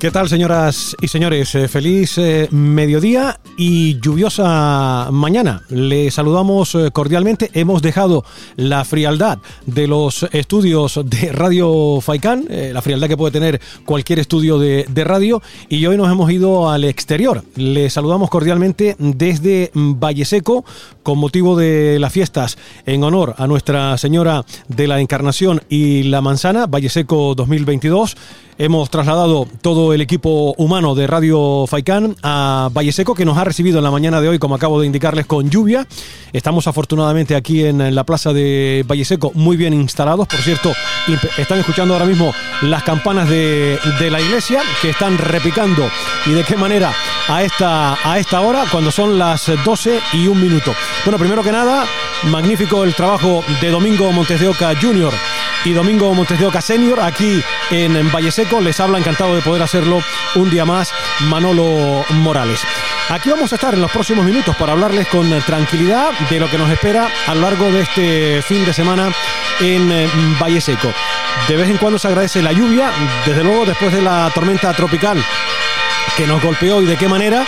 ¿Qué tal, señoras y señores? Eh, feliz eh, mediodía y lluviosa mañana. Le saludamos eh, cordialmente. Hemos dejado la frialdad de los estudios de Radio Faicán, la frialdad que puede tener cualquier estudio de, radio, y hoy nos hemos ido al exterior. Le saludamos cordialmente desde Valle Seco con motivo de las fiestas en honor a Nuestra Señora de la Encarnación y la Manzana, Valle Seco 2022. Hemos trasladado todo el equipo humano de Radio Faicán a Valle Seco, que nos ha recibido en la mañana de hoy, como acabo de indicarles, con lluvia. Estamos afortunadamente aquí en la plaza de Valle Seco, muy bien instalados. Por cierto, están escuchando ahora mismo las campanas de, la iglesia, que están repicando y de qué manera a esta, a esta hora, cuando son las 12 y un minuto. Bueno, primero que nada, magnífico el trabajo de Domingo Montes de Oca Jr y Domingo Montes de Oca Senior aquí en Valle Seco. Les habla encantado de poder hacerlo un día más Manolo Morales. Aquí vamos a estar en los próximos minutos para hablarles con tranquilidad de lo que nos espera a lo largo de este fin de semana en eh, Valle Seco. De vez en cuando se agradece la lluvia, desde luego después de la tormenta tropical que nos golpeó y de qué manera.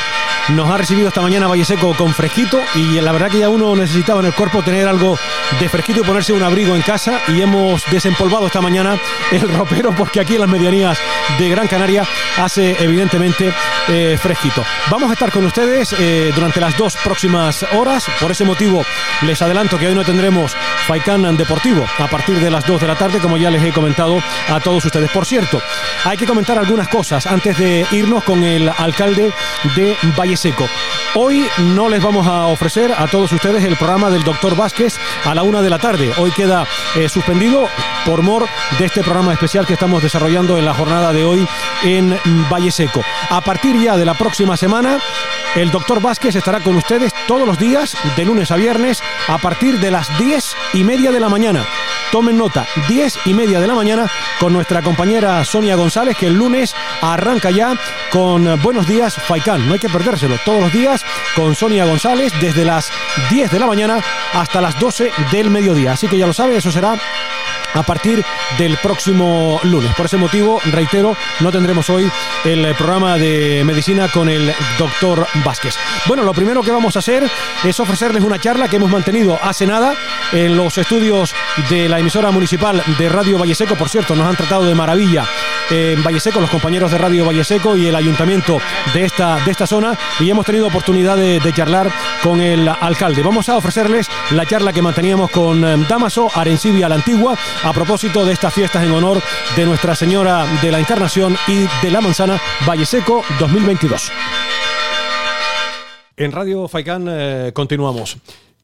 Nos ha recibido esta mañana Valle Seco con fresquito y la verdad que ya uno necesitaba en el cuerpo tener algo de fresquito y ponerse un abrigo en casa y hemos desempolvado esta mañana el ropero porque aquí en las medianías de Gran Canaria hace evidentemente eh, fresquito. Vamos a estar con ustedes eh, durante las dos próximas horas, por ese motivo les adelanto que hoy no tendremos Faikan Deportivo a partir de las 2 de la tarde como ya les he comentado a todos ustedes. Por cierto, hay que comentar algunas cosas antes de irnos con el alcalde de Valle Seco. Hoy no les vamos a ofrecer a todos ustedes el programa del doctor Vázquez a la una de la tarde. Hoy queda eh, suspendido por mor de este programa especial que estamos desarrollando en la jornada de hoy en Valle Seco. A partir ya de la próxima semana, el doctor Vázquez estará con ustedes todos los días, de lunes a viernes, a partir de las diez y media de la mañana. Tomen nota, diez y media de la mañana con nuestra compañera Sonia González, que el lunes arranca ya con Buenos Días Faicán. No hay que todos los días con Sonia González desde las 10 de la mañana hasta las 12 del mediodía. Así que ya lo sabe, eso será a partir del próximo lunes. Por ese motivo, reitero, no tendremos hoy el programa de medicina con el doctor Vázquez. Bueno, lo primero que vamos a hacer es ofrecerles una charla que hemos mantenido hace nada en los estudios de la emisora municipal de Radio Valleseco. Por cierto, nos han tratado de maravilla en Valleseco, los compañeros de Radio Valleseco y el ayuntamiento de esta, de esta zona y hemos tenido oportunidad de, charlar con el alcalde. Vamos a ofrecerles la charla que manteníamos con eh, Damaso Arencibia la Antigua a propósito de estas fiestas en honor de Nuestra Señora de la Encarnación y de la Manzana Valleseco 2022. En Radio Faicán eh, continuamos.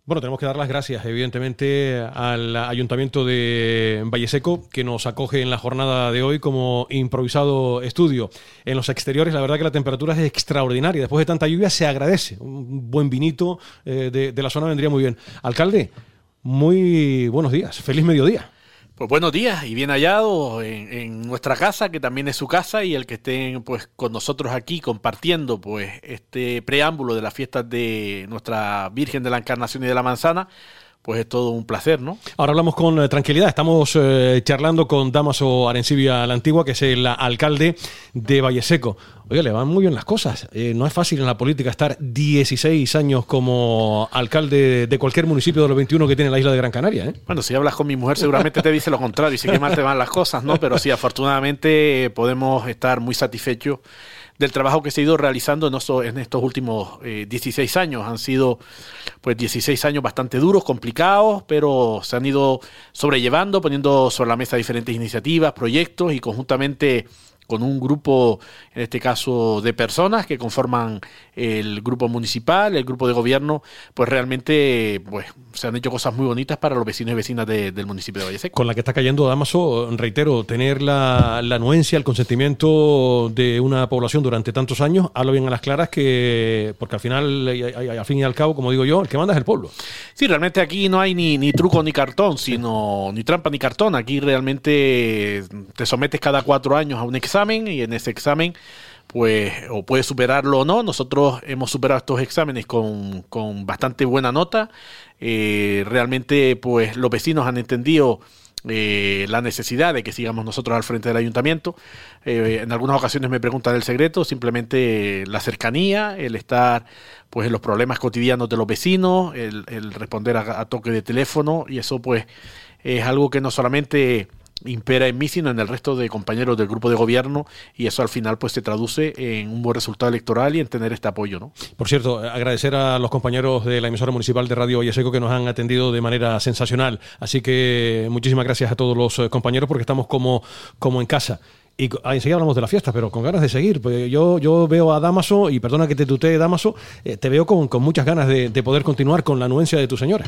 Bueno, tenemos que dar las gracias, evidentemente, al Ayuntamiento de Valleseco, que nos acoge en la jornada de hoy como improvisado estudio. En los exteriores, la verdad que la temperatura es extraordinaria. Después de tanta lluvia, se agradece. Un buen vinito eh, de, de la zona vendría muy bien. Alcalde, muy buenos días. Feliz mediodía. Pues buenos días y bien hallado en, nuestra casa, que también es su casa, y el que estén pues con nosotros aquí compartiendo pues este preámbulo de las fiestas de nuestra Virgen de la Encarnación y de la Manzana, pues es todo un placer, ¿no? Ahora hablamos con eh, tranquilidad. Estamos eh, charlando con Damaso Arencibia la Antigua, que es el alcalde de Valleseco. Oye, le van muy bien las cosas. Eh, no es fácil en la política estar 16 años como alcalde de cualquier municipio de los 21 que tiene la isla de Gran Canaria. Bueno, si hablas con mi mujer seguramente te dice lo contrario y sí que mal te van las cosas, ¿no? Pero sí, afortunadamente podemos estar muy satisfechos del trabajo que se ha ido realizando en, estos últimos 16 eh, años. Han sido pues 16 años bastante duros, complicados, pero se han ido sobrellevando, poniendo sobre la mesa diferentes iniciativas, proyectos y conjuntamente con un grupo, en este caso, de personas que conforman el grupo municipal, el grupo de gobierno, pues realmente pues, se han hecho cosas muy bonitas para los vecinos y vecinas del municipio de Valleseco. Con la que está cayendo Damaso, reitero, tener la, anuencia, el consentimiento de una población durante tantos años, hablo bien a las claras que, porque al final, al fin y al cabo, como digo yo, el que manda es el pueblo. Sí, realmente aquí no hay ni, ni truco ni cartón, sino ni trampa ni cartón. Aquí realmente te sometes cada cuatro años a un examen y en ese examen pues o puede superarlo o no. Nosotros hemos superado estos exámenes con, con bastante buena nota. Eh, realmente pues los vecinos han entendido eh, la necesidad de que sigamos nosotros al frente del ayuntamiento. Eh, en algunas ocasiones me preguntan el secreto, simplemente la cercanía, el estar pues en los problemas cotidianos de los vecinos, el, responder a, toque de teléfono y eso pues es algo que no solamente impera en mí, sino en el resto de compañeros del grupo de gobierno y eso al final pues se traduce en un buen resultado electoral y en tener este apoyo. ¿no? Por cierto, agradecer a los compañeros de la emisora municipal de Radio Vallaseco que nos han atendido de manera sensacional. Así que muchísimas gracias a todos los eh, compañeros porque estamos como, como en casa. Y ah, enseguida hablamos de la fiesta, pero con ganas de seguir. Pues yo, yo veo a Damaso, y perdona que te tutee Damaso, eh, te veo con, muchas ganas de, de poder continuar con la anuencia de tu señora.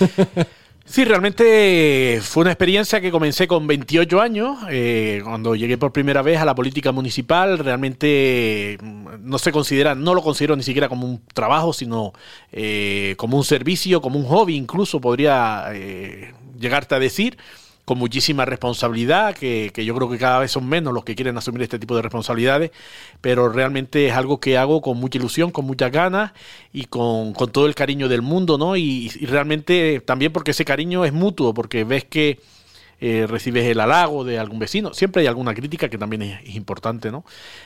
Sí, realmente fue una experiencia que comencé con 28 años, eh, cuando llegué por primera vez a la política municipal. Realmente mm, no se considera, no lo considero ni siquiera como un trabajo, sino eh, como un servicio, como un hobby, incluso podría eh, llegarte a decir con muchísima responsabilidad, que, yo creo que cada vez son menos los que quieren asumir este tipo de responsabilidades, pero realmente es algo que hago con mucha ilusión, con muchas ganas y con, todo el cariño del mundo, ¿no? Y, realmente también porque ese cariño es mutuo, porque ves que eh, recibes el halago de algún vecino, siempre hay alguna crítica que también es, importante, ¿no?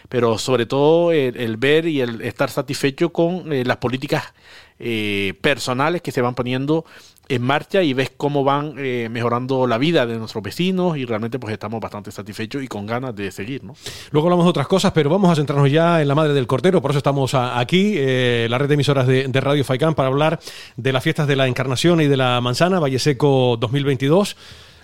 Pero sobre todo el, ver y el estar satisfecho con eh, las políticas eh, personales que se van poniendo en marcha y ves cómo van eh, mejorando la vida de nuestros vecinos y realmente pues estamos bastante satisfechos y con ganas de seguir. ¿no? Luego hablamos de otras cosas, pero vamos a centrarnos ya en la Madre del Cordero, por eso estamos aquí, eh, la red de emisoras de, de Radio Faicán, para hablar de las fiestas de la Encarnación y de la Manzana, Valle Seco 2022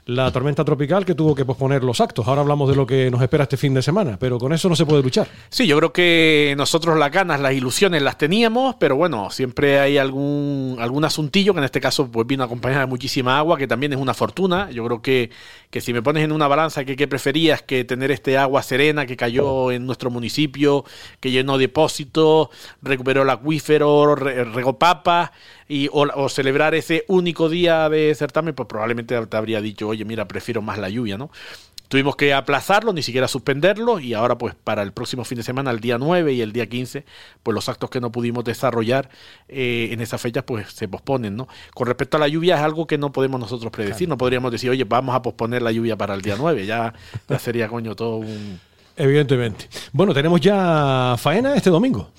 la tormenta tropical que tuvo que posponer los actos. Ahora hablamos de lo que nos espera este fin de semana, pero con eso no se puede luchar. Sí, yo creo que nosotros las ganas, las ilusiones las teníamos, pero bueno, siempre hay algún, algún asuntillo que en este caso pues vino acompañado de muchísima agua, que también es una fortuna. Yo creo que, que si me pones en una balanza que qué preferías que tener este agua serena que cayó en nuestro municipio, que llenó depósitos, recuperó el acuífero, regó papas, y, o, celebrar ese único día de certamen, pues probablemente te habría dicho, oye, mira, prefiero más la lluvia, ¿no? Tuvimos que aplazarlo, ni siquiera suspenderlo, y ahora pues para el próximo fin de semana, el día 9 y el día 15, pues los actos que no pudimos desarrollar eh, en esas fechas pues se posponen, ¿no? Con respecto a la lluvia es algo que no podemos nosotros predecir, no podríamos decir, oye, vamos a posponer la lluvia para el día 9, ya, ya sería, coño, todo un... Evidentemente. Bueno, tenemos ya faena este domingo.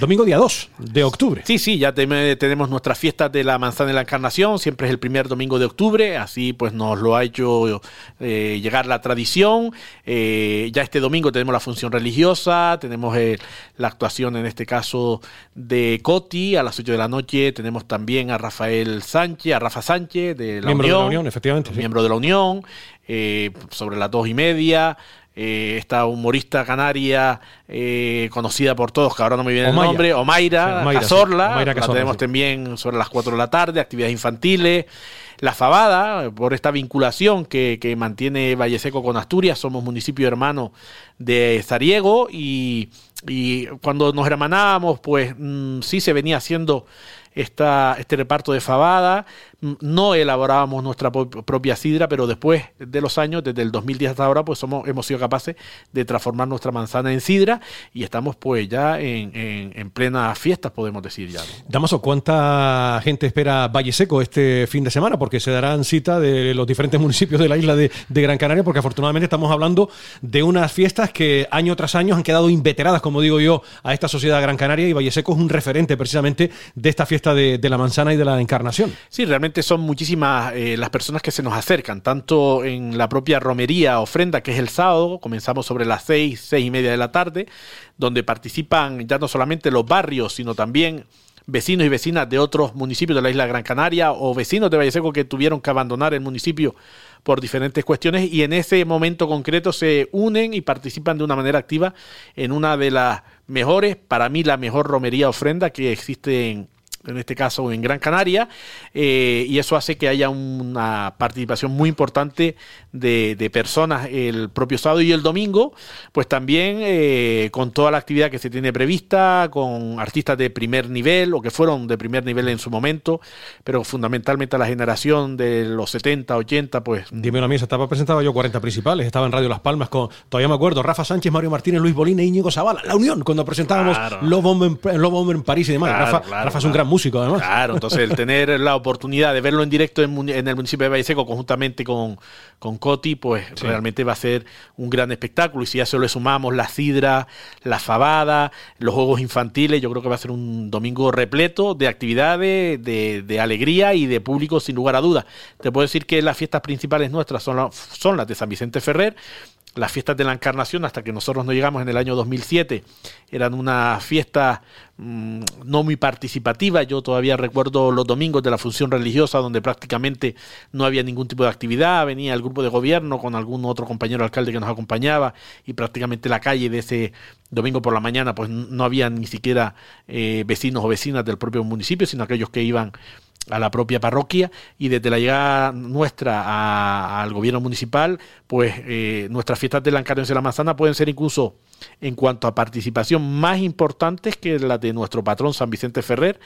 Domingo día 2 de octubre. Sí, sí, ya tenemos nuestras fiestas de la manzana de la encarnación, siempre es el primer domingo de octubre, así pues nos lo ha hecho eh, llegar la tradición. Eh, ya este domingo tenemos la función religiosa, tenemos eh, la actuación en este caso de Coti a las 8 de la noche, tenemos también a Rafael Sánchez, a Rafa Sánchez de la miembro Unión. de la Unión, efectivamente. Miembro de la Unión, sobre las dos y media. Eh, esta humorista canaria eh, conocida por todos, que ahora no me viene el nombre, Omaira, Cazorla, la tenemos también sobre las 4 de la tarde, actividades infantiles. La Fabada, por esta vinculación que, que mantiene Valle Seco con Asturias, somos municipio hermano de Zariego y, y cuando nos hermanábamos, pues mm, sí se venía haciendo esta, este reparto de fabada. No elaborábamos nuestra propia sidra, pero después de los años, desde el 2010 hasta ahora, pues somos, hemos sido capaces de transformar nuestra manzana en sidra y estamos pues ya en, en, plenas fiestas, podemos decir ya. Damaso, ¿cuánta gente espera Valle Seco este fin de semana? Porque se darán cita de los diferentes municipios de la isla de, de Gran Canaria, porque afortunadamente estamos hablando de unas fiestas que año tras año han quedado inveteradas, como digo yo, a esta sociedad Gran Canaria y Valle Seco es un referente precisamente de esta fiesta de, la manzana y de la encarnación. Sí, realmente son muchísimas eh, las personas que se nos acercan, tanto en la propia romería ofrenda, que es el sábado, comenzamos sobre las seis, seis y media de la tarde, donde participan ya no solamente los barrios, sino también vecinos y vecinas de otros municipios de la isla Gran Canaria o vecinos de Valle Seco que tuvieron que abandonar el municipio por diferentes cuestiones y en ese momento concreto se unen y participan de una manera activa en una de las mejores, para mí la mejor romería ofrenda que existe en, en este caso en Gran Canaria, eh, y eso hace que haya una participación muy importante de, personas el propio sábado y el domingo, pues también eh, con toda la actividad que se tiene prevista, con artistas de primer nivel o que fueron de primer nivel en su momento, pero fundamentalmente la generación de los 70, 80, pues... Dime una mesa, estaba presentado yo 40 principales, estaba en Radio Las Palmas con, todavía me acuerdo, Rafa Sánchez, Mario Martínez, Luis Bolín e Íñigo Zavala, la unión, cuando presentábamos Los Bombers en, en, París y demás. Rafa, Rafa es un gran músico músico además. Claro, entonces el tener la oportunidad de verlo en directo en, el municipio de Valle Seco conjuntamente con, con Coti, pues realmente va a ser un gran espectáculo. Y si a eso le sumamos la sidra, la fabada, los juegos infantiles, yo creo que va a ser un domingo repleto de actividades, de, de alegría y de público sin lugar a dudas. Te puedo decir que las fiestas principales nuestras son, son las de San Vicente Ferrer, las fiestas de la Encarnación, hasta que nosotros no llegamos en el año 2007, eran una fiesta mm, no muy participativa. Yo todavía recuerdo los domingos de la función religiosa, donde prácticamente no había ningún tipo de actividad. Venía el grupo de gobierno con algún otro compañero alcalde que nos acompañaba y prácticamente la calle de ese domingo por la mañana, pues no había ni siquiera eh, vecinos o vecinas del propio municipio, sino aquellos que iban a la propia parroquia y desde la llegada nuestra al gobierno municipal, pues eh, nuestras fiestas de la Encarnación de la Manzana pueden ser incluso en cuanto a participación más importantes que las de nuestro patrón San Vicente Ferrer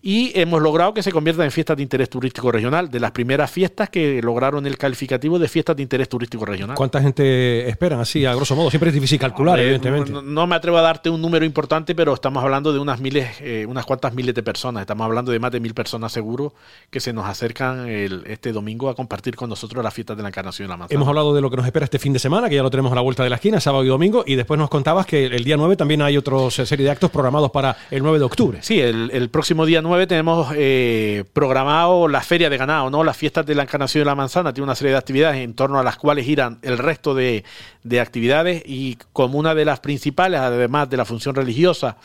y hemos logrado que se conviertan en fiestas de interés turístico regional, de las primeras fiestas que lograron el calificativo de fiestas de interés turístico regional. ¿Cuánta gente esperan así, a grosso modo? Siempre es difícil calcular, evidentemente. No, me atrevo a darte un número importante, pero estamos hablando de unas miles, eh, unas cuantas miles de personas. Estamos hablando de más de mil personas seguro que se nos acercan el, este domingo a compartir con nosotros las fiestas de la Encarnación de la Manzana. Hemos hablado de lo que nos espera este fin de semana, que ya lo tenemos a la vuelta de la esquina, sábado y domingo, y después nos contabas que el día 9 también hay otra serie de actos programados para el 9 de octubre. Sí, el, próximo día 9 tenemos eh, programado la Feria de Ganado, ¿no? Las fiestas de la Encarnación de la Manzana tiene una serie de actividades en torno a las cuales giran el resto de, de actividades y como una de las principales, además de la función religiosa,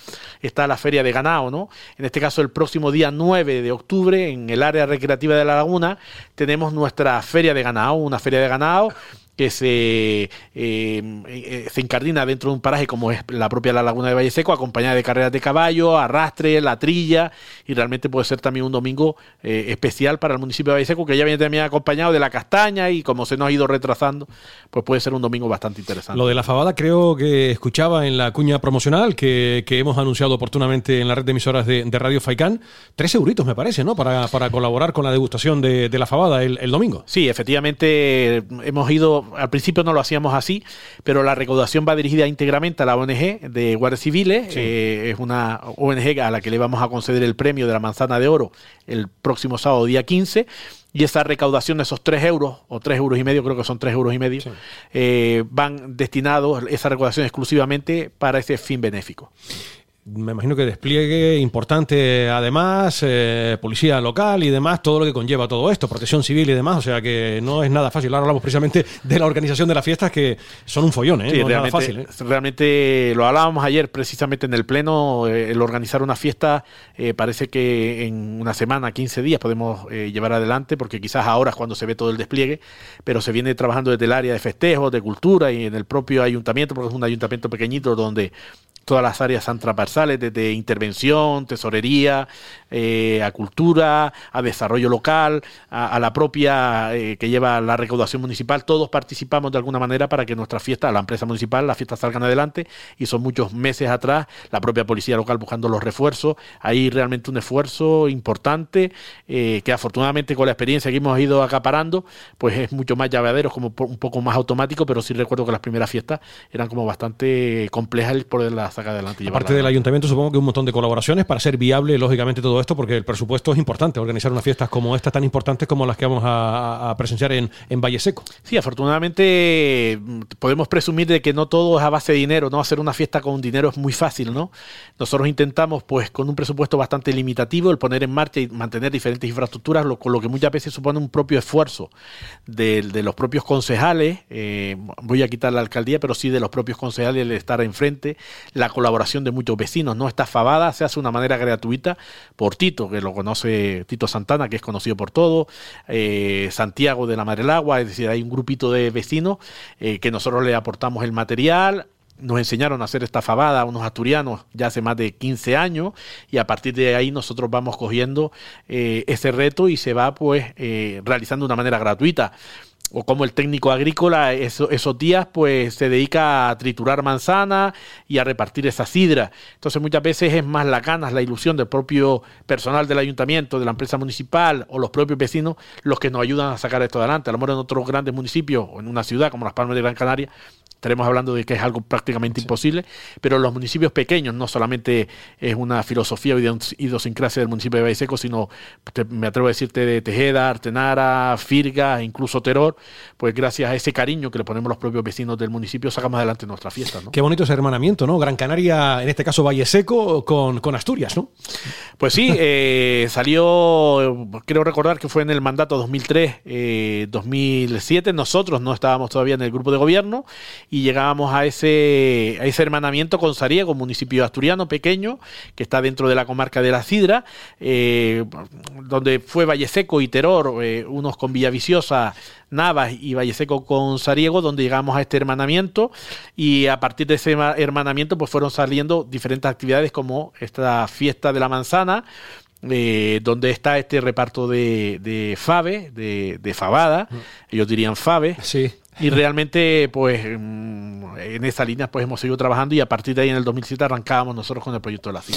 está la Feria de Ganado, ¿no? En este caso, el próximo día 9 de octubre, en el área recreativa de la laguna, tenemos nuestra Feria de Ganado, una feria de ganado que se, eh, eh, se incardina dentro de un paraje como es la propia la Laguna de Valle Seco, acompañada de carreras de caballo, arrastre, la trilla, y realmente puede ser también un domingo eh, especial para el municipio de Valle Seco, que ya viene también acompañado de la castaña, y como se nos ha ido retrasando, pues puede ser un domingo bastante interesante. Lo de la fabada creo que escuchaba en la cuña promocional que, hemos anunciado oportunamente en la red de emisoras de, Radio Faicán, tres euritos me parece, ¿no? Para, para colaborar con la degustación de, la fabada el, el domingo. Sí, efectivamente hemos ido al principio no lo hacíamos así, pero la recaudación va dirigida íntegramente a la ONG de Guardias Civiles. Eh, es una ONG a la que le vamos a conceder el premio de la Manzana de Oro el próximo sábado, día 15 y esa recaudación de esos 3 euros, o 3 euros y medio, creo que son 3 euros y medio, eh, van destinados, esa recaudación exclusivamente para ese fin benéfico me imagino que despliegue importante además, eh, policía local y demás, todo lo que conlleva todo esto, protección civil y demás, o sea que no es nada fácil. Ahora hablamos precisamente de la organización de las fiestas que son un follón, ¿eh? no realmente, es nada fácil. ¿eh? Realmente lo hablábamos ayer precisamente en el Pleno, eh, el organizar una fiesta parece que en una semana, 15 días podemos llevar adelante, porque quizás ahora es cuando se ve todo el despliegue, pero se viene trabajando desde el área de festejos, de cultura y en el propio ayuntamiento, porque es un ayuntamiento pequeñito donde todas las áreas transversales, desde intervención, tesorería, eh, a cultura, a desarrollo local, a, la propia eh, que lleva la recaudación municipal. Todos participamos de alguna manera para que nuestra fiesta, la empresa municipal, las fiestas salgan adelante y son muchos meses atrás la propia policía local buscando los refuerzos. Hay realmente un esfuerzo importante eh, que afortunadamente con la experiencia que hemos ido acaparando, pues es mucho más llavadero, como un poco más automático, pero sí recuerdo que las primeras fiestas eran como bastante complejas por las saca adelante. Aparte del ayuntamiento, supongo que un montón de colaboraciones para ser viable, lógicamente, todo esto, porque el presupuesto es importante, organizar unas fiestas como estas, tan importantes como las que vamos a, presenciar en, en, Valle Seco. Sí, afortunadamente mm, podemos presumir de que no todo es a base de dinero, ¿no? Hacer una fiesta con dinero es muy fácil, ¿no? Nosotros intentamos, pues, con un presupuesto bastante limitativo, el poner en marcha y mantener diferentes infraestructuras, lo, con lo que muchas veces supone un propio esfuerzo de, de los propios concejales, eh, voy a quitar la alcaldía, pero sí de los propios concejales el estar enfrente, la colaboración de muchos vecinos. No esta fabada se hace de una manera gratuita por Tito, que lo conoce Tito Santana, que es conocido por todo, eh, Santiago de la Madre del Agua, es decir, hay un grupito de vecinos eh, que nosotros le aportamos el material, nos enseñaron a hacer esta fabada a unos asturianos ya hace más de 15 años y a partir de ahí nosotros vamos cogiendo eh, ese reto y se va pues realizando de una manera gratuita o como el técnico agrícola esos días pues se dedica a triturar manzana y a repartir esa sidra. Entonces muchas veces es más la ganas, la ilusión del propio personal del ayuntamiento, de la empresa municipal o los propios vecinos los que nos ayudan a sacar esto adelante. A lo mejor en otros grandes municipios o en una ciudad como Las Palmas de Gran Canaria estaremos hablando de que es algo prácticamente imposible, pero los municipios pequeños no solamente es una filosofía o idiosincrasia del municipio de Seco, sino me atrevo a decirte de Tejeda, Artenara, Firga, incluso Teror, pues gracias a ese cariño que le ponemos los propios vecinos del municipio sacamos adelante nuestra fiesta. Qué bonito ese hermanamiento, ¿no? Gran Canaria, en este caso Valle Seco, con, con Asturias, ¿no? Pues sí, eh, salió, creo recordar que fue en el mandato 2003, 2007, eh, nosotros no estábamos todavía en el grupo de gobierno y llegábamos a ese, a ese hermanamiento con Sariego, municipio asturiano pequeño, que está dentro de la comarca de la Sidra, eh, donde fue Valleseco y Teror, eh, unos con Villaviciosa, Navas y Valleseco con Sariego, donde llegamos a este hermanamiento y a partir de ese hermanamiento pues fueron saliendo diferentes actividades como esta fiesta de la manzana, eh, donde está este reparto de, de fave, de, de fabada, mm. ellos dirían fave, sí. Y realmente, pues, mm, en esa línea, pues hemos seguido trabajando y a partir de ahí, en el 2007, arrancábamos nosotros con el proyecto de la CIE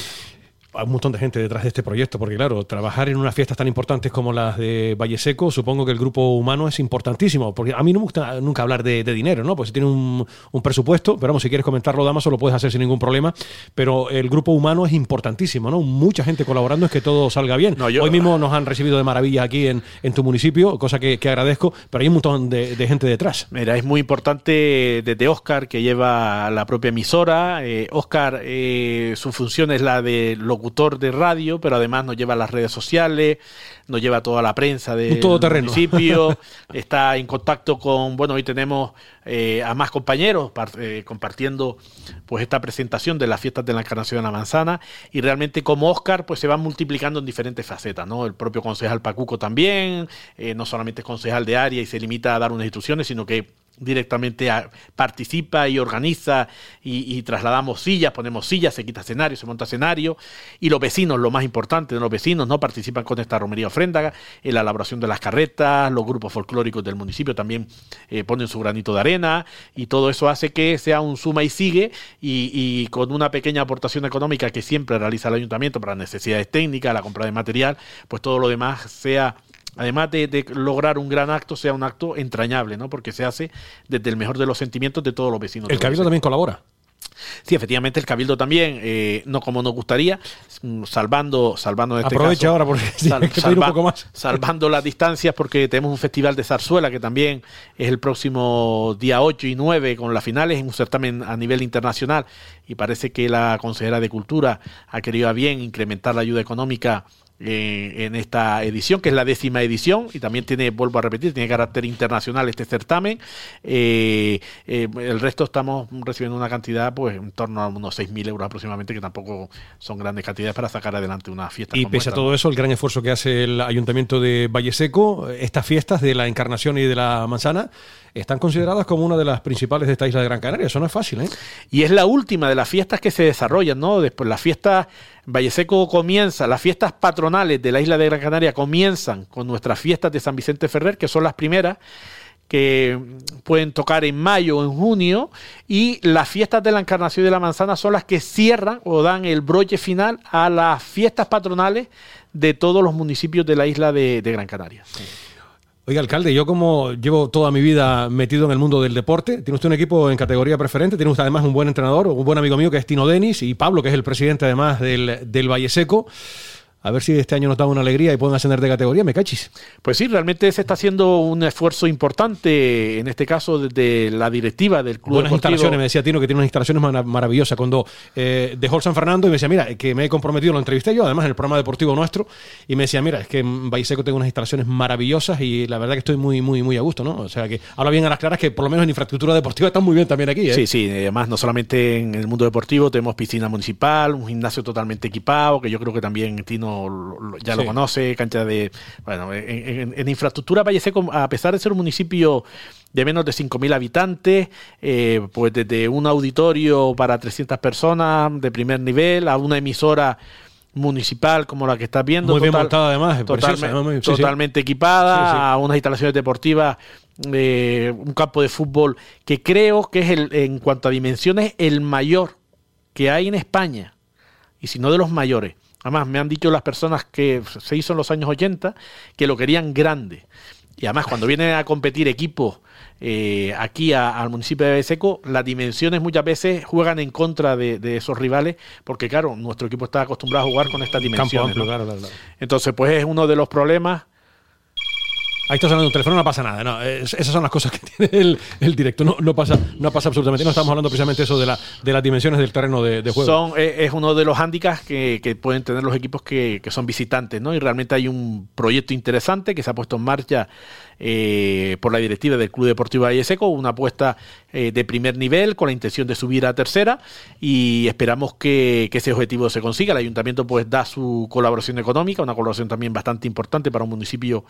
hay un montón de gente detrás de este proyecto, porque claro, trabajar en unas fiestas tan importantes como las de Valle Seco, supongo que el grupo humano es importantísimo, porque a mí no me gusta nunca hablar de, dinero, ¿no? Pues tiene un, presupuesto, pero vamos, si quieres comentarlo, Damaso, lo puedes hacer sin ningún problema, pero el grupo humano es importantísimo, ¿no? Mucha gente colaborando es que todo salga bien. Hoy mismo nos han recibido de maravilla aquí en, tu municipio, cosa que, agradezco, pero hay un montón de, gente detrás. Mira, es muy importante desde Oscar, que lleva la propia emisora. Eh, Oscar, eh, su función es la de locutor de radio, pero además nos lleva a las redes sociales, nos lleva a toda la prensa del municipio, está en contacto con, bueno, hoy tenemos eh, a más compañeros eh, compartiendo pues esta presentación de las fiestas de la Encarnación de la Manzana y realmente como Oscar pues se van multiplicando en diferentes facetas, ¿no? El propio concejal Pacuco también, eh, no solamente es concejal de área y se limita a dar unas instrucciones, sino que directamente participa y organiza y, trasladamos sillas, ponemos sillas, se quita escenario, se monta escenario. Y los vecinos, lo más importante de los vecinos, no participan con esta romería ofrenda en la elaboración de las carretas, los grupos folclóricos del municipio también eh, ponen su granito de arena y todo eso hace que sea un suma y sigue y, y con una pequeña aportación económica que siempre realiza el ayuntamiento para necesidades técnicas, la compra de material, pues todo lo demás sea además de, lograr un gran acto, sea un acto entrañable, ¿no? Porque se hace desde el mejor de los sentimientos de todos los vecinos. El Cabildo también colabora. Sí, efectivamente, el Cabildo también, eh, no como nos gustaría, mm, salvando, salvando este Aprovecha ahora porque un poco más. salvando las distancias, porque tenemos un festival de zarzuela que también es el próximo día 8 y 9 con las finales, en un certamen a nivel internacional, y parece que la consejera de Cultura ha querido a bien incrementar la ayuda económica en esta edición, que es la décima edición, y también tiene, vuelvo a repetir, tiene carácter internacional este certamen. Eh, eh, el resto estamos recibiendo una cantidad, pues, en torno a unos 6.000 euros aproximadamente, que tampoco son grandes cantidades para sacar adelante una fiesta. Y pese a todo eso, el gran esfuerzo que hace el Ayuntamiento de Valle Seco, estas fiestas de la Encarnación y de la Manzana, están consideradas como una de las principales de esta isla de Gran Canaria. Eso no es fácil, ¿eh? Y es la última de las fiestas que se desarrollan, ¿no? Después las fiestas Valleseco comienza, las fiestas patronales de la isla de Gran Canaria comienzan con nuestras fiestas de San Vicente Ferrer, que son las primeras que pueden tocar en mayo o en junio, y las fiestas de la Encarnación de la Manzana son las que cierran o dan el broche final a las fiestas patronales de todos los municipios de la isla de, Gran Canaria. Oiga, alcalde, yo como llevo toda mi vida metido en el mundo del deporte, tiene usted un equipo en categoría preferente, tiene usted además un buen entrenador, un buen amigo mío que es Tino Denis y Pablo, que es el presidente además del, del Valle Seco. A ver si este año nos da una alegría y pueden ascender de categoría, me cachis. Pues sí, realmente se está haciendo un esfuerzo importante, en este caso desde la directiva del club. Buenas instalaciones, me decía Tino que tiene unas instalaciones maravillosas. Cuando eh, dejó el San Fernando y me decía, mira, que me he comprometido, lo entrevisté yo, además en el programa deportivo nuestro, y me decía, mira, es que en Seco tengo unas instalaciones maravillosas y la verdad que estoy muy, muy, muy a gusto, ¿no? O sea que habla bien a las claras que por lo menos en infraestructura deportiva están muy bien también aquí. ¿eh? Sí, sí, además no solamente en el mundo deportivo, tenemos piscina municipal, un gimnasio totalmente equipado, que yo creo que también Tino ya lo conoce, cancha de... Bueno, en, infraestructura Valle Seco, a pesar de ser un municipio de menos de 5.000 habitantes, eh, pues desde un auditorio para 300 personas de primer nivel a una emisora municipal como la que estás viendo. Muy bien montada además, totalmente equipada, a unas instalaciones deportivas eh, un campo de fútbol que creo que es el, en cuanto a dimensiones el mayor que hay en España, y si no de los mayores. Además, me han dicho las personas que se hizo en los años 80 que lo querían grande. Y además, cuando vienen a competir equipos eh, aquí al municipio de Seco, las dimensiones muchas veces juegan en contra de, esos rivales, porque claro, nuestro equipo está acostumbrado a jugar con estas dimensiones. Entonces, pues es uno de los problemas Ahí está sonando un teléfono, no pasa nada. No, esas son las cosas que tiene el, directo. No, no, pasa, no pasa absolutamente. No estamos hablando precisamente eso de, la, de las dimensiones del terreno de, juego. Son, eh, es uno de los hándicaps que, que pueden tener los equipos que, que, son visitantes, ¿no? Y realmente hay un proyecto interesante que se ha puesto en marcha eh, por la directiva del Club Deportivo Valle Seco, una apuesta eh, de primer nivel con la intención de subir a tercera y esperamos que, ese objetivo se consiga. El ayuntamiento pues da su colaboración económica, una colaboración también bastante importante para un municipio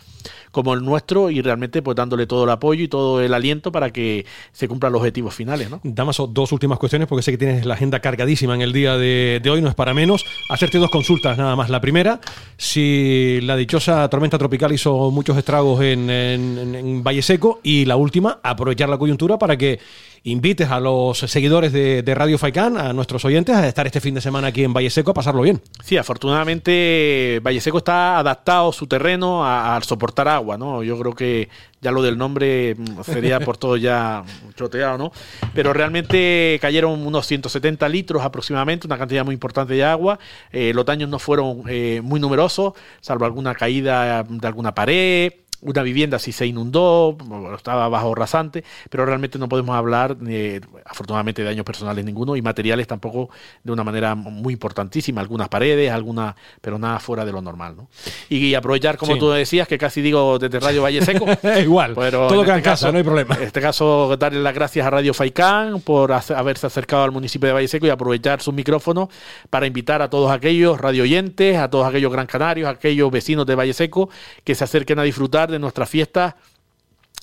como el nuestro y realmente pues dándole todo el apoyo y todo el aliento para que se cumplan los objetivos finales. ¿no? Damaso, dos últimas cuestiones porque sé que tienes la agenda cargadísima en el día de, hoy, no es para menos. Hacerte dos consultas nada más. La primera, si la dichosa tormenta tropical hizo muchos estragos en en, Valle Seco. Y la última, aprovechar la coyuntura para que invites a los seguidores de, Radio Faicán, a nuestros oyentes, a estar este fin de semana aquí en Valle Seco a pasarlo bien. Sí, afortunadamente Valle Seco está adaptado su terreno a, soportar agua, ¿no? Yo creo que ya lo del nombre mm, sería por todo ya choteado, ¿no? Pero realmente cayeron unos 170 litros aproximadamente, una cantidad muy importante de agua. Eh, los daños no fueron eh, muy numerosos, salvo alguna caída de alguna pared una vivienda si se inundó, estaba bajo rasante, pero realmente no podemos hablar, afortunadamente, de daños personales ninguno y materiales tampoco de una manera muy importantísima, algunas paredes, algunas, pero nada fuera de lo normal. ¿no? Y, aprovechar, como tú decías, que casi digo desde Radio Valle Seco. Igual, pero todo en este casa, no hay problema. En este caso, darle las gracias a Radio Faicán por haberse acercado al municipio de Valle Seco y aprovechar sus micrófonos para invitar a todos aquellos radio oyentes, a todos aquellos gran canarios, a aquellos vecinos de Valle Seco que se acerquen a disfrutar de nuestra fiesta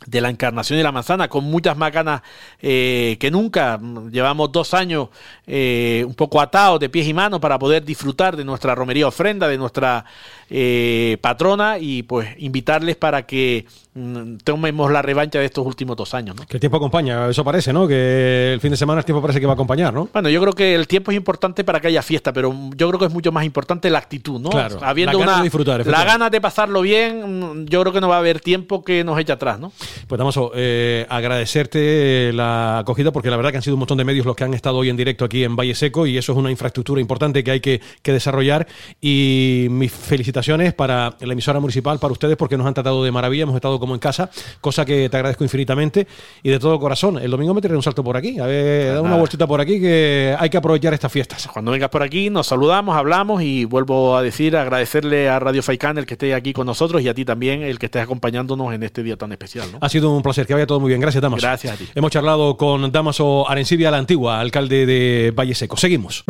de la encarnación de la manzana, con muchas más ganas eh, que nunca. Llevamos dos años eh, un poco atados de pies y manos para poder disfrutar de nuestra romería ofrenda, de nuestra eh, patrona y pues invitarles para que mm, tomemos la revancha de estos últimos dos años. Que el tiempo acompaña, eso parece, ¿no? Que el fin de semana el tiempo parece que va a acompañar, ¿no? Bueno, yo creo que el tiempo es importante para que haya fiesta, pero yo creo que es mucho más importante la actitud, ¿no? Claro, Habiendo la una, de disfrutar. La ganas de pasarlo bien, mm, yo creo que no va a haber tiempo que nos eche atrás, ¿no? Pues vamos eh, agradecerte la acogida porque la verdad que han sido un montón de medios los que han estado hoy en directo aquí en Valle Seco y eso es una infraestructura importante que hay que, que desarrollar y mis felicitaciones para la emisora municipal, para ustedes, porque nos han tratado de maravilla, hemos estado como en casa, cosa que te agradezco infinitamente y de todo corazón. El domingo me tiraré un salto por aquí, a ver, una vueltita por aquí, que hay que aprovechar estas fiestas. Cuando vengas por aquí, nos saludamos, hablamos y vuelvo a decir, agradecerle a Radio Faicán el que esté aquí con nosotros y a ti también el que estés acompañándonos en este día tan especial. Ha sido un placer, que vaya todo muy bien. Gracias, Damaso. Gracias a ti. Hemos charlado con Damaso Arencibia, la antigua alcalde de Valle Seco. Seguimos.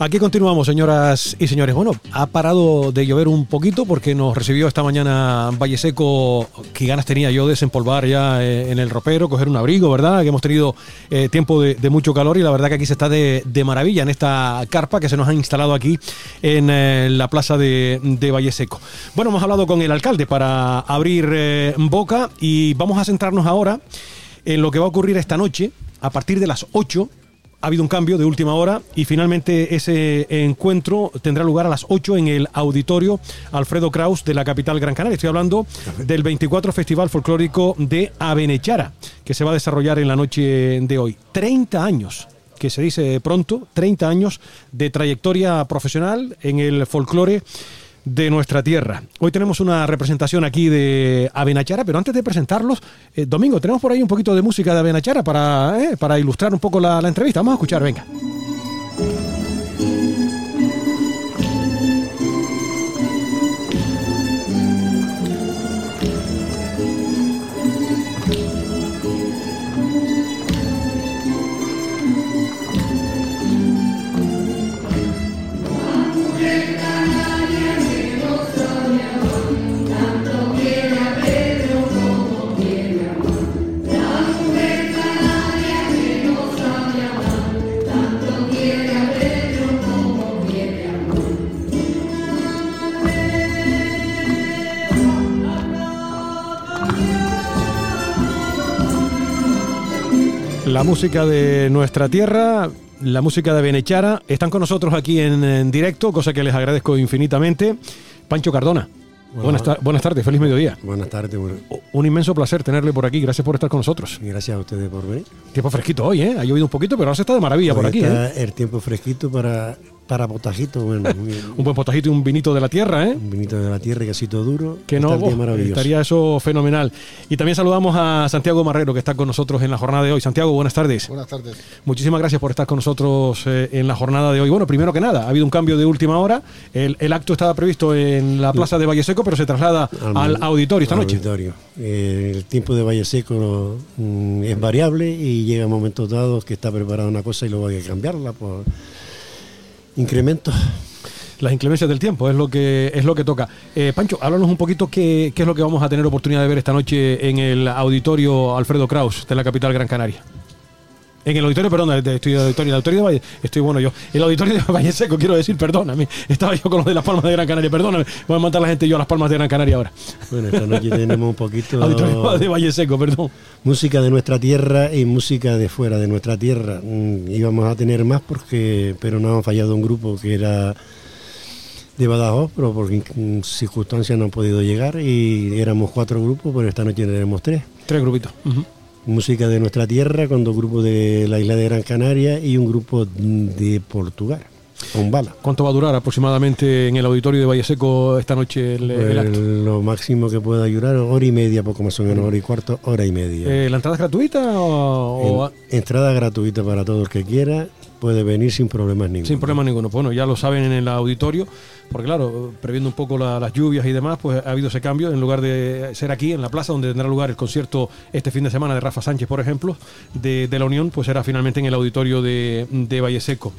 Aquí continuamos, señoras y señores. Bueno, ha parado de llover un poquito porque nos recibió esta mañana Valle Seco. Qué ganas tenía yo de desempolvar ya eh, en el ropero, coger un abrigo, ¿verdad? Que hemos tenido eh, tiempo de, mucho calor y la verdad que aquí se está de, maravilla en esta carpa que se nos ha instalado aquí en eh, la plaza de, de, Valle Seco. Bueno, hemos hablado con el alcalde para abrir boca y vamos a centrarnos ahora en lo que va a ocurrir esta noche a partir de las 8 ha habido un cambio de última hora y finalmente ese encuentro tendrá lugar a las 8 en el auditorio Alfredo Kraus de la capital Gran Canaria. Estoy hablando del 24 Festival Folclórico de Abenechara, que se va a desarrollar en la noche de hoy. 30 años que se dice pronto, 30 años de trayectoria profesional en el folclore de nuestra tierra. Hoy tenemos una representación aquí de Abenachara, pero antes de presentarlos, eh, Domingo, tenemos por ahí un poquito de música de Abenachara para, eh, para ilustrar un poco la, la entrevista. Vamos a escuchar, venga. La música de nuestra tierra, la música de Benechara, están con nosotros aquí en, en directo, cosa que les agradezco infinitamente. Pancho Cardona. Buenas, ta- buenas tardes, feliz mediodía. Buenas tardes, bueno, Un inmenso placer tenerle por aquí. Gracias por estar con nosotros. y gracias a ustedes por venir. Tiempo fresquito hoy, ¿eh? Ha llovido un poquito, pero ahora se está de maravilla por aquí, está ¿eh? el tiempo fresquito para, para potajito, bueno. Un buen potajito y un vinito de la tierra, ¿eh? un vinito de la tierra, casito duro. Que no, oh, maravilloso. estaría eso fenomenal. Y también saludamos a Santiago Marrero, que está con nosotros en la jornada de hoy. Santiago, buenas tardes. Buenas tardes. Muchísimas gracias por estar con nosotros eh, en la jornada de hoy. Bueno, primero que nada, ha habido un cambio de última hora. El, el acto estaba previsto en la plaza de Valle Seco, pero se traslada al, auditorio esta al noche. auditorio. Eh, el tiempo de Valle Seco mm, es variable y llega momentos dados que está preparada una cosa y luego hay que cambiarla por incrementos. Las inclemencias del tiempo es lo que es lo que toca. Eh, Pancho, háblanos un poquito qué, qué es lo que vamos a tener oportunidad de ver esta noche en el auditorio Alfredo Kraus de la capital Gran Canaria. En el auditorio, perdón, de- estoy, auditorio, el auditorio de Valle, estoy bueno yo. El auditorio de Valle Seco, quiero decir, perdóname. Estaba yo con los de las Palmas de Gran Canaria, perdóname. Voy a mandar a la gente yo a las Palmas de Gran Canaria ahora. Bueno, esta noche tenemos un poquito Auditorio de Valle Seco, perdón. música de nuestra tierra y música de fuera de nuestra tierra. Mm, íbamos a tener más porque, pero nos han fallado un grupo que era de Badajoz, pero por in- circunstancias no han podido llegar y éramos cuatro grupos, pero esta noche tenemos tres. Tres grupitos. Ujú. Música de nuestra tierra con dos grupos de la isla de Gran Canaria y un grupo de Portugal, con bala. ¿Cuánto va a durar aproximadamente en el auditorio de Valle Seco esta noche el, el Pues acto? lo máximo que pueda durar, hora y media, poco más o menos, hora y cuarto, hora y media. Eh, ¿La entrada es gratuita o, o- En- entrada gratuita para todo el que quiera, puede venir sin problemas ninguno. sin problema ninguno? Bueno, ya lo saben en el auditorio, porque claro, previendo un poco la- las lluvias y demás, pues ha habido ese cambio. En lugar de ser aquí, en la plaza, donde tendrá lugar el concierto este fin de semana de Rafa Sánchez, por ejemplo, de, de la Unión, pues será finalmente en el auditorio de, de Valle Seco.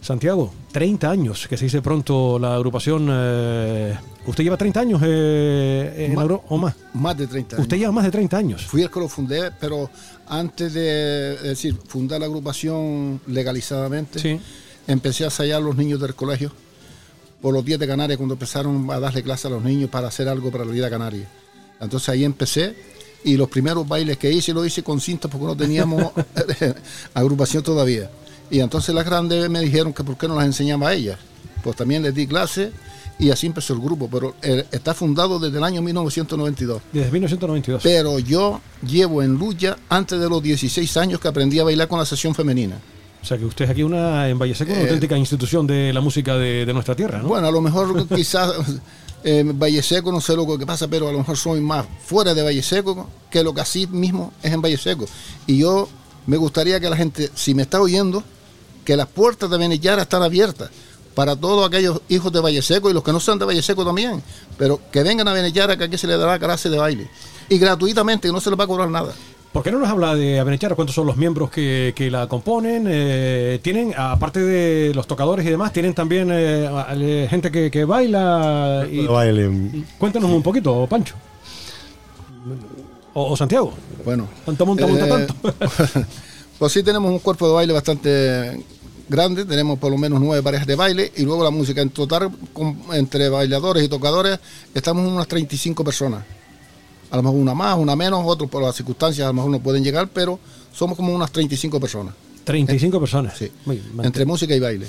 Santiago, 30 años, que se dice pronto la agrupación. eh, ¿Usted lleva 30 años eh, en agru- o más? Más de 30 años. Usted lleva más de 30 años. Fui el que lo fundé, pero antes de es decir, fundar la agrupación legalizadamente, Sí. empecé a ensayar a los niños del colegio por los días de Canarias cuando empezaron a darle clase a los niños para hacer algo para la vida canaria. Entonces ahí empecé y los primeros bailes que hice lo hice con cintas porque no teníamos agrupación todavía. Y entonces las grandes me dijeron que por qué no las enseñaba a ellas. Pues también les di clase y así empezó el grupo, pero eh, está fundado desde el año 1992. Desde 1992. Pero yo llevo en lucha antes de los 16 años que aprendí a bailar con la sesión femenina. O sea que usted es aquí una, en Valle Seco, una Eh, auténtica institución de la música de, de nuestra tierra, ¿no? Bueno, a lo mejor quizás en Valle Seco, no sé lo que pasa, pero a lo mejor soy más fuera de Valle Seco que lo que así mismo es en Valle Seco. Y yo me gustaría que la gente, si me está oyendo, que las puertas de Benellara están abiertas para todos aquellos hijos de Valle Seco y los que no sean de Valle Seco también, pero que vengan a Benellara que aquí se les dará clase de baile. Y gratuitamente, y no se les va a cobrar nada. ¿Por qué no nos habla de Avenechara? ¿Cuántos son los miembros que, que la componen? Eh, tienen, aparte de los tocadores y demás, tienen también eh, a- gente que, que baila. Y, Bailen. cuéntanos un poquito, Pancho. O, o Santiago. Bueno. Tanto monta, monta Eh, tanto. pues sí tenemos un cuerpo de baile bastante grande, tenemos por lo menos nueve parejas de baile y luego la música. En total, con- entre bailadores y tocadores, estamos en unas 35 personas. A lo mejor una más, una menos, otros por las circunstancias a lo mejor no pueden llegar, pero somos como unas 35 personas. 35 personas. Sí. Muy. Entre música y baile.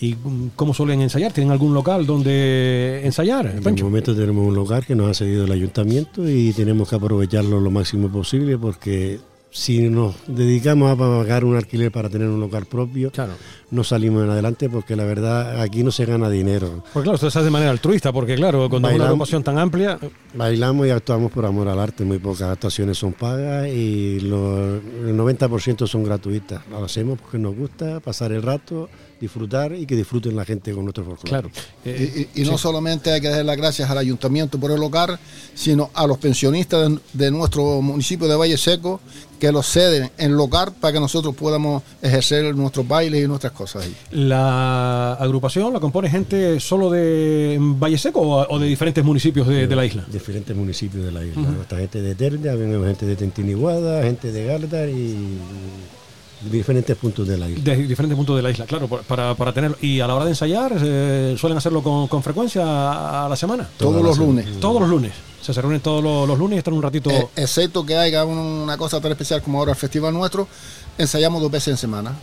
¿Y cómo suelen ensayar? ¿Tienen algún local donde ensayar, En el momento tenemos un lugar que nos ha cedido el ayuntamiento y tenemos que aprovecharlo lo máximo posible porque si nos dedicamos a pagar un alquiler para tener un local propio, Claro. no salimos en adelante porque la verdad aquí no se gana dinero. Pues claro, esto se hace de manera altruista, porque claro, cuando una agrupación tan amplia, Bailamos y actuamos por amor al arte, muy pocas actuaciones son pagas y lo- el 90% son gratuitas. Lo hacemos porque nos gusta pasar el rato, disfrutar y que disfruten la gente con nuestro folclore. claro. eh, Y, y- y no solamente hay que dar las gracias al ayuntamiento por el local, sino a los pensionistas de, de nuestro municipio de Valle Seco que los ceden en local para que nosotros podamos ejercer nuestros bailes y nuestras cosas ahí. ¿La agrupación la compone gente solo de Valle Seco o, o de diferentes municipios de, de la isla? Diferentes municipios de la isla. Nuestra gente de Ternia, viene gente de Tentiniguada, gente de Galdar y diferentes puntos de la isla. De diferentes puntos de la isla, claro, para, para tenerlo. Y a la hora de ensayar, eh, ¿suelen hacerlo con, con frecuencia a la semana? Todos los lunes. Todos los lunes. Se, se reúnen todos los, los lunes y están un ratito. Eh, excepto que haya un- una cosa tan especial como ahora el festival nuestro, ensayamos dos veces en semana.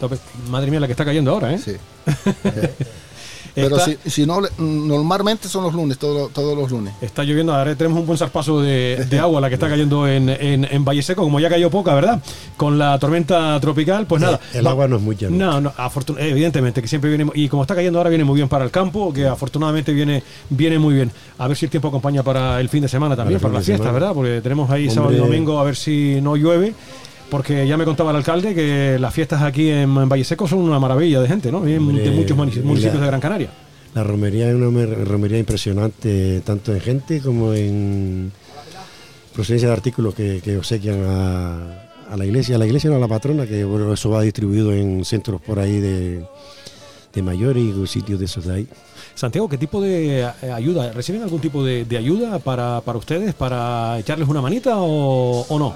Madre mía, la que está cayendo ahora, ¿eh? Sí. Pero Está- si, si no, normalmente son los lunes, todos, todos los lunes. Está lloviendo, ahora tenemos un buen zarpazo de, de agua, la que está cayendo en, en, en Valle Seco, como ya cayó poca, ¿verdad? Con la tormenta tropical, pues nada. El agua no es mucha, ¿no? No, no, afortun- evidentemente, que siempre viene, y como está cayendo ahora, viene muy bien para el campo, que afortunadamente viene, viene muy bien. A ver si el tiempo acompaña para el fin de semana también, Para para, el fin la de fiesta, semana. ¿verdad? Porque tenemos ahí sábado y domingo, a ver si no llueve. Porque ya me contaba el alcalde que las fiestas aquí en, en Valle Seco son una maravilla de gente, ¿no? Hombre, de muchos municipios la- de Gran Canaria. La romería es una mer- romería impresionante, tanto en gente como en procedencia de artículos que, que obsequian a, a la iglesia. A la iglesia no a la patrona, que bueno, eso va distribuido en centros por ahí de, de mayores y sitios de esos de ahí. Santiago, ¿qué tipo de eh, ayuda? ¿Reciben algún tipo de, de ayuda para, para ustedes, para echarles una manita o, o no?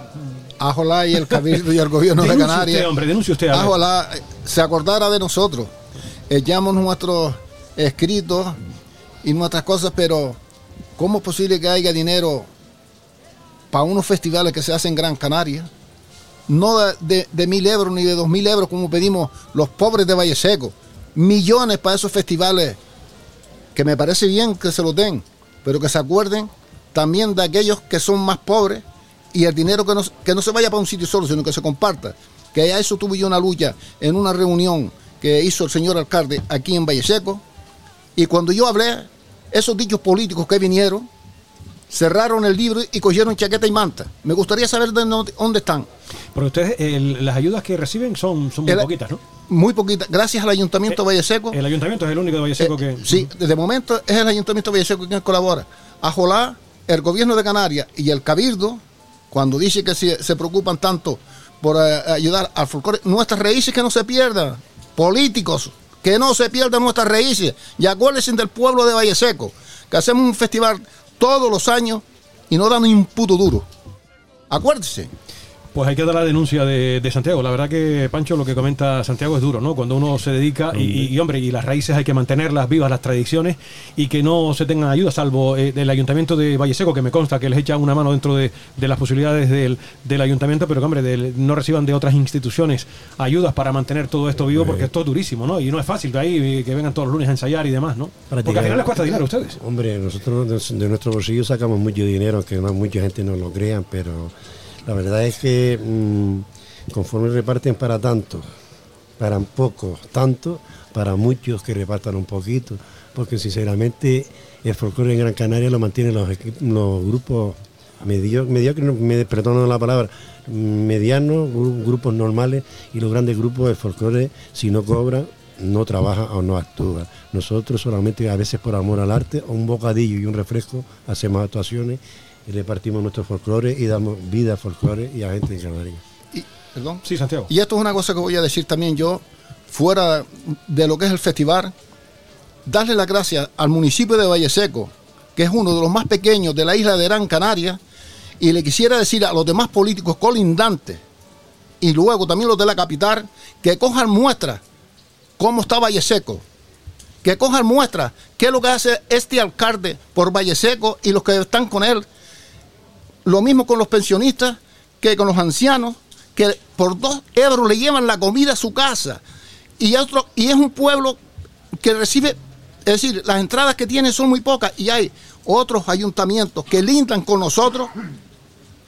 Ajolá y el Cabildo y el Gobierno de Canarias. usted, hombre, denuncie usted. eh, se acordara de nosotros. Echamos nuestros escritos y nuestras cosas, pero ¿cómo es posible que haya dinero para unos festivales que se hacen en Gran Canaria? No de, de- de mil euros ni de dos mil euros como pedimos los pobres de Valle Seco. Millones para esos festivales que me parece bien que se los den, pero que se acuerden también de aquellos que son más pobres y el dinero que no, que no se vaya para un sitio solo, sino que se comparta. Que a eso tuve yo una lucha en una reunión que hizo el señor alcalde aquí en Valle Seco. Y cuando yo hablé, esos dichos políticos que vinieron, cerraron el libro y cogieron chaqueta y manta. Me gustaría saber de dónde están. Pero ustedes, el- las ayudas que reciben son, son muy El- poquitas, ¿no? Muy poquitas. Gracias al Ayuntamiento de Valle Seco. El ayuntamiento es el único de Valle Seco Eh, que... Sí, de momento es el Ayuntamiento de Villaseco quien colabora. Ajolá, el gobierno de Canarias y el Cabildo, cuando dice que se, se preocupan tanto por eh, ayudar al folclore, nuestras raíces que no se pierdan, políticos, que no se pierdan nuestras raíces. Y acuérdense del pueblo de Valle Seco, que hacemos un festival todos los años y no dan ni un puto duro. Acuérdense. Pues hay que dar la denuncia de, de Santiago. La verdad que, Pancho, lo que comenta Santiago es duro, ¿no? Cuando uno se dedica y, y- y, hombre, y las raíces hay que mantenerlas vivas, las tradiciones, y que no se tengan ayuda, salvo eh, del Ayuntamiento de Valle Seco, que me consta que les echa una mano dentro de, de las posibilidades del, del Ayuntamiento, pero que, hombre, del- no reciban de otras instituciones ayudas para mantener todo esto vivo, porque esto es durísimo, ¿no? Y no es fácil de ahí eh, que vengan todos los lunes a ensayar y demás, ¿no? Porque al final les cuesta dinero a ustedes. Hombre, nosotros de, de nuestro bolsillo sacamos mucho dinero, no mucha gente no lo crean, pero la verdad es que mm, conforme reparten para tanto, para pocos tanto, para muchos que repartan un poquito, porque sinceramente el folclore en Gran Canaria lo mantienen los, grupos medio- mediocres, no, me, perdón la palabra, medianos, gru- grupos normales y los grandes grupos de folclore, si no cobran, no trabajan o no actúan. Nosotros solamente a veces por amor al arte, un bocadillo y un refresco, hacemos actuaciones y repartimos nuestro folclore y damos vida al folclore y a gente en Canarias. Y, perdón. Sí, Santiago. Y esto es una cosa que voy a decir también yo, fuera de lo que es el festival, darle las gracias al municipio de Valle Seco, que es uno de los más pequeños de la isla de Gran Canaria, y le quisiera decir a los demás políticos colindantes, y luego también los de la capital, que cojan muestras cómo está Valle Seco, que cojan muestras qué es lo que hace este alcalde por Valle Seco y los que están con él, lo mismo con los pensionistas que con los ancianos, que por dos euros le llevan la comida a su casa. Y, otro, y es un pueblo que recibe, es decir, las entradas que tiene son muy pocas y hay otros ayuntamientos que lindan con nosotros,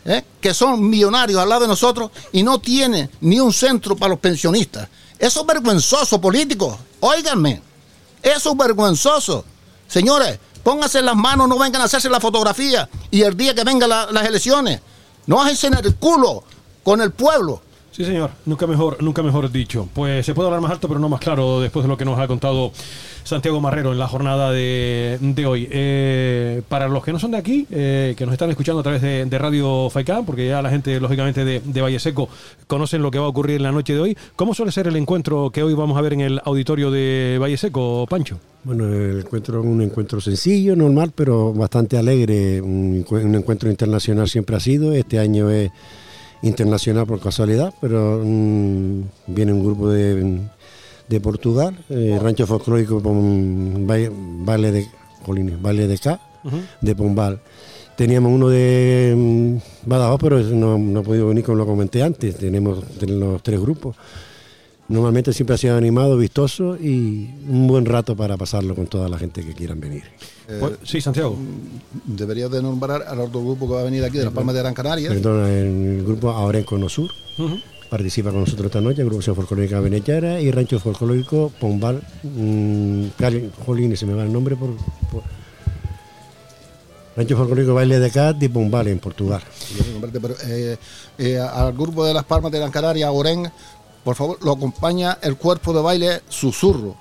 ¿eh? que son millonarios al lado de nosotros y no tienen ni un centro para los pensionistas. Eso es vergonzoso, políticos. Óiganme, eso es vergonzoso. Señores, pónganse las manos, no vengan a hacerse la fotografía y el día que vengan la- las elecciones, no hacen el culo con el pueblo. Sí, señor. Nunca mejor, nunca mejor dicho. Pues se puede hablar más alto, pero no más claro después de lo que nos ha contado Santiago Marrero en la jornada de, de hoy. Eh, para los que no son de aquí, eh, que nos están escuchando a través de, de Radio Faicán, porque ya la gente, lógicamente, de, de Valle Seco conocen lo que va a ocurrir en la noche de hoy. ¿Cómo suele ser el encuentro que hoy vamos a ver en el auditorio de Valle Seco, Pancho? Bueno, el encuentro es un encuentro sencillo, normal, pero bastante alegre. Un, encue- un encuentro internacional siempre ha sido. Este año es internacional por casualidad, pero mm, viene un grupo de, de Portugal, eh, Rancho Folclórico Vale de Jolines, Vale de K, de Pombal. Teníamos uno de mm, Badajoz, pero no, no ha podido venir como lo comenté antes. Tenemos, tenemos los tres grupos. Normalmente siempre ha sido animado, vistoso y un buen rato para pasarlo con toda la gente que quieran venir. Eh, pues, sí, Santiago. Deberías de nombrar al otro grupo que va a venir aquí de Las Palmas de Gran Canaria. Perdón, el grupo Aurenco No Sur. Participa con nosotros esta noche, el Grupo Folclórica Venechara y Rancho Folclórico Pombal. Mmm, Jolín, se me va el nombre por, Rancho Folclórico Baile de Cat y Pombal en Portugal. Eh, eh, al grupo de Las Palmas de Gran Canaria, Oren, por favor, lo acompaña el cuerpo de baile Susurro.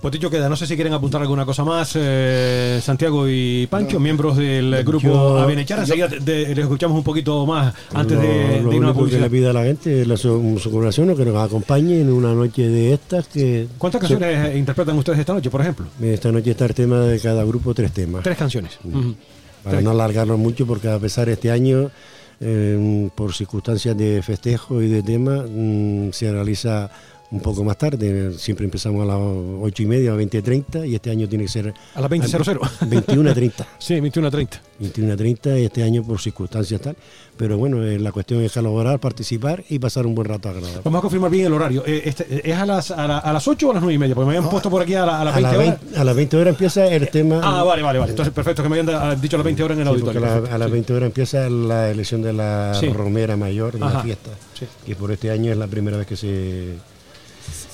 Pues dicho queda, no sé si quieren apuntar alguna cosa más, eh, Santiago y Pancho, miembros del grupo Avenechara. Enseguida les escuchamos un poquito más antes de, lo, de una que le pide a la gente la su, colaboración que nos acompañe en una noche de estas. que ¿Cuántas canciones interpretan ustedes esta noche, por ejemplo? Esta noche está el tema de cada grupo, tres temas. Tres canciones. Mm. Para no alargarnos mucho, porque a pesar de este año por circunstancias de festejo y de tema, mm, se realiza un poco más tarde. Siempre empezamos a las 8 y media, a 20.30 y este año tiene que ser... A las 20.00. 21.30. sí, 21.30. 21.30 este año por circunstancias tal. Pero bueno, eh, la cuestión es colaborar, participar y pasar un buen rato agradable. Vamos a confirmar bien el horario. Eh, este, ¿Es a las, a, las 8 o a las 9 y media? Porque me habían puesto por aquí a, las 20 horas. a las 20 horas empieza el tema... Ah, vale, vale, vale. Entonces, perfecto, que me hayan dicho a las 20 horas en el auditorio. a las 20 horas empieza la elección de la romera mayor de la fiesta. Y por este año es la primera vez que se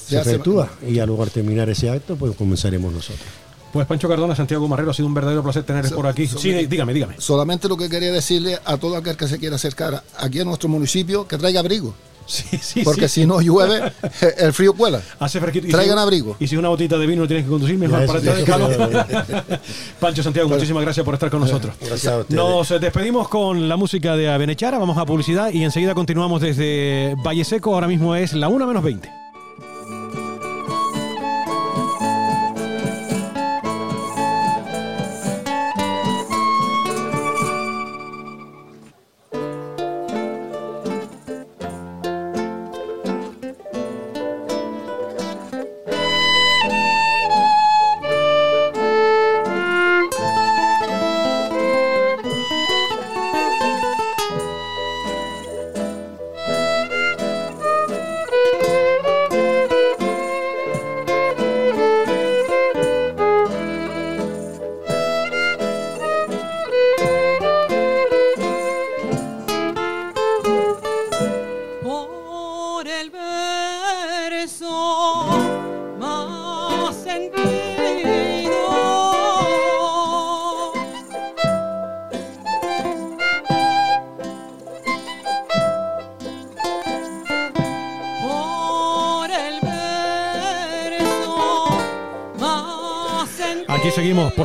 se, efectúa y al lugar terminar ese acto, pues comenzaremos nosotros. Pues Pancho Cardona, Santiago Marrero, ha sido un verdadero placer tener por aquí. Sí, dígame, dígame. Solamente lo que quería decirle a todo aquel que se quiera acercar aquí a nuestro municipio, que traiga abrigo. Sí, sí, Porque si no llueve, el frío cuela. Hace fresquito. Traigan abrigo. Y si una botita de vino tienes que conducir, mejor para estar calor. Pancho Santiago, muchísimas gracias por estar con nosotros. Gracias a Nos despedimos con la música de Avenechara, vamos a publicidad y enseguida continuamos desde Valle Seco. Ahora mismo es la 1 menos 20.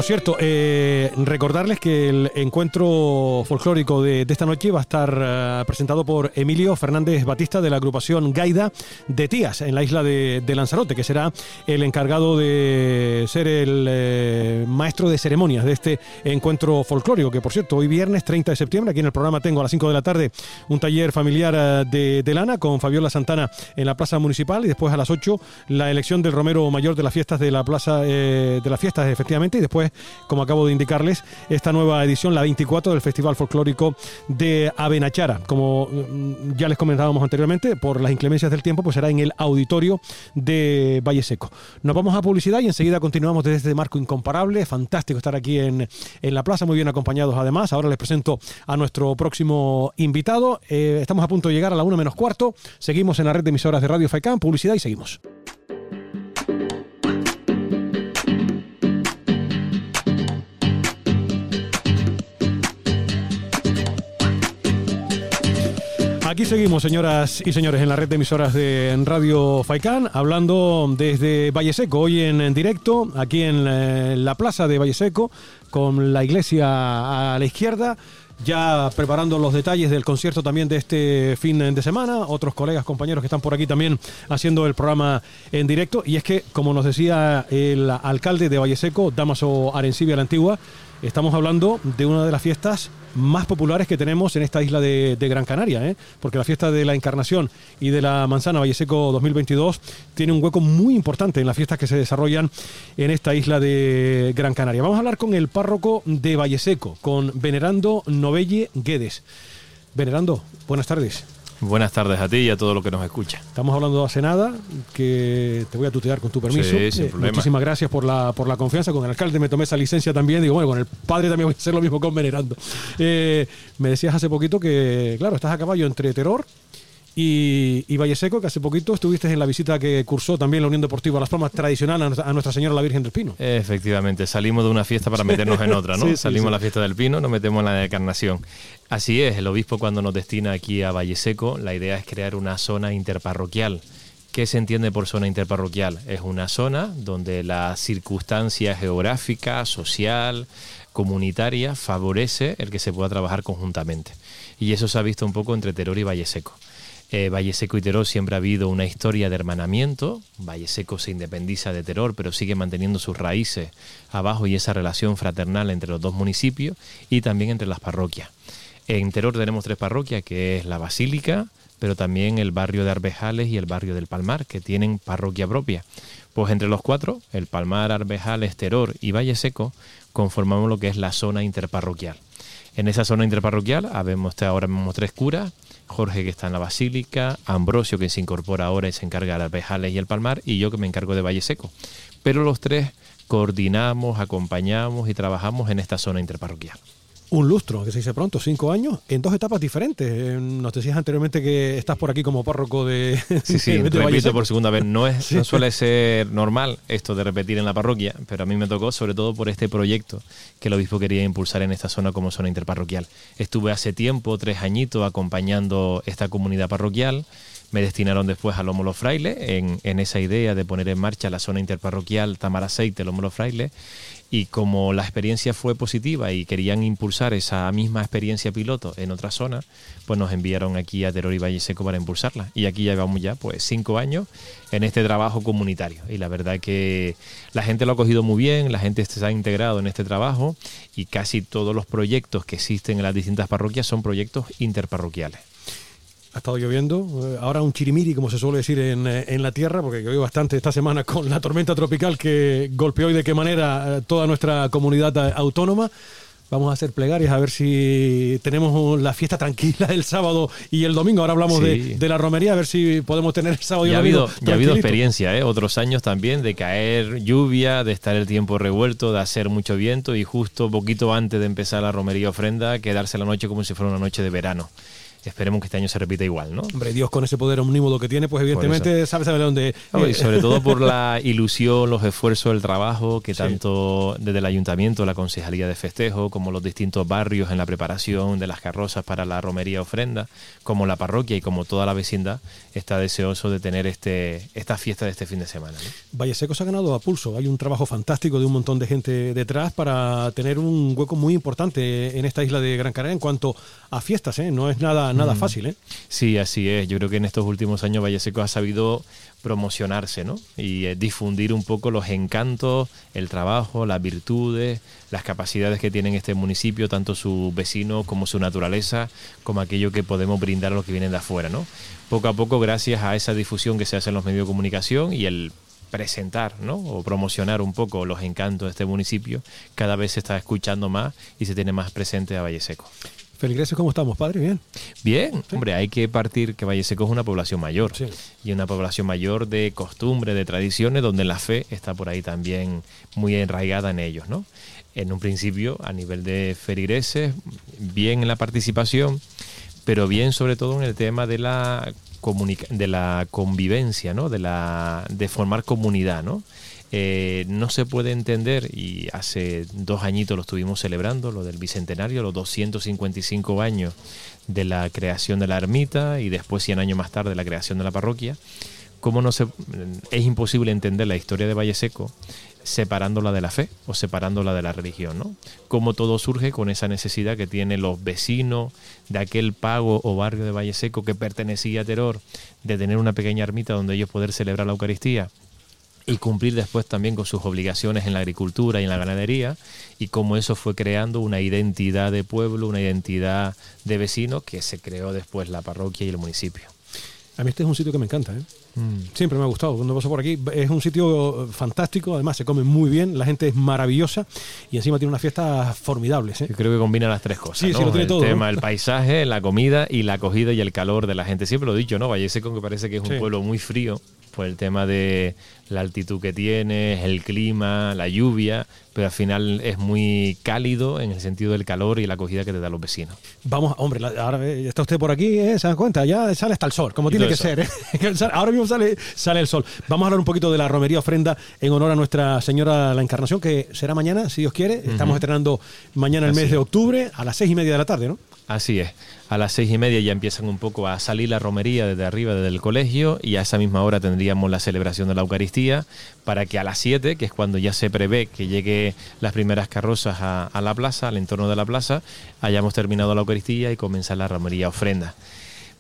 Cierto, eh, recordarles que el encuentro folclórico de, esta noche va a estar eh, presentado por Emilio Fernández Batista de la agrupación Gaida de Tías en la isla de, Lanzarote, que será el encargado de ser el eh, maestro de ceremonias de este encuentro folclórico, que por cierto, hoy viernes 30 de septiembre, aquí en el programa tengo a las 5 de la tarde un taller familiar de lana con Fabiola Santana en la Plaza Municipal y después a las 8 la elección del Romero Mayor de las fiestas de la Plaza de las fiestas, efectivamente, y después como acabo de indicarles, esta nueva edición, la 24 del Festival Folclórico de Avenachara. Como mm, ya les comentábamos anteriormente, por las inclemencias del tiempo, pues será en el auditorio de Valle Seco. Nos vamos a publicidad y enseguida continuamos desde este marco incomparable. Fantástico estar aquí en, la plaza, muy bien acompañados además. Ahora les presento a nuestro próximo invitado. Eh, estamos a punto de llegar a la 1 menos cuarto. Seguimos en la red de emisoras de Radio FAICAM, publicidad y seguimos. Aquí seguimos, señoras y señores, en la red de emisoras de Radio Faicán, hablando desde Valle Seco, hoy en, directo, aquí en eh, la plaza de Valle Seco, con la iglesia a la izquierda, ya preparando los detalles del concierto también de este fin de semana, otros colegas, compañeros que están por aquí también haciendo el programa en directo, y es que, como nos decía el alcalde de Valle Seco, Damaso Arencibia la Antigua, Estamos hablando de una de las fiestas más populares que tenemos en esta isla de, Gran Canaria, ¿eh? porque la fiesta de la Encarnación y de la Manzana Valleseco 2022 tiene un hueco muy importante en las fiestas que se desarrollan en esta isla de Gran Canaria. Vamos a hablar con el párroco de Valleseco, con Venerando Novelle Guedes. Venerando, buenas tardes. Buenas tardes a ti y a todo lo que nos escucha. Estamos hablando hace nada, que te voy a tutear con tu permiso. Sí, sin eh, problema. Muchísimas gracias por la, por la confianza. Con el alcalde me tomé esa licencia también. Digo, bueno, con el padre también voy a hacer lo mismo con Venerando. Eh, me decías hace poquito que, claro, estás a caballo entre terror y, y Valle Seco, que hace poquito estuviste en la visita que cursó también la Unión Deportiva Las Palmas tradicional a Nuestra Señora la Virgen del Pino. Efectivamente, salimos de una fiesta para meternos en otra, ¿no? salimos a la fiesta del Pino, nos metemos en la de Encarnación. Así es, el obispo cuando nos destina aquí a Valle Seco, la idea es crear una zona interparroquial. ¿Qué se entiende por zona interparroquial? Es una zona donde la circunstancia geográfica, social, comunitaria favorece el que se pueda trabajar conjuntamente. Y eso se ha visto un poco entre Teror y Valle Seco. Eh, Valle Seco y Teror siempre ha habido una historia de hermanamiento. Valle Seco se independiza de Teror, pero sigue manteniendo sus raíces abajo y esa relación fraternal entre los dos municipios y también entre las parroquias. En Teror tenemos tres parroquias, que es la Basílica, pero también el barrio de Arbejales y el barrio del Palmar, que tienen parroquia propia. Pues entre los cuatro, el Palmar, Arbejales, Teror y Valle Seco, conformamos lo que es la zona interparroquial. En esa zona interparroquial habemos ahora mismo tres curas, Jorge que está en la Basílica, Ambrosio que se incorpora ahora y se encarga de las Pejales y el Palmar, y yo que me encargo de Valle Seco. Pero los tres coordinamos, acompañamos y trabajamos en esta zona interparroquial un lustro, que se dice pronto, cinco años, en dos etapas diferentes. Eh, nos decías anteriormente que estás por aquí como párroco de. Sí, sí, repito por segunda vez. No, es, no suele ser normal esto de repetir en la parroquia, pero a mí me tocó sobre todo por este proyecto que el obispo quería impulsar en esta zona como zona interparroquial. Estuve hace tiempo, tres añitos, acompañando esta comunidad parroquial. Me destinaron después a Lómolo Fraile en, en esa idea de poner en marcha la zona interparroquial Tamaraceite, Lómolo Fraile y como la experiencia fue positiva y querían impulsar esa misma experiencia piloto en otra zona, pues nos enviaron aquí a Teror y Valle Seco para impulsarla. Y aquí llevamos ya pues cinco años en este trabajo comunitario. Y la verdad que la gente lo ha cogido muy bien, la gente se ha integrado en este trabajo y casi todos los proyectos que existen en las distintas parroquias son proyectos interparroquiales ha estado lloviendo. Eh, ahora un chirimiri, como se suele decir en, eh, en la tierra, porque llovió bastante esta semana con la tormenta tropical que golpeó y de qué manera eh, toda nuestra comunidad autónoma. Vamos a hacer plegarias a ver si tenemos la fiesta tranquila el sábado y el domingo. Ahora hablamos de, la romería, a ver si podemos tener el sábado y, el domingo. Ya ha habido experiencia, ¿eh? otros años también, de caer lluvia, de estar el tiempo revuelto, de hacer mucho viento y justo poquito antes de empezar la romería ofrenda, quedarse la noche como si fuera una noche de verano esperemos que este año se repita igual, ¿no? Hombre, Dios con ese poder omnímodo que tiene, pues evidentemente sabe saber dónde... y sobre todo por la ilusión, los esfuerzos, el trabajo que tanto desde el ayuntamiento, la concejalía de festejo, como los distintos barrios en la preparación de las carrozas para la romería ofrenda, como la parroquia y como toda la vecindad está deseoso de tener este esta fiesta de este fin de semana. Valle Seco se ha ganado a pulso, hay un trabajo fantástico de un montón de gente detrás para tener un hueco muy importante en esta isla de Gran Canaria en cuanto a fiestas, ¿eh? no es nada nada mm. fácil, ¿eh? Sí, así es. Yo creo que en estos últimos años Valle Seco ha sabido promocionarse, ¿no? Y eh, difundir un poco los encantos, el trabajo, las virtudes, las capacidades que tiene este municipio, tanto sus vecinos como su naturaleza, como aquello que podemos brindar a los que vienen de afuera, ¿no? Poco a poco, gracias a esa difusión que se hace en los medios de comunicación y el presentar ¿no? o promocionar un poco los encantos de este municipio, cada vez se está escuchando más y se tiene más presente a Valle Seco. Feligreses, ¿cómo estamos, padre? Bien. Bien, hombre, hay que partir que Valle Seco es una población mayor y una población mayor de costumbre, de tradiciones, donde la fe está por ahí también muy enraigada en ellos, ¿no? En un principio, a nivel de feligreses, bien en la participación, pero bien sobre todo en el tema de la de la convivencia, ¿no? De la de formar comunidad, ¿no? Eh, no se puede entender, y hace dos añitos lo estuvimos celebrando, lo del Bicentenario, los 255 años de la creación de la ermita y después 100 años más tarde la creación de la parroquia, cómo no se, es imposible entender la historia de Valle Seco separándola de la fe o separándola de la religión, ¿no? Cómo todo surge con esa necesidad que tienen los vecinos de aquel pago o barrio de Valle Seco que pertenecía a Teror de tener una pequeña ermita donde ellos poder celebrar la Eucaristía y cumplir después también con sus obligaciones en la agricultura y en la ganadería y cómo eso fue creando una identidad de pueblo, una identidad de vecino que se creó después la parroquia y el municipio. A mí este es un sitio que me encanta, ¿eh? Mm. Siempre me ha gustado. Cuando paso por aquí es un sitio fantástico, además se come muy bien, la gente es maravillosa y encima tiene unas fiestas formidables. ¿eh? Yo creo que combina las tres cosas. Sí, sí, lo tiene el todo. tema, el paisaje, la comida y la acogida y el calor de la gente. Siempre lo he dicho, ¿no? Valle Seco que parece que es un pueblo muy frío por el tema de la altitud que tiene, el clima, la lluvia, pero al final es muy cálido en el sentido del calor y la acogida que te da los vecinos. Vamos, hombre, ahora está usted por aquí, ¿eh? ¿se dan cuenta? Ya sale hasta el sol, como tiene que ser. ¿eh? ahora mismo sale, sale el sol. Vamos a hablar un poquito de la romería ofrenda en honor a Nuestra Señora la Encarnación, que será mañana, si Dios quiere. Estamos estrenando mañana el mes de octubre a las seis y media de la tarde, ¿no? Así es. A las seis y media ya empiezan un poco a salir la romería desde arriba, desde el colegio, y a esa misma hora tendríamos la celebración de la Eucaristía, para que a las siete, que es cuando ya se prevé que llegue las primeras carrozas a, a la plaza, al entorno de la plaza, hayamos terminado la Eucaristía y comenzar la romería ofrenda.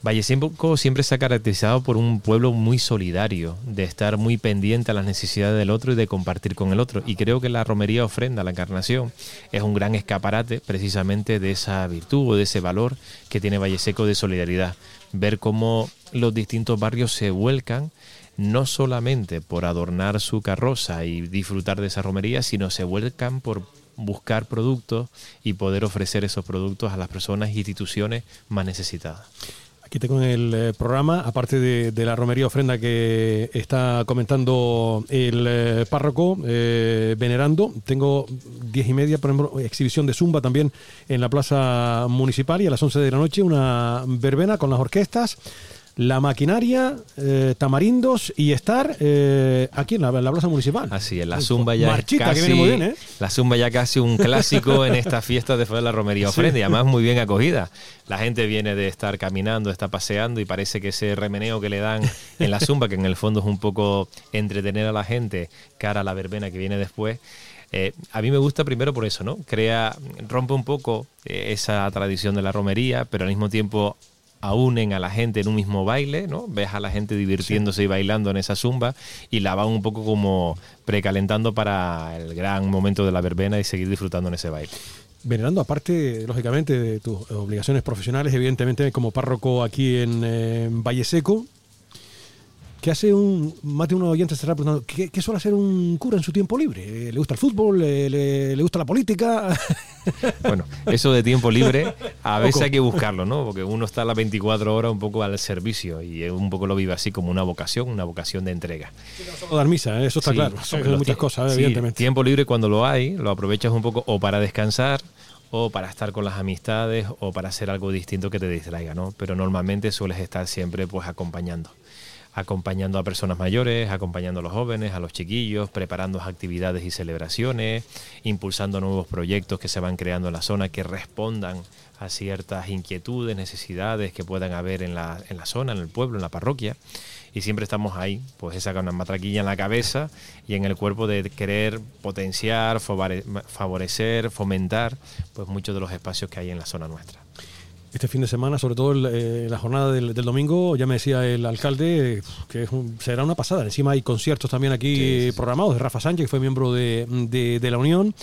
Valle siempre se ha caracterizado por un pueblo muy solidario, de estar muy pendiente a las necesidades del otro y de compartir con el otro. Y creo que la romería ofrenda, la encarnación, es un gran escaparate precisamente de esa virtud o de ese valor que tiene Valle Seco de solidaridad. Ver cómo los distintos barrios se vuelcan no solamente por adornar su carroza y disfrutar de esa romería, sino se vuelcan por buscar productos y poder ofrecer esos productos a las personas e instituciones más necesitadas. Aquí tengo en el eh, programa, aparte de, la romería ofrenda que está comentando el eh, párroco eh, venerando, tengo diez y media, por ejemplo, exhibición de zumba también en la plaza municipal y a las once de la noche una verbena con las orquestas la maquinaria, eh, tamarindos y estar eh, aquí en la, plaza municipal. Así es, la zumba ya casi, ¿eh? la zumba ya casi un clásico en esta fiesta después de la romería ofrenda y además muy bien acogida. La gente viene de estar caminando, está paseando y parece que ese remeneo que le dan en la zumba, que en el fondo es un poco entretener a la gente cara a la verbena que viene después. a mí me gusta primero por eso, ¿no? Crea, rompe un poco esa tradición de la romería, pero al mismo tiempo unen a la gente en un mismo baile, ¿no? Ves a la gente divirtiéndose y bailando en esa zumba y la van un poco como precalentando para el gran momento de la verbena y seguir disfrutando en ese baile. Venerando, aparte, lógicamente, de tus obligaciones profesionales, evidentemente, como párroco aquí en, en Valle Seco, ¿Qué hace un. Más de uno oyente estará preguntando, ¿qué, ¿qué, suele hacer un cura en su tiempo libre? ¿Le gusta el fútbol? ¿Le, le, gusta la política? Bueno, eso de tiempo libre, a veces hay que buscarlo, ¿no? Porque uno está a las 24 horas un poco al servicio y un poco lo vive así como una vocación, una vocación de entrega. No dar misa, ¿eh? eso está claro. Son muchas cosas, sí, evidentemente. Tiempo libre cuando lo hay, lo aprovechas un poco o para descansar o para estar con las amistades o para hacer algo distinto que te distraiga, ¿no? Pero normalmente sueles estar siempre pues acompañando acompañando a personas mayores, acompañando a los jóvenes, a los chiquillos, preparando actividades y celebraciones, impulsando nuevos proyectos que se van creando en la zona que respondan a ciertas inquietudes, necesidades que puedan haber en la, en la zona, en el pueblo, en la parroquia. Y siempre estamos ahí, pues esa una matraquilla en la cabeza y en el cuerpo de querer potenciar, favorecer, fomentar pues muchos de los espacios que hay en la zona nuestra este fin de semana, sobre todo eh, la jornada del, domingo, ya me decía el alcalde que será una pasada. Encima hay conciertos también aquí programados de Rafa Sánchez, que fue miembro de, de la Unión.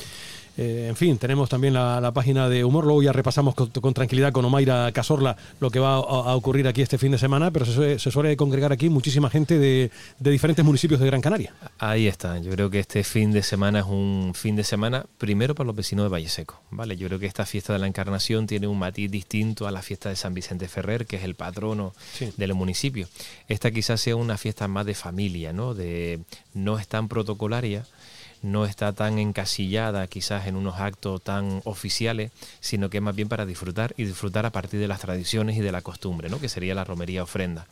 Eh, en fin, tenemos también la, página de Humor, luego ya repasamos con, tranquilidad con Omaira Casorla lo que va a, ocurrir aquí este fin de semana, pero se, suele congregar aquí muchísima gente de, diferentes municipios de Gran Canaria. Ahí está, yo creo que este fin de semana es un fin de semana primero para los vecinos de Valle Seco, ¿vale? Yo creo que esta fiesta de la Encarnación tiene un matiz distinto a la fiesta de San Vicente Ferrer, que es el patrono del municipio. Esta quizás sea una fiesta más de familia, ¿no? De, no es tan protocolaria, no está tan encasillada quizás en unos actos tan oficiales, sino que es más bien para disfrutar y disfrutar a partir de las tradiciones y de la costumbre, ¿no? que sería la romería ofrenda.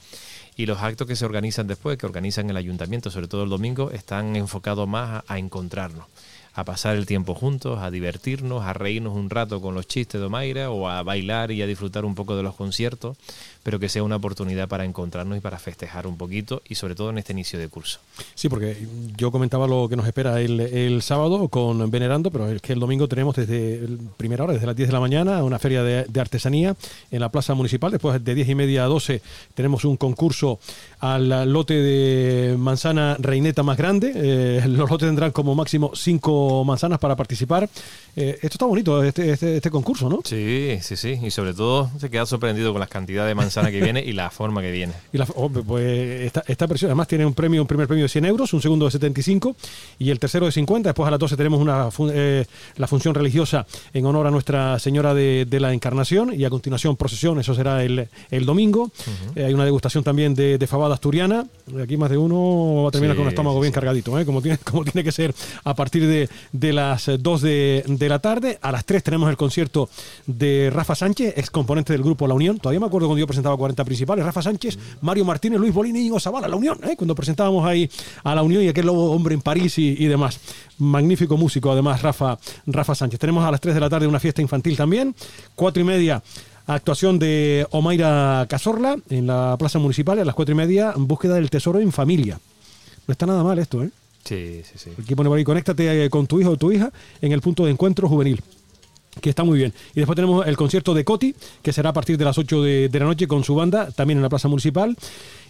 Y los actos que se organizan después, que organizan el ayuntamiento, sobre todo el domingo, están enfocados más a, encontrarnos, a pasar el tiempo juntos, a divertirnos, a reírnos un rato con los chistes de Omaira o a bailar y a disfrutar un poco de los conciertos, pero que sea una oportunidad para encontrarnos y para festejar un poquito y sobre todo en este inicio de curso. Sí, porque yo comentaba lo que nos espera el, el sábado con Venerando, pero es que el domingo tenemos desde primera hora, desde las 10 de la mañana, una feria de, de artesanía en la plaza municipal. Después de 10 y media a 12 tenemos un concurso al lote de manzana reineta más grande. Eh, los lotes tendrán como máximo 5 manzanas para participar. Eh, esto está bonito, este, este, este, concurso, ¿no? Sí, sí, sí. Y sobre todo se queda sorprendido con la cantidad de manzana que viene y la forma que viene. Y la, pues esta, esta versión además tiene un premio, un primer premio de 100 euros, un segundo de 75 y el tercero de 50. Después a las 12 tenemos una, eh, la función religiosa en honor a Nuestra Señora de, de, la Encarnación y a continuación procesión, eso será el, el domingo. eh, hay una degustación también de, de fabada asturiana. Aquí más de uno va a terminar Sí, con un estómago sí, bien sí. cargadito, ¿eh? como, tiene, como tiene que ser a partir de, de las 2 de, de la tarde. A las 3 tenemos el concierto de Rafa Sánchez, ex componente del grupo La Unión. Todavía me acuerdo cuando yo presentaba 40 principales. Rafa Sánchez, Mario Martínez, Luis Bolín y Íñigo Zavala, La Unión, ¿eh? cuando presentábamos ahí a La Unión y aquel lobo hombre en París y, y demás. Magnífico músico, además, Rafa, Rafa Sánchez. Tenemos a las 3 de la tarde una fiesta infantil también. 4 y media. Actuación de Omaira Casorla en la Plaza Municipal a las cuatro y media, búsqueda del tesoro en familia. No está nada mal esto, ¿eh? Sí, sí, sí. Aquí pone por ahí, conéctate eh, con tu hijo o tu hija en el punto de encuentro juvenil. Que está muy bien. Y después tenemos el concierto de Coti, que será a partir de las 8 de, de la noche con su banda, también en la Plaza Municipal.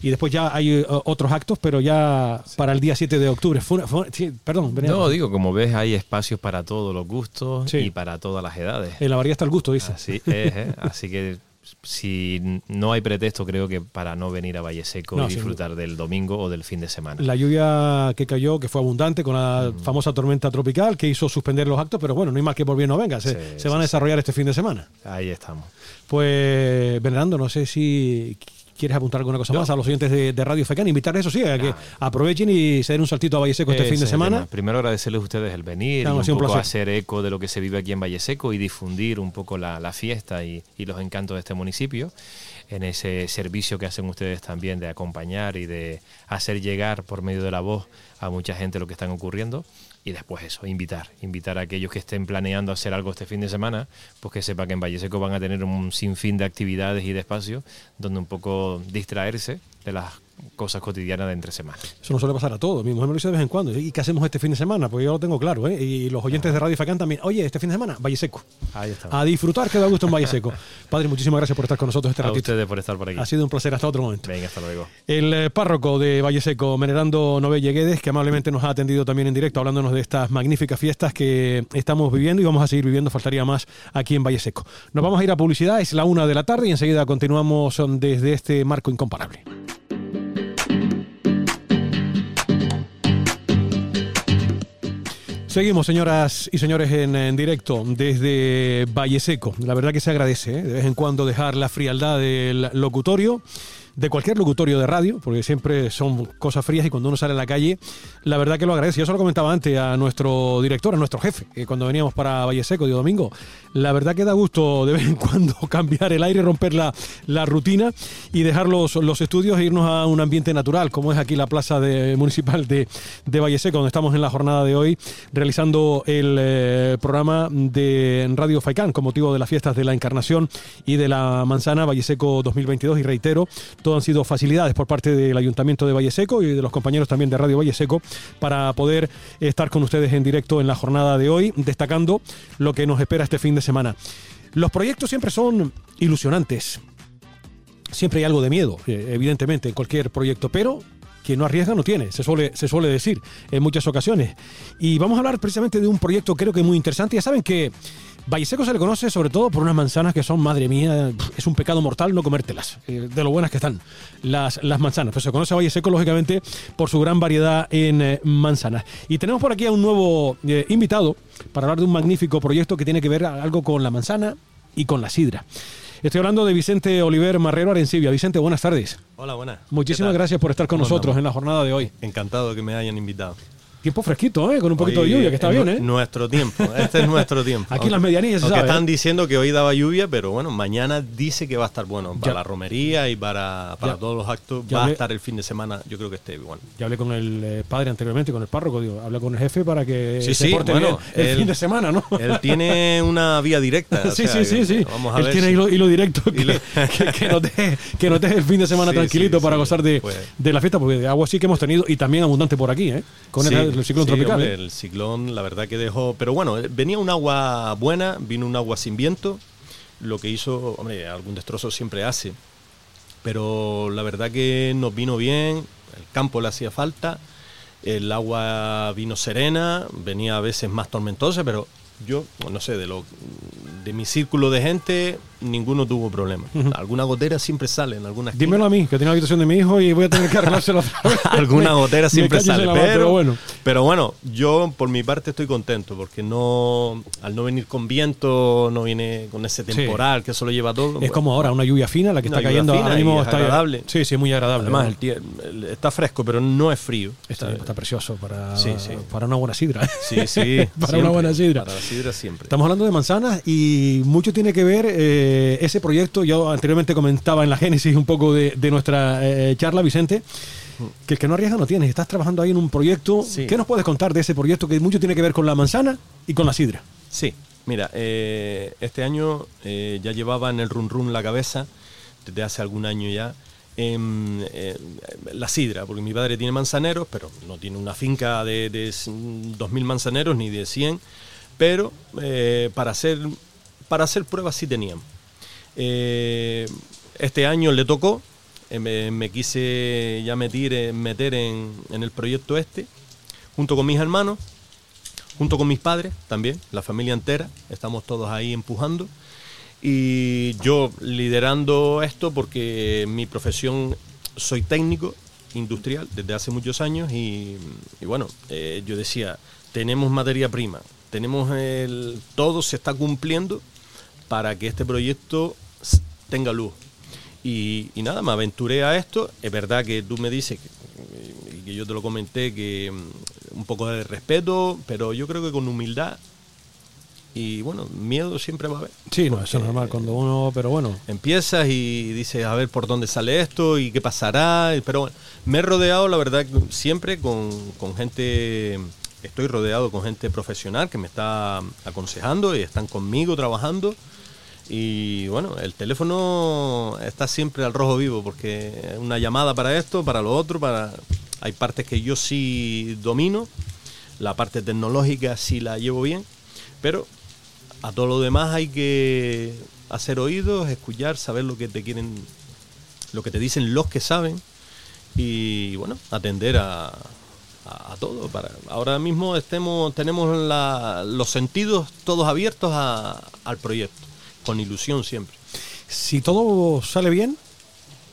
Y después ya hay eh, otros actos, pero ya para el día 7 de octubre. Fue una- fue- sí, perdón, venía- No, digo, como ves, hay espacios para todos los gustos Sí. y para todas las edades. en la variedad está el gusto, dice. Así es, ¿eh? Así que si no hay pretexto, creo que para no venir a Valle Seco No, y disfrutar del domingo o del fin de semana. La lluvia que cayó, que fue abundante con la famosa tormenta tropical, que hizo suspender los actos, pero bueno, no hay mal que por bien no venga. Se, Sí, se sí, van a sí. desarrollar este fin de semana. Ahí estamos. Pues, Bernardo, no sé si quieres apuntar alguna cosa más a los oyentes de, de Radio Fecán. Invitarles, eso sí, a que aprovechen y se den un saltito a Valle Seco este fin de semana. Primero agradecerles a ustedes el venir Claro, y un poco hacer eco de lo que se vive aquí en Valle Seco y difundir un poco la, la fiesta y, y los encantos de este municipio en ese servicio que hacen ustedes también de acompañar y de hacer llegar por medio de la voz a mucha gente lo que están ocurriendo y después eso, invitar, invitar a aquellos que estén planeando hacer algo este fin de semana, pues que sepa que en Valle Seco van a tener un sinfín de actividades y de espacios donde un poco distraerse de las cosas cotidianas de entre semana. Eso no suele pasar a todos. Mi mujer me lo dice de vez en cuando. ¿Y qué hacemos este fin de semana? Pues yo lo tengo claro, ¿eh? Y los oyentes de Radio Facán también. Oye, este fin de semana, Valle Seco. Ahí está. A disfrutar, que da gusto en Valle Seco. Padre, muchísimas gracias por estar con nosotros este a ratito. ustedes por estar por aquí. Ha sido un placer. Hasta otro momento. Venga, hasta luego. El eh, párroco de Valle Seco, Venerando Novelle Guedes, que amablemente nos ha atendido también en directo, hablándonos de estas magníficas fiestas que estamos viviendo y vamos a seguir viviendo, faltaría más aquí en Valle Seco. Nos vamos a ir a publicidad, es la una de la tarde y enseguida continuamos desde este marco incomparable. Seguimos, señoras y señores, en, directo desde Valle Seco. La verdad que se agradece ¿eh? de vez en cuando dejar la frialdad del locutorio, de cualquier locutorio de radio, porque siempre son cosas frías y cuando uno sale a la calle, la verdad que lo agradece. Yo se lo comentaba antes a nuestro director, a nuestro jefe, que cuando veníamos para Valle Seco, de domingo, la verdad que da gusto de vez en cuando cambiar el aire, romper la, la rutina y dejar los, los estudios e irnos a un ambiente natural, como es aquí la plaza de- municipal de, de Valle Seco, donde estamos en la jornada de hoy realizando el eh, programa de Radio Faicán con motivo de las fiestas de la Encarnación y de la Manzana Valle Seco 2022. Y reitero, todo han sido facilidades por parte del Ayuntamiento de Valle Seco y de los compañeros también de Radio Valle Seco para poder estar con ustedes en directo en la jornada de hoy, destacando lo que nos espera este fin de semana. Los proyectos siempre son ilusionantes. Siempre hay algo de miedo, eh, evidentemente, en cualquier proyecto, pero quien no arriesga no tiene, se suele, se suele decir en muchas ocasiones. Y vamos a hablar precisamente de un proyecto creo que muy interesante. Ya saben que Valle Seco se le conoce sobre todo por unas manzanas que son, madre mía, es un pecado mortal no comértelas, eh, de lo buenas que están las, las manzanas. Pues se conoce a Valle Seco, lógicamente, por su gran variedad en eh, manzanas. Y tenemos por aquí a un nuevo eh, invitado para hablar de un magnífico proyecto que tiene que ver algo con la manzana y con la sidra. Estoy hablando de Vicente Oliver Marrero Arencibia. Vicente, buenas tardes. Hola, buenas. Muchísimas gracias por estar con ¿Cómo nosotros en la jornada de hoy. Encantado que me hayan invitado. Tiempo fresquito, ¿eh? Con un poquito de lluvia, que está bien, ¿eh? Nuestro tiempo, este es nuestro tiempo. Aquí en las medianías, Aunque están diciendo que hoy daba lluvia, pero bueno, mañana dice que va a estar bueno para Ya. la romería y para, para todos los actos. Ya va a estar el fin de semana, yo creo que esté bueno. Ya hablé con el eh, padre anteriormente, con el párroco, digo, hablé con el jefe para que Sí, se sí, porte bueno, bien el él- fin de semana, ¿no? Él tiene una vía directa. o sí, sea, sí, sí, sí. Vamos a Él ver tiene si- hilo, hilo directo que, Hilo- que, que nos deje, que nos deje el fin de semana Sí, tranquilito para gozar de, Pues- de la fiesta, porque de agua sí que hemos tenido y también abundante por aquí, ¿eh? Con Sí, el, el ciclón sí, tropical. hombre, ¿eh? El ciclón, la verdad que dejó. Pero bueno, venía un agua buena, vino un agua sin viento. Lo que hizo, hombre, algún destrozo siempre hace. Pero la verdad que nos vino bien, el campo le hacía falta, el agua vino serena, venía a veces más tormentosa, pero yo, no sé, de lo de mi círculo de gente, ninguno tuvo problema. Alguna gotera siempre sale en alguna esquina. Dímelo a mí, que tiene la habitación de mi hijo y voy a tener que arreglárselo otra vez. alguna gotera siempre sale. Pero, pero bueno. pero bueno, yo por mi parte estoy contento porque no, al no venir con viento, no viene con ese Sí. temporal que eso lo lleva todo. Es como ahora, una lluvia fina, la que está cayendo fina mismo. es está agradable. Sí, sí, muy agradable. Además, el está fresco, pero no es frío. está, Sí. está precioso para, Sí, sí. para una buena sidra. Sí, sí. para siempre. una buena sidra. Para la sidra siempre. Estamos hablando de manzanas y mucho tiene que ver eh, ese proyecto. Yo anteriormente comentaba en la génesis un poco de, de nuestra eh, charla, Vicente, que el que no arriesga no tiene. Estás trabajando ahí en un proyecto. Sí. ¿Qué nos puedes contar de ese proyecto que mucho tiene que ver con la manzana y con la sidra? Sí, mira, eh, este año eh, ya llevaba en el run run la cabeza, desde hace algún año ya, en, eh, la sidra, porque mi padre tiene manzaneros, pero no tiene una finca de, de s- 2.000 manzaneros ni de 100, pero eh, para, hacer, para hacer pruebas sí tenían. Eh, este año le tocó, eh, me, quise ya meter, eh, meter en, en el proyecto este, junto con mis hermanos, junto con mis padres también, la familia entera, estamos todos ahí empujando. Y yo liderando esto porque mi profesión soy técnico industrial desde hace muchos años y, bueno, yo decía, tenemos materia prima, tenemos el, todo se está cumpliendo para que este proyecto tenga luz. Y, y nada, me aventuré a esto. Es verdad que tú me dices, que, y que yo te lo comenté, que mm, un poco de respeto, pero yo creo que con humildad y bueno, miedo siempre va a haber. Sí, no, eso es normal cuando uno, pero bueno. Empiezas y dices, a ver por dónde sale esto y qué pasará. Pero bueno, me he rodeado, la verdad, siempre con, con gente, estoy rodeado con gente profesional que me está aconsejando y están conmigo trabajando. Y bueno, el teléfono está siempre al rojo vivo porque una llamada para esto, para lo otro, para hay partes que yo sí domino, la parte tecnológica sí la llevo bien, pero a todo lo demás hay que hacer oídos, escuchar, saber lo que te quieren, lo que te dicen los que saben y bueno, atender a, a, todo. Para, ahora mismo estemos, tenemos la- los sentidos todos abiertos a- al proyecto, con ilusión siempre. Si todo sale bien,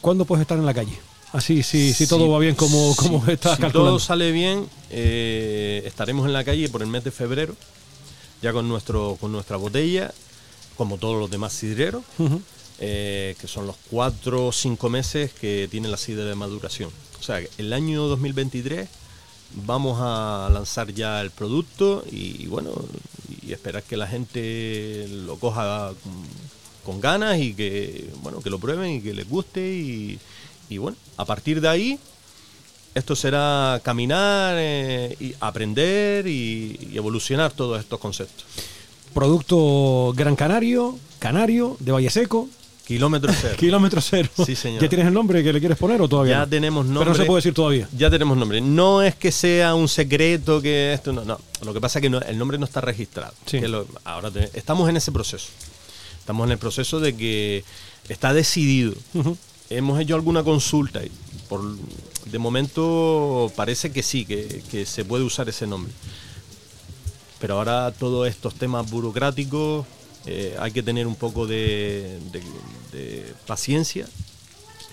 ¿cuándo puedes estar en la calle? Así, sí, si Si- todo va bien como, si- como estás si calculando. todo sale bien, eh, estaremos en la calle por el mes de febrero, ya con, nuestro, con nuestra botella, como todos los demás sidreros, eh, que son los cuatro o cinco meses que tiene la sidra de maduración. O sea, que el año 2023 vamos a lanzar ya el producto y, bueno, y esperar que la gente lo coja con, ganas y que, bueno, que lo prueben y que les guste y, y bueno, a partir de ahí esto será caminar eh, y aprender y, y evolucionar todos estos conceptos. Producto Gran Canario, Canario, de Valle Seco, Kilómetro cero. kilómetro cero. Sí, señor. ¿Ya tienes el nombre que le quieres poner o todavía? Ya no? tenemos nombre. Pero no se puede decir todavía. Ya tenemos nombre. No es que sea un secreto que esto no, no. Lo que pasa es que no- el nombre no está registrado. Sí. Que lo- ahora te- estamos en ese proceso. Estamos en el proceso de que está decidido. Hemos hecho alguna consulta y por de momento parece que sí, que, que se puede usar ese nombre. Pero ahora todos estos temas burocráticos eh, hay que tener un poco de, de- de paciencia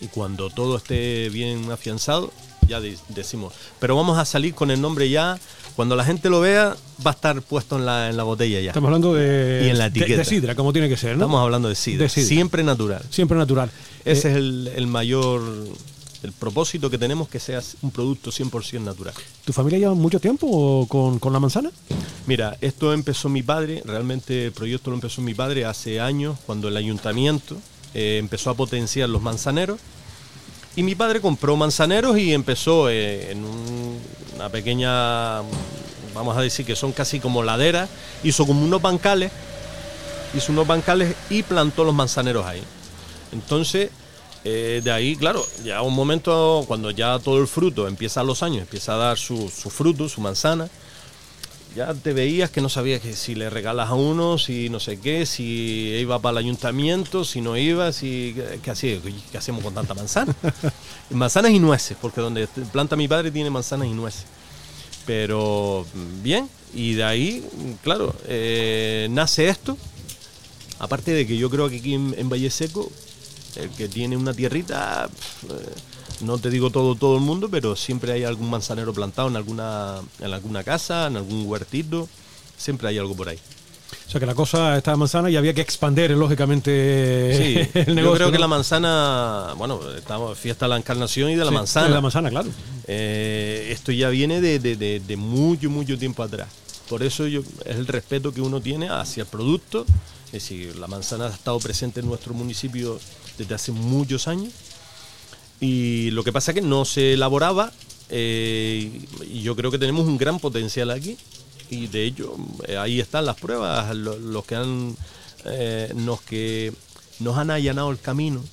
y cuando todo esté bien afianzado ya de- decimos. Pero vamos a salir con el nombre ya. Cuando la gente lo vea va a estar puesto en la, en la botella ya. Estamos hablando de, Y en la etiqueta. de sidra, como tiene que ser, ¿no? Estamos hablando de sidra. Siempre natural. Siempre natural. Ese Eh, es el, el mayor El propósito que tenemos que sea un producto 100% natural. ¿Tu familia lleva mucho tiempo con, con la manzana? Mira, esto empezó mi padre, realmente el proyecto lo empezó mi padre hace años, cuando el ayuntamiento eh, empezó a potenciar los manzaneros. Y mi padre compró manzaneros y empezó eh, en un- una pequeña, vamos a decir que son casi como laderas, hizo como unos bancales, hizo unos bancales y plantó los manzaneros ahí. Entonces, eh, de ahí, claro, ya un momento cuando ya todo el fruto empieza a los años, empieza a dar su, su fruto, su manzana, ya te veías que no sabías que si le regalas a uno, si no sé qué, si iba para el ayuntamiento, si no iba, si qué hacía, qué hacemos con tanta manzana. manzanas y nueces, porque donde planta mi padre tiene manzanas y nueces. Pero bien, y de ahí, claro, eh, nace esto. Aparte de que yo creo que aquí en, en Valle Seco, el que tiene una tierrita, no te digo todo todo el mundo, pero siempre hay algún manzanero plantado en alguna, en alguna casa, en algún huertito, siempre hay algo por ahí. O sea que la cosa está manzana y había que expandir, lógicamente, Sí, el yo negocio. creo que la manzana, bueno, estamos fiesta de la encarnación y de la Sí, manzana. de la manzana, claro. Eh, esto ya viene de, de- de- de mucho, mucho tiempo atrás. Por eso yo, es el respeto que uno tiene hacia el producto. Es decir, la manzana ha estado presente en nuestro municipio desde hace muchos años. Y lo que pasa es que no se elaboraba. eh, y yo creo que tenemos un gran potencial aquí. Y de ello, eh, ahí están las pruebas. lo- Los, que han, eh, que nos han allanado el camino,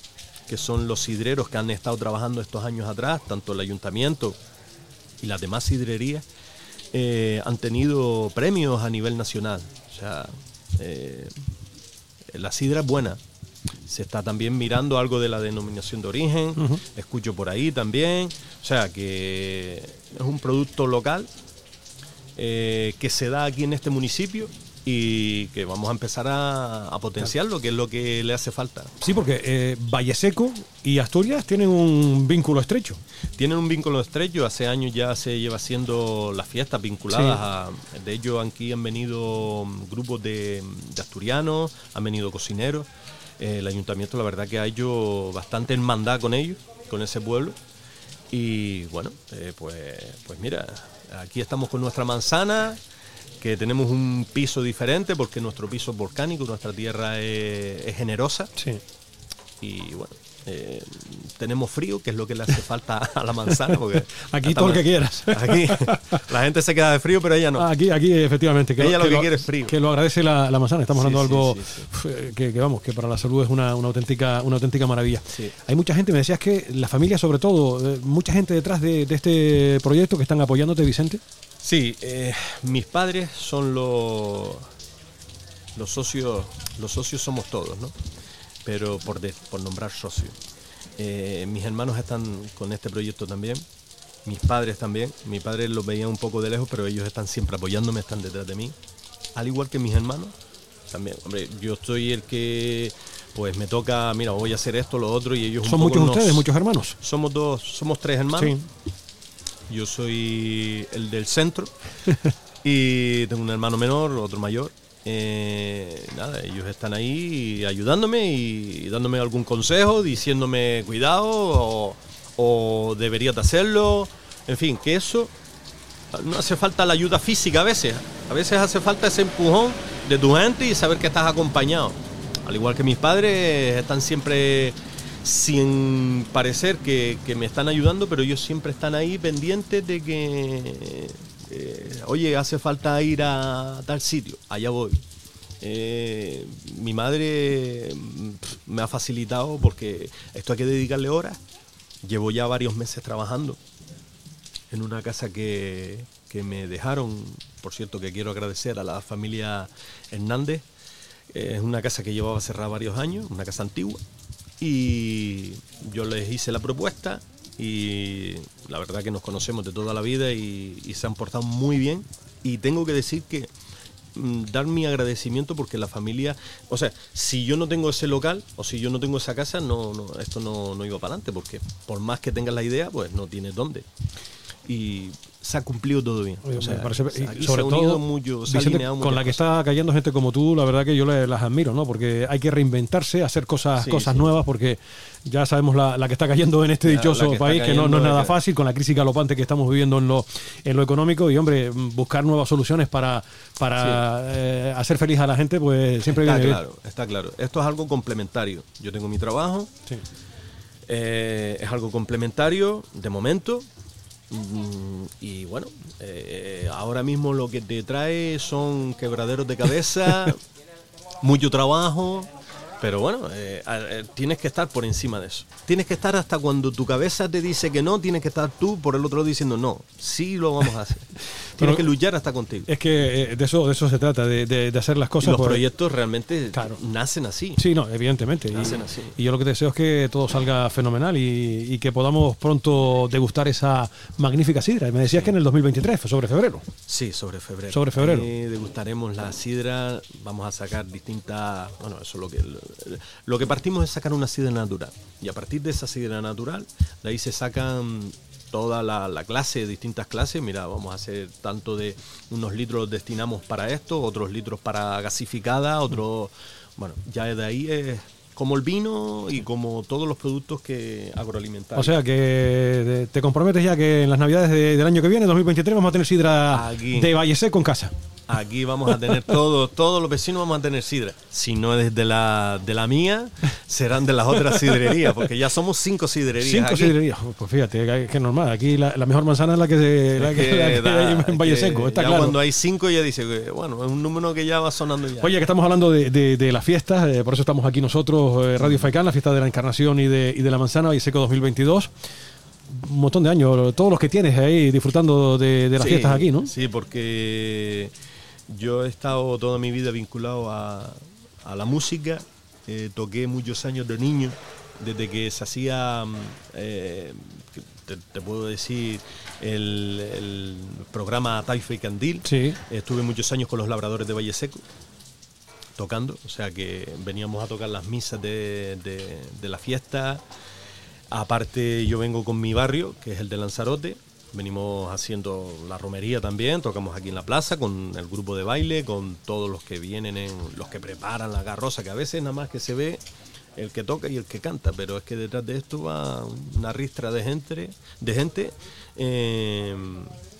que son los sidreros que han estado trabajando estos años atrás, tanto el ayuntamiento y las demás sidrerías, eh, han tenido premios a nivel nacional. O sea, la sidra es buena. Se está también mirando algo de la denominación de origen, escucho por ahí también. O sea, que es un producto local eh, que se da aquí en este municipio y que vamos a empezar a, a potenciarlo, que es lo que le hace falta. Sí, porque eh, Valle Seco y Asturias tienen un vínculo estrecho. Tienen un vínculo estrecho, hace años ya se lleva haciendo las fiestas vinculadas a... De hecho, aquí han venido mm, grupos de, de asturianos, han venido cocineros. El ayuntamiento la verdad que ha hecho bastante hermandad con ellos, con ese pueblo. Y bueno, eh, pues, pues mira, aquí estamos con nuestra manzana, que tenemos un piso diferente porque nuestro piso es volcánico, nuestra tierra es, es generosa Sí. y bueno, eh, tenemos frío, que es lo que le hace falta a la manzana. Porque Aquí todo el que quieras. Aquí la gente se queda de frío, pero ella no. Aquí, aquí efectivamente. Ella lo que quiere es frío. Que lo agradece la, la manzana. Estamos hablando sí, algo sí, sí. uf, eh, Que, que, vamos, que para la salud es una, una auténtica, una auténtica maravilla. Hay mucha gente, me decías que la familia sobre todo, eh, mucha gente detrás de, de este proyecto que están apoyándote, Vicente. Sí, eh, mis padres son los los socios, los socios somos todos, ¿no? Pero por, de- por nombrar socios. Eh, mis hermanos están con este proyecto también, mis padres también. Mi padre los veía un poco de lejos, pero ellos están siempre apoyándome, están detrás de mí. Al igual que mis hermanos, también. Hombre, yo soy el que, pues me toca, mira, voy a hacer esto, lo otro, y ellos un Son poco muchos nos- ustedes, muchos hermanos. Somos dos, somos tres hermanos. Sí. Yo soy el del centro y tengo un hermano menor, otro mayor. Eh, nada, ellos están ahí ayudándome y dándome algún consejo, diciéndome cuidado o, o deberías de hacerlo. En fin, que eso no hace falta la ayuda física a veces. A veces hace falta ese empujón de tu gente y saber que estás acompañado. Al igual que mis padres están siempre sin parecer que, que me están ayudando, pero ellos siempre están ahí pendientes de que, eh, oye, hace falta ir a tal sitio, allá voy. Eh, mi madre mm, me ha facilitado porque esto hay que dedicarle horas. Llevo ya varios meses trabajando en una casa que, que me dejaron, por cierto que quiero agradecer a la familia Hernández. Eh, Es una casa que llevaba cerrada varios años, una casa antigua, y yo les hice la propuesta y la verdad que nos conocemos de toda la vida y, se han portado muy bien. Y tengo que decir que mm, dar mi agradecimiento porque la familia, o sea, si yo no tengo ese local o si yo no tengo esa casa, no, no esto no, no iba para adelante porque por más que tengas la idea, pues no tienes dónde. Y se ha cumplido todo bien. O sea, y se sobre ha todo, mucho, se ha Vicente, alineado con la que está cayendo gente como tú, la verdad que yo le- las admiro, ¿no? Porque hay que reinventarse, hacer cosas, Sí, cosas sí. nuevas, porque ya sabemos la, la que está cayendo en este dichoso que país, que no, no es nada que- fácil, con la crisis galopante que estamos viviendo en lo, en lo económico, y hombre, buscar nuevas soluciones para, para eh, hacer feliz a la gente, pues siempre Está viene bien. claro, está claro. Esto es algo complementario. Yo tengo mi trabajo, eh, es algo complementario de momento. Y bueno, eh, ahora mismo lo que te trae son quebraderos de cabeza, mucho trabajo, pero bueno, eh, eh, tienes que estar por encima de eso. Tienes que estar hasta cuando tu cabeza te dice que no, tienes que estar tú por el otro lado diciendo no, sí lo vamos a hacer. Pero- tienes que luchar hasta contigo. Es que eh, de eso de eso se trata, de, de- de hacer las Y cosas. los proyectos realmente Claro. nacen así. Sí, no, evidentemente. Y, Hacen así. y yo lo que deseo es que todo salga fenomenal y, y que podamos pronto degustar esa magnífica sidra. Y me decías que en el 2023, fue sobre febrero. Sí, sobre febrero. Sobre febrero. Eh, degustaremos la sidra, vamos a sacar distintas... Bueno, eso es lo que... Lo que partimos es sacar una sidra natural. Y a partir de esa sidra natural, de ahí se sacan toda la, la clase, distintas clases. Mira, vamos a hacer tanto de unos litros los destinamos para esto, otros litros para gasificada, otros... Bueno, ya de ahí es como el vino y como todos los productos que agroalimentarios. O sea que te comprometes ya que en las navidades de- del año que viene, 2023, vamos a tener sidra Aquí. de Valle Seco en casa. Aquí vamos a tener todos, todos los vecinos vamos a tener sidra. Si no es de la, de la mía, serán de las otras sidrerías, porque ya somos cinco sidrerías. Cinco aquí. sidrerías. Pues fíjate, que, que normal. Aquí la, la mejor manzana es la que, se, la Es que, la que da- hay en Valle Seco, está ya claro. Cuando hay cinco ya dice, que, bueno, es un número que ya va sonando ya. Oye, que estamos hablando de, de- de las fiestas, eh, por eso estamos aquí nosotros, eh, Radio Faicán, la fiesta de la Encarnación y de, y de la Manzana, Valle Seco 2022. Un montón de años, todos los que tienes ahí disfrutando de, de las Sí, fiestas aquí, ¿no? Sí, porque yo he estado toda mi vida vinculado a, a la música, eh, toqué muchos años de niño, desde que se hacía, mm, eh, te, te puedo decir, el, el programa Taifa y Candil. Sí. Estuve muchos años con los labradores de Valle Seco tocando, o sea que veníamos a tocar las misas de, de- de la fiesta. Aparte yo vengo con mi barrio, que es el de Lanzarote, venimos haciendo la romería también, tocamos aquí en la plaza con el grupo de baile, con todos los que vienen, en, los que preparan la garrosa, que a veces nada más que se ve el que toca y el que canta, pero es que detrás de esto va una ristra de gente, de gente eh,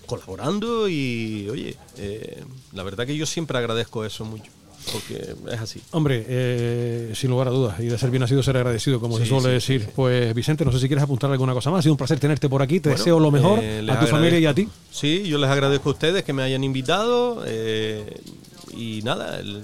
colaborando y oye, eh, la verdad que yo siempre agradezco eso mucho, porque es así. Hombre, eh, sin lugar a dudas, y de ser bien nacido ser agradecido, como se suele sí, decir. Pues Vicente, no sé si quieres apuntar alguna cosa más. Ha sido un placer tenerte por aquí. Te Bueno, deseo lo mejor eh, a tu familia y a ti. Sí, yo les agradezco a ustedes que me hayan invitado eh, y nada, el-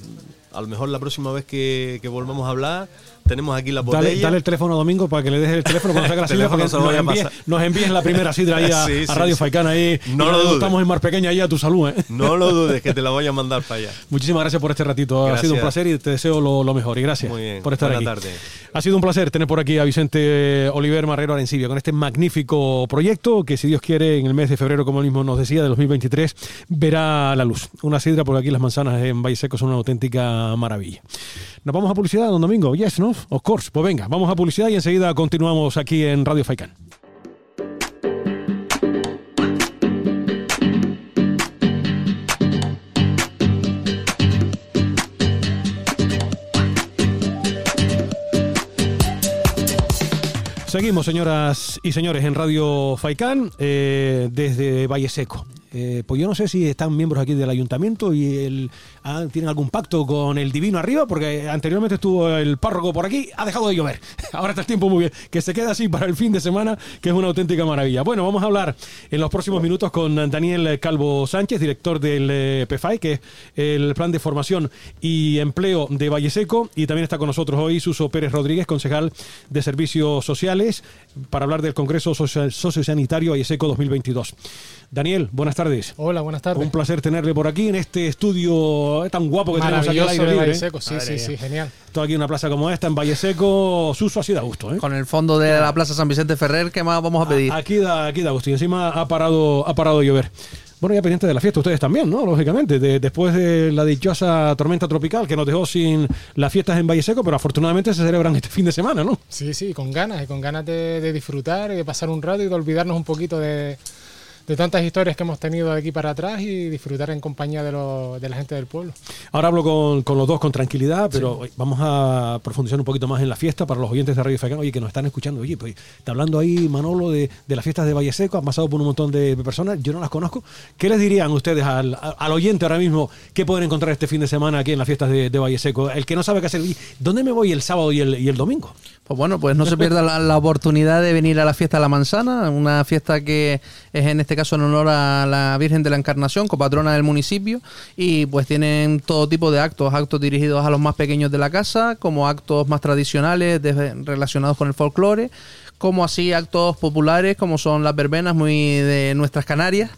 a lo mejor la próxima vez que, que volvamos a hablar tenemos aquí la botella. Dale, dale el teléfono a Domingo para que le dejes el teléfono cuando saque la sidra, para que nos pasar. nos envíes la primera sidra ahí a, Sí, a sí, Radio sí. Faicán ahí. No lo dudes. Estamos en Mar Pequeña ahí a tu salud, ¿eh? No lo dudes que te la voy a mandar para allá. Muchísimas gracias por este ratito. Ha Gracias. sido un placer y te deseo lo, lo mejor. Y gracias Muy bien. por estar Buena aquí. tarde. Ha sido un placer tener por aquí a Vicente Oliver Marrero Arencibia con este magnífico proyecto que, si Dios quiere, en el mes de febrero, como él mismo nos decía, de 2023, verá la luz. Una sidra, porque aquí las manzanas en Valle Seco son una auténtica maravilla. Nos vamos a publicidad, don Domingo. Yes, ¿no? Of course. Pues venga, vamos a publicidad y enseguida continuamos aquí en Radio Faicán. Seguimos, señoras y señores, en Radio Faicán eh, desde Valle Seco. Eh, pues yo no sé si están miembros aquí del ayuntamiento y el, ah, tienen algún pacto con el divino arriba, porque anteriormente estuvo el párroco por aquí, ha dejado de llover. Ahora está el tiempo muy bien. Que se quede así para el fin de semana, que es una auténtica maravilla. Bueno, vamos a hablar en los próximos minutos con Daniel Calvo Sánchez, director del eh, PFAI, que es el plan de formación y empleo de Valle Seco. Y también está con nosotros hoy Suso Pérez Rodríguez, concejal de Servicios Sociales, para hablar del Congreso Sociosanitario Valle Seco 2022. Daniel, buenas tardes. Hola, buenas tardes. Un placer tenerle por aquí en este estudio tan guapo que tenemos aquí al aire libre. Valle. Seco, sí, sí, sí, genial. Todo aquí en una plaza como esta, en Valle Seco, Suso así da gusto. ¿eh? Con el fondo de la Plaza San Vicente Ferrer, ¿qué más vamos a pedir? Aquí da, aquí da gusto. Y encima ha parado, ha parado de llover. Bueno, ya pendiente de la fiesta, ustedes también, ¿no? Lógicamente, de- después de la dichosa tormenta tropical que nos dejó sin las fiestas en Valle Seco, pero afortunadamente se celebran este fin de semana, ¿no? Sí, sí, con ganas, y con ganas de, de disfrutar y de pasar un rato y de olvidarnos un poquito de, de tantas historias que hemos tenido de aquí para atrás y disfrutar en compañía de, lo- de la gente del pueblo. Ahora hablo con, con los dos con tranquilidad, pero vamos a profundizar un poquito más en la fiesta para los oyentes de Radio Facán, oye, que nos están escuchando. Oye, pues está hablando ahí Manolo de, de las fiestas de Valle Seco, han pasado por un montón de personas, yo no las conozco. ¿Qué les dirían ustedes al, al oyente ahora mismo que pueden encontrar este fin de semana aquí en las fiestas de, de Valle Seco? El que no sabe qué hacer, ¿dónde me voy el sábado y el, y el domingo? Pues bueno, pues no se pierda la, oportunidad de venir a la fiesta de la manzana, una fiesta que es en este caso en honor a la Virgen de la Encarnación, copatrona del municipio, y pues tienen todo tipo de actos, actos dirigidos a los más pequeños de la casa, como actos más tradicionales relacionados con el folclore, como así actos populares como son las verbenas muy de nuestras Canarias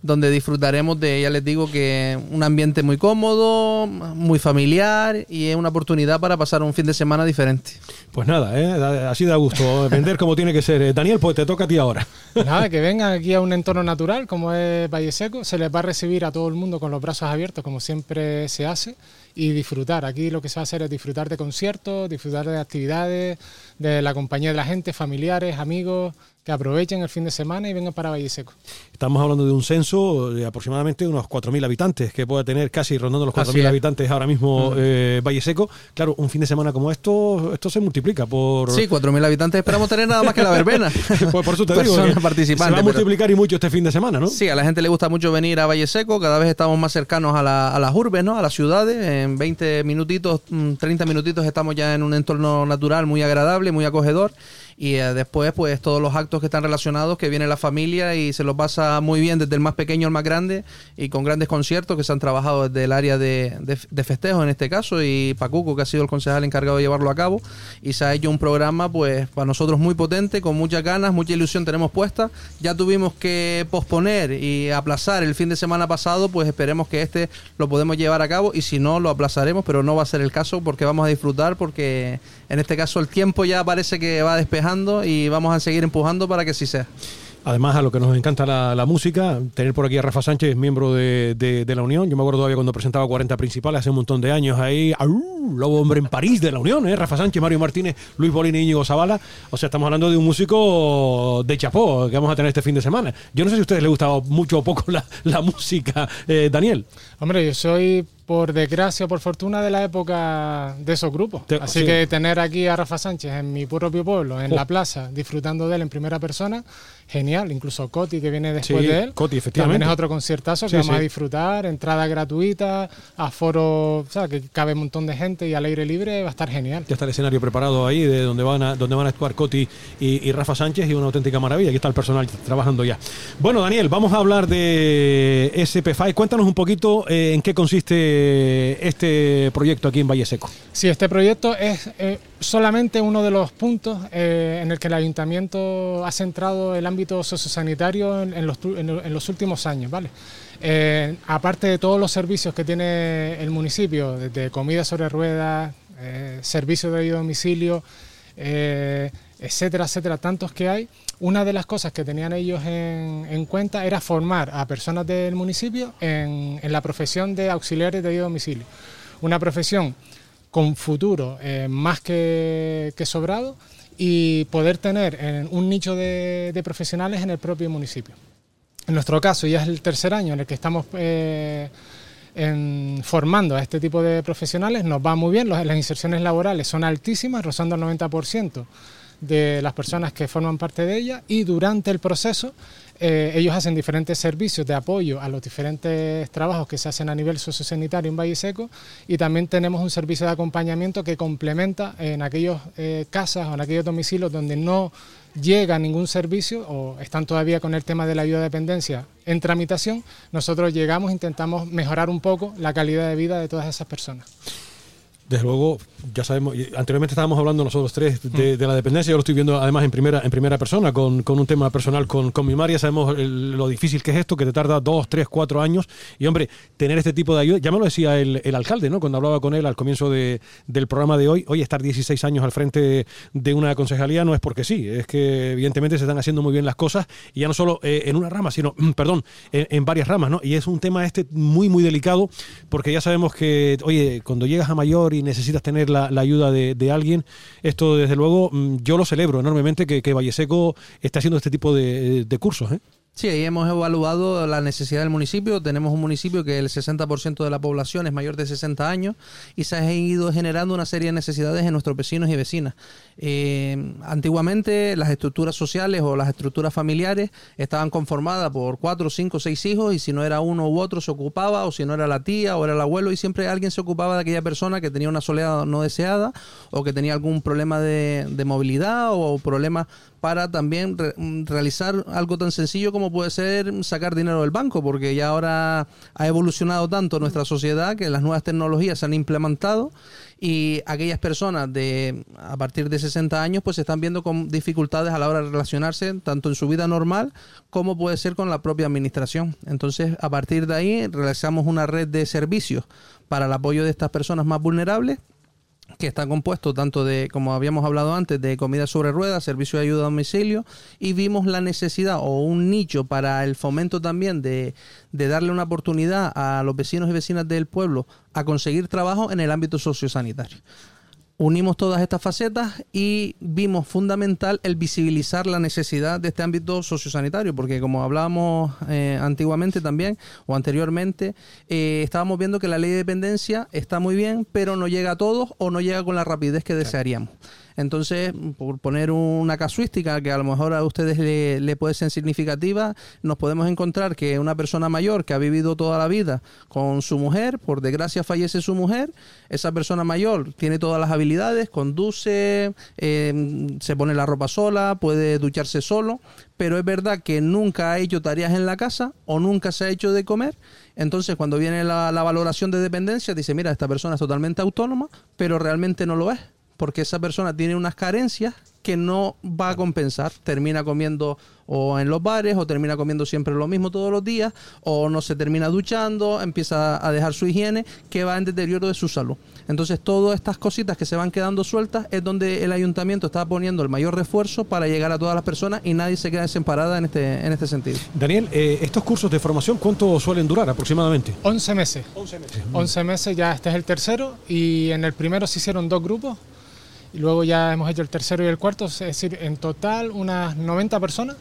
donde disfrutaremos de, ya les digo, que un ambiente muy cómodo, muy familiar y es una oportunidad para pasar un fin de semana diferente. Pues nada, ¿eh? Así da gusto, vender como tiene que ser. Eh, Daniel, pues te toca a ti ahora. Nada, que vengan aquí a un entorno natural como es Valle Seco, se les va a recibir a todo el mundo con los brazos abiertos como siempre se hace y disfrutar. Aquí lo que se va a hacer es disfrutar de conciertos, disfrutar de actividades, de la compañía de la gente, familiares, amigos, que aprovechen el fin de semana y vengan para Valle Seco. Estamos hablando de un censo de aproximadamente unos 4.000 habitantes, que puede tener casi rondando los Así 4.000 es. habitantes ahora mismo eh, Valle Seco. Claro, un fin de semana como esto, esto se multiplica por... Sí, 4.000 habitantes esperamos tener nada más que la verbena. Pues por eso te digo, Personas que participantes, se va a pero- multiplicar y mucho este fin de semana, ¿no? Sí, a la gente le gusta mucho venir a Valle Seco, cada vez estamos más cercanos a, la- a las urbes, ¿no? A las ciudades, en 20 minutitos, mm, 30 minutitos estamos ya en un entorno natural muy agradable, muy acogedor y eh, después pues todos los actos que están relacionados, que viene la familia y se los pasa muy bien desde el más pequeño al más grande y con grandes conciertos que se han trabajado desde el área de, de, de festejos en este caso. Y Pacuco que ha sido el concejal encargado de llevarlo a cabo. Y se ha hecho un programa pues para nosotros muy potente, con muchas ganas, mucha ilusión tenemos puesta. Ya tuvimos que posponer y aplazar el fin de semana pasado, pues esperemos que este lo podemos llevar a cabo. Y si no lo aplazaremos, pero no va a ser el caso porque vamos a disfrutar porque en este caso el tiempo ya parece que va despejando y vamos a seguir empujando para que sí sea. Además, a lo que nos encanta la, la música, tener por aquí a Rafa Sánchez, miembro de, de- de la Unión. Yo me acuerdo todavía cuando presentaba 40 principales hace un montón de años ahí. ¡Au! Lobo hombre en París de la Unión, ¿eh? Rafa Sánchez, Mario Martínez, Luis Bolín y Íñigo Zavala. O sea, estamos hablando de un músico de chapó que vamos a tener este fin de semana. Yo no sé si a ustedes les gustaba mucho o poco la, la música, eh, Daniel. Hombre, yo soy, por desgracia o por fortuna, de la época de esos grupos. Te- Así sí. que tener aquí a Rafa Sánchez en mi propio pueblo, en Oh. la plaza, disfrutando de él en primera persona, genial. Incluso Coti, que viene después Sí, de él. Coti, efectivamente. También es otro conciertazo que Sí, vamos a disfrutar, entrada gratuita, aforo, o sea, que cabe un montón de gente y al aire libre, va a estar genial. Ya está el escenario preparado ahí, de donde van a, donde van a actuar Coti y, y Rafa Sánchez, y una auténtica maravilla. Aquí está el personal trabajando ya. Bueno, Daniel, vamos a hablar de SPFI. Cuéntanos un poquito eh, en qué consiste este proyecto aquí en Valle Seco. Sí, este proyecto es eh, solamente uno de los puntos eh, en el que el ayuntamiento ha centrado el ámbito sociosanitario en, en los, últimos años, ¿vale? Eh, aparte de todos los servicios que tiene el municipio, desde comida sobre ruedas, servicios de domicilio, etcétera, etcétera, tantos que hay, una de las cosas que tenían ellos en, en cuenta era formar a personas del municipio en, en la profesión de auxiliares de domicilio. Una profesión con futuro eh, más que, sobrado y poder tener en un nicho de, de profesionales en el propio municipio. En nuestro caso ya es el tercer año en el que estamos eh, formando a este tipo de profesionales, nos va muy bien, las inserciones laborales son altísimas, rozando el 90% de las personas que forman parte de ella y durante el proceso eh, ellos hacen diferentes servicios de apoyo a los diferentes trabajos que se hacen a nivel sociosanitario en Valle Seco y también tenemos un servicio de acompañamiento que complementa en aquellos eh, casas o en aquellos domicilios donde no llega ningún servicio o están todavía con el tema de la ayuda de dependencia en tramitación, nosotros llegamos, intentamos mejorar un poco la calidad de vida de todas esas personas. Desde luego, ya sabemos, anteriormente estábamos hablando nosotros tres de, de la dependencia, yo lo estoy viendo además en primera, en primera persona, con, con un tema personal con, con mi María, sabemos el- lo difícil que es esto, que te tarda dos, tres, cuatro años, y hombre, tener este tipo de ayuda, ya me lo decía el, el alcalde, ¿no? Cuando hablaba con él al comienzo de- del programa de hoy, oye, estar 16 años al frente de una concejalía no es porque sí, es que evidentemente se están haciendo muy bien las cosas, y ya no solo eh, en una rama, sino, perdón, en, en varias ramas, ¿no? Y es un tema este muy, muy delicado, porque ya sabemos que, oye, cuando llegas a mayor y necesitas tener la, ayuda de, alguien, esto desde luego mm, yo lo celebro enormemente que, que Valle Seco esté haciendo este tipo de, de cursos. ¿eh? Sí, ahí hemos evaluado la necesidad del municipio. Tenemos un municipio que el 60% de la población es mayor de 60 años y se ha ido generando una serie de necesidades en nuestros vecinos y vecinas. Eh, antiguamente las estructuras sociales o las estructuras familiares estaban conformadas por cuatro, cinco, seis hijos y si no era uno u otro se ocupaba o si no era la tía o era el abuelo y siempre alguien se ocupaba de aquella persona que tenía una soledad no deseada o que tenía algún problema de, movilidad o problemas para también re- mm, realizar algo tan sencillo como puede ser sacar dinero del banco, porque ya ahora ha evolucionado tanto nuestra sociedad que las nuevas tecnologías se han implementado y aquellas personas de a partir de 60 años pues se están viendo con dificultades a la hora de relacionarse tanto en su vida normal como puede ser con la propia administración. Entonces, a partir de ahí realizamos una red de servicios para el apoyo de estas personas más vulnerables que está compuesto tanto de, como habíamos hablado antes, de comida sobre ruedas, servicio de ayuda a domicilio, y vimos la necesidad o un nicho para el fomento también de, de darle una oportunidad a los vecinos y vecinas del pueblo a conseguir trabajo en el ámbito sociosanitario. Unimos todas estas facetas y vimos fundamental el visibilizar la necesidad de este ámbito sociosanitario, porque como hablábamos eh, antiguamente también o anteriormente, eh, estábamos viendo que la ley de dependencia está muy bien, pero no llega a todos o no llega con la rapidez que desearíamos. Entonces, por poner una casuística que a lo mejor a ustedes le, puede ser significativa, nos podemos encontrar que una persona mayor que ha vivido toda la vida con su mujer, por desgracia fallece su mujer, esa persona mayor tiene todas las habilidades, conduce, eh, se pone la ropa sola, puede ducharse solo, pero es verdad que nunca ha hecho tareas en la casa o nunca se ha hecho de comer. Entonces, cuando viene la, la valoración de dependencia, dice, mira, esta persona es totalmente autónoma, pero realmente no lo es porque esa persona tiene unas carencias que no va a compensar. Termina comiendo o en los bares, o termina comiendo siempre lo mismo todos los días, o no se termina duchando, empieza a dejar su higiene, que va en deterioro de su salud. Entonces, todas estas cositas que se van quedando sueltas es donde el ayuntamiento está poniendo el mayor refuerzo para llegar a todas las personas y nadie se queda desemparada en este, en este sentido. Daniel, eh, estos cursos de formación, ¿cuánto suelen durar aproximadamente? 11 meses. 11 meses. 11 meses, ya este es el tercero y en el primero se hicieron dos grupos luego ya hemos hecho el tercero y el cuarto, es decir, en total unas 90 personas,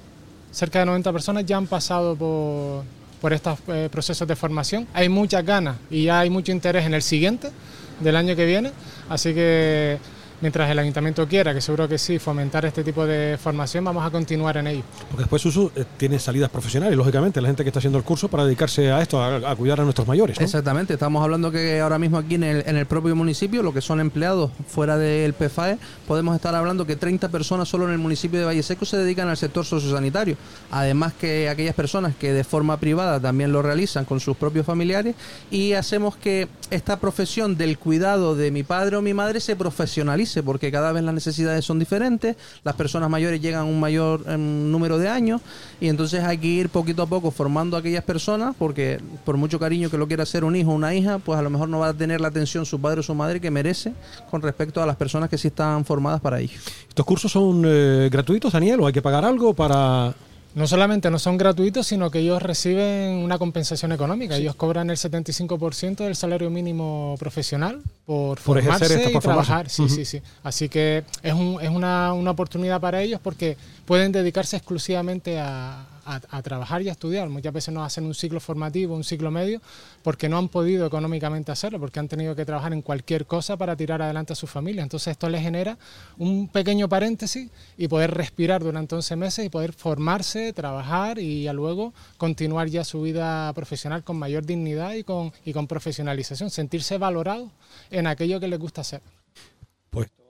cerca de 90 personas ya han pasado por, por estos eh, procesos de formación. Hay muchas ganas y ya hay mucho interés en el siguiente del año que viene, así que mientras el ayuntamiento quiera, que seguro que sí, fomentar este tipo de formación, vamos a continuar en ello. Porque después Susu eh, tiene salidas profesionales, lógicamente, la gente que está haciendo el curso para dedicarse a esto, a, a cuidar a nuestros mayores. ¿no? Exactamente, estamos hablando que ahora mismo aquí en el, en el propio municipio, lo que son empleados fuera del PFAE, podemos estar hablando que 30 personas solo en el municipio de Valle Seco se dedican al sector sociosanitario. Además que aquellas personas que de forma privada también lo realizan con sus propios familiares y hacemos que esta profesión del cuidado de mi padre o mi madre se profesionalice porque cada vez las necesidades son diferentes, las personas mayores llegan a un mayor eh, número de años y entonces hay que ir poquito a poco formando a aquellas personas porque por mucho cariño que lo quiera hacer un hijo o una hija, pues a lo mejor no va a tener la atención su padre o su madre que merece con respecto a las personas que sí están formadas para ello. ¿Estos cursos son eh, gratuitos, Daniel, o hay que pagar algo para...? No solamente no son gratuitos, sino que ellos reciben una compensación económica. Ellos cobran el 75% del salario mínimo profesional por, Por ejercer esto, y trabajar. Sí, sí, sí. Así que es, un- es una, una oportunidad para ellos porque pueden dedicarse exclusivamente a, a- trabajar y a estudiar. Muchas veces no hacen un ciclo formativo, un ciclo medio, porque no han podido económicamente hacerlo, porque han tenido que trabajar en cualquier cosa para tirar adelante a su familia. Entonces esto les genera un pequeño paréntesis y poder respirar durante 11 meses y poder formarse, trabajar y ya luego continuar ya su vida profesional con mayor dignidad y con, y con profesionalización, sentirse valorados en aquello que les gusta hacer.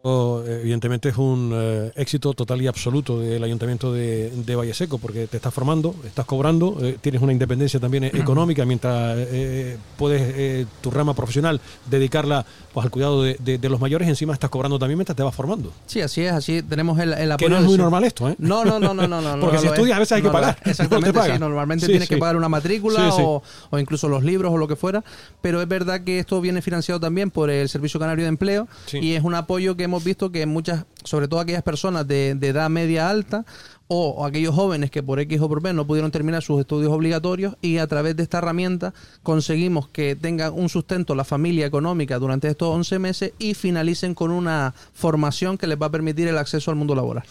Evidentemente es un eh, éxito total y absoluto del Ayuntamiento de, de Valle Seco, porque te estás formando, estás cobrando, eh, tienes una independencia también eh, económica, mientras puedes tu rama profesional dedicarla pues, al cuidado de, de- de los mayores, encima estás cobrando también mientras te vas formando. Sí, así es, así tenemos el, el Que apoyo no es muy normal esto, ¿eh? No, no, no, no, no, no. Porque no si es. estudias a veces hay que No pagar. Exactamente, te sí, normalmente Sí, tienes sí. que pagar una matrícula Sí. O, o incluso los libros o lo que fuera, pero es verdad que esto viene financiado también por el Servicio Canario de Empleo y es un apoyo que hemos visto que muchas, sobre todo aquellas personas de, edad media alta o, o aquellos jóvenes que por X o por B no pudieron terminar sus estudios obligatorios y a través de esta herramienta conseguimos que tengan un sustento la familia económica durante estos 11 meses y finalicen con una formación que les va a permitir el acceso al mundo laboral.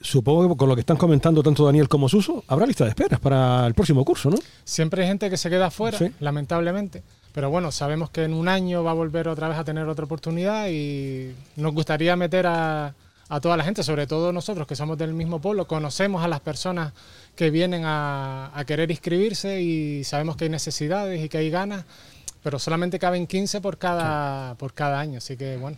Supongo que con lo que están comentando tanto Daniel como Suso, habrá lista de esperas para el próximo curso, ¿no? Siempre hay gente que se queda afuera, Sí. lamentablemente. Pero bueno, sabemos que en un año va a volver otra vez a tener otra oportunidad y nos gustaría meter a, a toda la gente, sobre todo nosotros que somos del mismo pueblo, conocemos a las personas que vienen a, a querer inscribirse y sabemos que hay necesidades y que hay ganas, pero solamente caben 15 por cada, por cada año, así que bueno,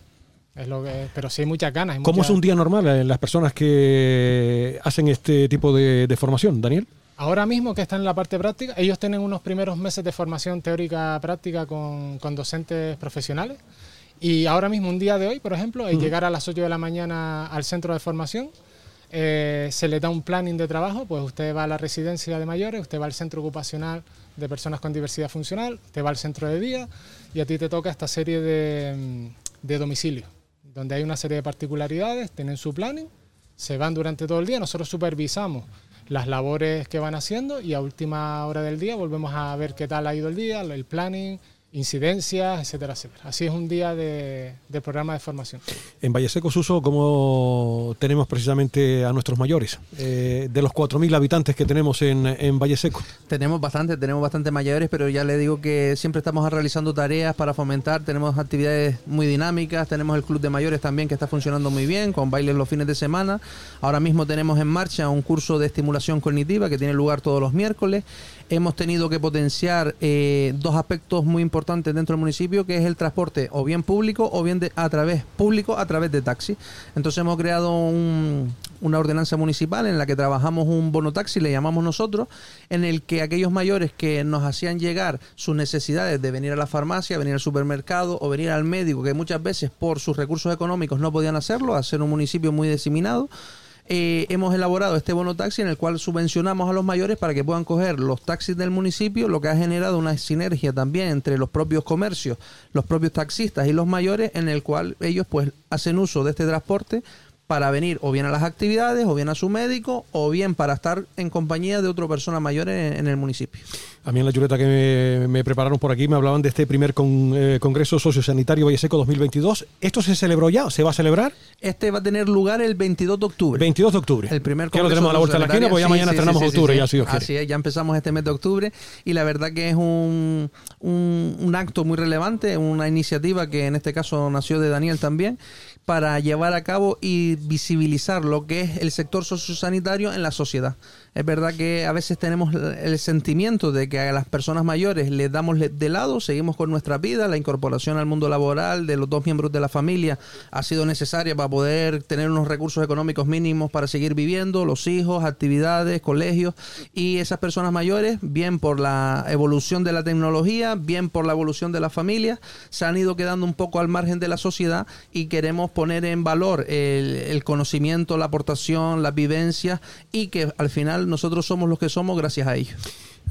es lo que, pero sí hay muchas ganas. hay ¿Cómo es un día normal en las personas que hacen este tipo de, de formación, Daniel? Ahora mismo que están en la parte práctica, ellos tienen unos primeros meses de formación teórica práctica con, con docentes profesionales. Y ahora mismo, un día de hoy, por ejemplo, es llegar a las 8 de la mañana al centro de formación. eh, se le da un planning de trabajo, pues usted va a la residencia de mayores, usted va al centro ocupacional de personas con diversidad funcional, usted va al centro de día y a ti te toca esta serie de, de domicilios, donde hay una serie de particularidades, tienen su planning, se van durante todo el día, nosotros supervisamos las labores que van haciendo y a última hora del día volvemos a ver qué tal ha ido el día, el planning, incidencias, etcétera, etcétera. Así es un día de, de programa de formación. En Valle Seco, Suso, ¿cómo tenemos precisamente a nuestros mayores? Eh, de los 4.000 habitantes que tenemos en, en Valle Seco. Tenemos bastante, tenemos bastante mayores, pero ya le digo que siempre estamos realizando tareas para fomentar, tenemos actividades muy dinámicas, tenemos el club de mayores también que está funcionando muy bien, con bailes los fines de semana. Ahora mismo tenemos en marcha un curso de estimulación cognitiva que tiene lugar todos los miércoles. Hemos tenido que potenciar eh, dos aspectos muy importantes dentro del municipio, que es el transporte o bien público o bien de- a través público a través de taxi. Entonces hemos creado un- una ordenanza municipal en la que trabajamos un bono taxi, le llamamos nosotros, en el que aquellos mayores que nos hacían llegar sus necesidades de venir a la farmacia, venir al supermercado o venir al médico, que muchas veces por sus recursos económicos no podían hacerlo, a ser un municipio muy diseminado, eh, hemos elaborado este bono taxi en el cual subvencionamos a los mayores para que puedan coger los taxis del municipio, lo que ha generado una sinergia también entre los propios comercios, los propios taxistas y los mayores, en el cual ellos pues hacen uso de este transporte para venir o bien a las actividades, o bien a su médico, o bien para estar en compañía de otra persona mayor en, en el municipio. A mí en la chuleta que me, me prepararon por aquí me hablaban de este primer con- eh, Congreso Sociosanitario Valle Seco 2022. ¿Esto se celebró ya? ¿Se va a celebrar? Este va a tener lugar el 22 de octubre. 22 de octubre. El primer Que lo Congreso tenemos a la vuelta de la esquina, pues ya Sí, mañana sí, estrenamos sí, octubre, ya si Dios quiere. Así es, ya empezamos este mes de octubre y la verdad que es un, un, un acto muy relevante, una iniciativa que en este caso nació de Daniel también, para llevar a cabo y visibilizar lo que es el sector sociosanitario en la sociedad. Es verdad que a veces tenemos el sentimiento de que a las personas mayores les damos de lado, seguimos con nuestra vida, la incorporación al mundo laboral de los dos miembros de la familia ha sido necesaria para poder tener unos recursos económicos mínimos para seguir viviendo, los hijos, actividades, colegios y esas personas mayores, bien por la evolución de la tecnología, bien por la evolución de la familia, se han ido quedando un poco al margen de la sociedad y queremos poner en valor el, el conocimiento, la aportación, las vivencias y que al final nosotros somos los que somos gracias a ellos.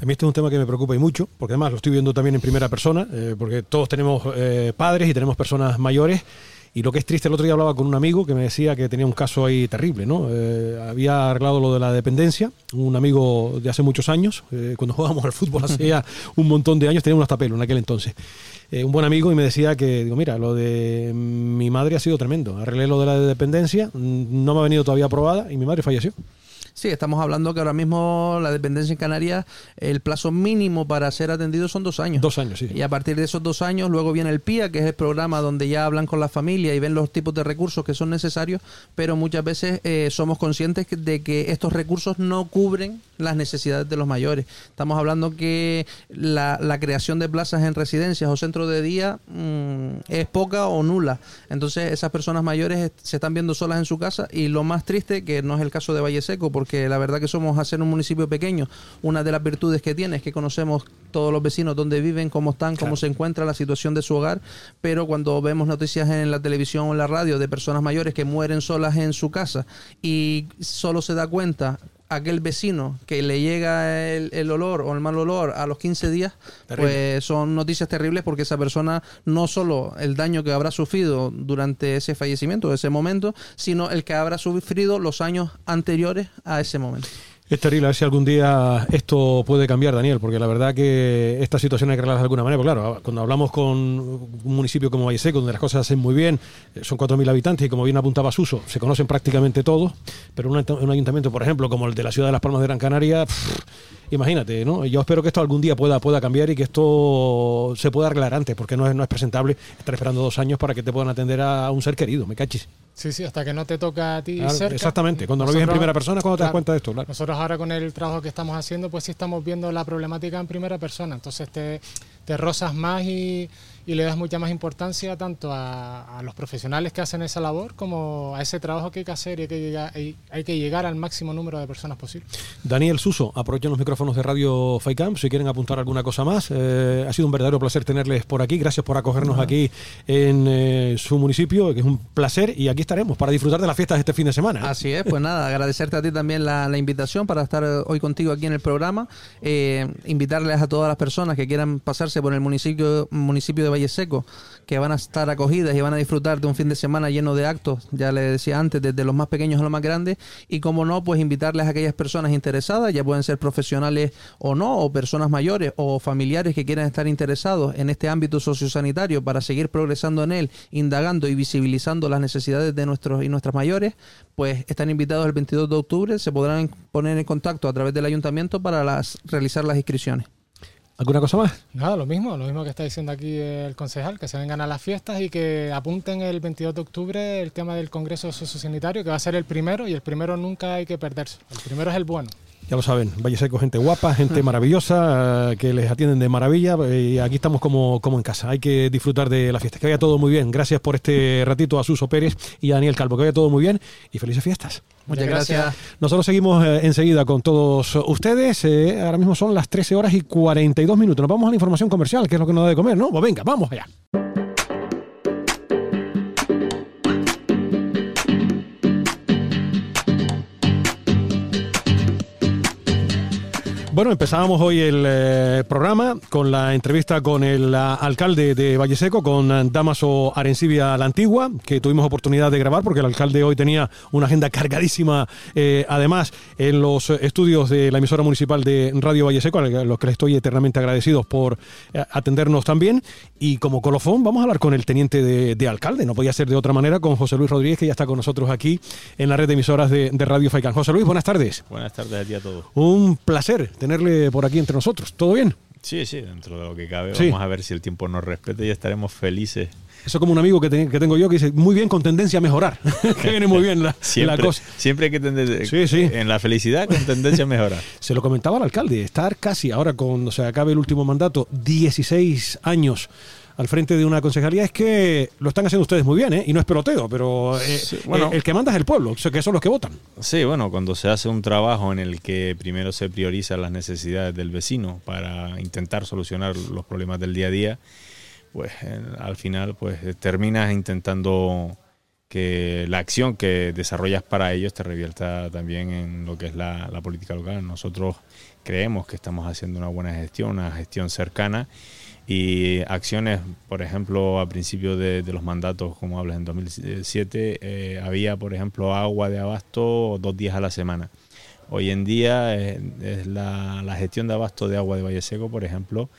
A mí este es un tema que me preocupa y mucho, porque además lo estoy viendo también en primera persona, eh, porque todos tenemos eh, padres y tenemos personas mayores. Y lo que es triste, el otro día hablaba con un amigo que me decía que tenía un caso ahí terrible, ¿no? Eh, había arreglado lo de la dependencia, un amigo de hace muchos años, cuando jugábamos al fútbol hace ya un montón de años, tenía un pelo en aquel entonces. Un buen amigo y me decía que, digo, mira, lo de mi madre ha sido tremendo. Arreglé lo de la dependencia, mm, no me ha venido todavía aprobada y mi madre falleció. Sí, estamos hablando que ahora mismo la dependencia en Canarias, el plazo mínimo para ser atendido son dos años. Dos años, sí. Y a partir de esos dos años, luego viene el PIA, que es el programa donde ya hablan con la familia y ven los tipos de recursos que son necesarios, pero muchas veces eh, somos conscientes de que estos recursos no cubren las necesidades de los mayores. Estamos hablando que la, la creación de plazas en residencias o centros de día mm, es poca o nula. Entonces esas personas mayores se están viendo solas en su casa y lo más triste, que no es el caso de Valle Seco, porque la verdad que somos a ser un municipio pequeño, una de las virtudes que tiene es que conocemos todos los vecinos dónde viven, cómo están, cómo se encuentra la situación de su hogar, pero cuando vemos noticias en la televisión o en la radio de personas mayores que mueren solas en su casa y solo se da cuenta aquel vecino que le llega el, el olor o el mal olor a los 15 días, pues son noticias terribles porque esa persona no solo el daño que habrá sufrido durante ese fallecimiento, ese momento, sino el que habrá sufrido los años anteriores a ese momento. Es terrible, a ver si algún día esto puede cambiar, Daniel, porque la verdad que esta situación hay que arreglarla de alguna manera. Porque claro, cuando hablamos con un municipio como Valle Seco, donde las cosas se hacen muy bien, eh, son 4.000 habitantes y como bien apuntaba Suso, se conocen prácticamente todos, pero un, un ayuntamiento, por ejemplo, como el de la ciudad de Las Palmas de Gran Canaria, imagínate, ¿no? Yo espero que esto algún día pueda, pueda cambiar y que esto se pueda arreglar antes, porque no es, no es presentable estar esperando dos años para que te puedan atender a un ser querido, me cachis. Sí, sí, hasta que no te toca a ti Claro, cerca. exactamente, cuando lo vives en Nosotros- primera persona, cuando te das cuenta de esto, claro. Nosotros ahora con el trabajo que estamos haciendo, pues sí estamos viendo la problemática en primera persona. Entonces te, te rozas más y, y le das mucha más importancia tanto a, a los profesionales que hacen esa labor como a ese trabajo que hay que hacer y hay que llegar, hay, hay que llegar al máximo número de personas posible. Daniel Suso, aprovechen los micrófonos de Radio FAICAM si quieren apuntar alguna cosa más. Eh, ha sido un verdadero placer tenerles por aquí. Gracias por acogernos aquí en eh, su municipio, que es un placer. Y aquí estaremos para disfrutar de las fiestas de este fin de semana. ¿eh? Así es, pues nada, agradecerte a ti también la, la invitación para estar hoy contigo aquí en el programa. Eh, invitarles a todas las personas que quieran pasarse por el municipio, municipio de Valle Seco, que van a estar acogidas y van a disfrutar de un fin de semana lleno de actos, ya les decía antes, desde los más pequeños a los más grandes. Y como no, pues invitarles a aquellas personas interesadas, ya pueden ser profesionales o no, o personas mayores o familiares que quieran estar interesados en este ámbito sociosanitario para seguir progresando en él, indagando y visibilizando las necesidades de nuestros y nuestras mayores, pues están invitados el 22 de octubre, se podrán poner en contacto a través del ayuntamiento para las, realizar las inscripciones. ¿Alguna cosa más? Nada, lo mismo, lo mismo que está diciendo aquí el concejal, que se vengan a las fiestas y que apunten el 22 de octubre el tema del Congreso Sociosanitario, que va a ser el primero y el primero nunca hay que perderse. El primero es el bueno. Ya lo saben, Valle Seco, gente guapa, gente maravillosa, eh, que les atienden de maravilla. Y aquí estamos como, como en casa. Hay que disfrutar de la fiesta. Que vaya todo muy bien. Gracias por este ratito a Suso Pérez y a Daniel Calvo. Que vaya todo muy bien y felices fiestas. Muchas Muchas gracias. gracias. Nosotros seguimos eh, enseguida con todos ustedes. Eh, ahora mismo son las 13 horas y 42 minutos. Nos vamos a la información comercial, que es lo que nos da de comer, ¿no? Pues venga, vamos allá. Bueno, empezábamos hoy el eh, programa con la entrevista con el ah, alcalde de Valle Seco, con ah, Damaso Arencibia la Antigua, que tuvimos oportunidad de grabar porque el alcalde hoy tenía una agenda cargadísima, eh, además, en los estudios de la emisora municipal de Radio Valle Seco, a los que les estoy eternamente agradecidos por eh, atendernos también. Y como colofón, vamos a hablar con el teniente de, de alcalde, no podía ser de otra manera, con José Luis Rodríguez, que ya está con nosotros aquí en la red de emisoras de, de Radio Faicán. José Luis, buenas tardes. Buenas tardes a ti a todos. Un placer tenerle por aquí entre nosotros. ¿Todo bien? Sí, sí, dentro de lo que cabe. Sí. Vamos a ver si el tiempo nos respeta y estaremos felices. Eso como un amigo que, te- que tengo yo que dice, muy bien, con tendencia a mejorar. que viene muy bien la, la Siempre, cosa. siempre hay que tender Sí, sí. en la felicidad con tendencia a mejorar. Se lo comentaba al alcalde, estar casi ahora cuando se acabe el último mandato, 16 años al frente de una concejalía, es que lo están haciendo ustedes muy bien, ¿eh? Y no es peloteo, pero eh, Sí, bueno. el que manda es el pueblo, que son los que votan. Sí, bueno, cuando se hace un trabajo en el que primero se priorizan las necesidades del vecino para intentar solucionar los problemas del día a día, pues al final pues eh, terminas intentando que la acción que desarrollas para ellos te revierta también en lo que es la, la política local. Nosotros creemos que estamos haciendo una buena gestión, una gestión cercana y acciones, por ejemplo, a principio de, los mandatos, como hablas en 2007, eh, había, por ejemplo, agua de abasto dos días a la semana. Hoy en día eh, es la, la gestión de abasto de agua de Valle Seco, por ejemplo,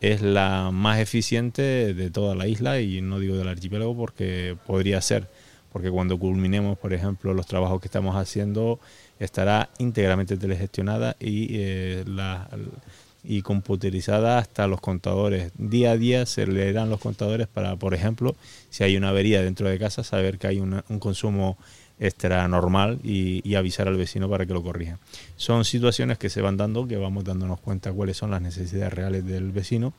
es la más eficiente de toda la isla y no digo del archipiélago porque podría ser, porque cuando culminemos, por ejemplo, los trabajos que estamos haciendo, estará íntegramente telegestionada y, eh, la, y computerizada hasta los contadores. Día a día se leerán los contadores para, por ejemplo, si hay una avería dentro de casa, saber que hay un consumo extra normal y, y avisar al vecino para que lo corrija. Son situaciones que se van dando, que vamos dándonos cuenta cuáles son las necesidades reales del vecino,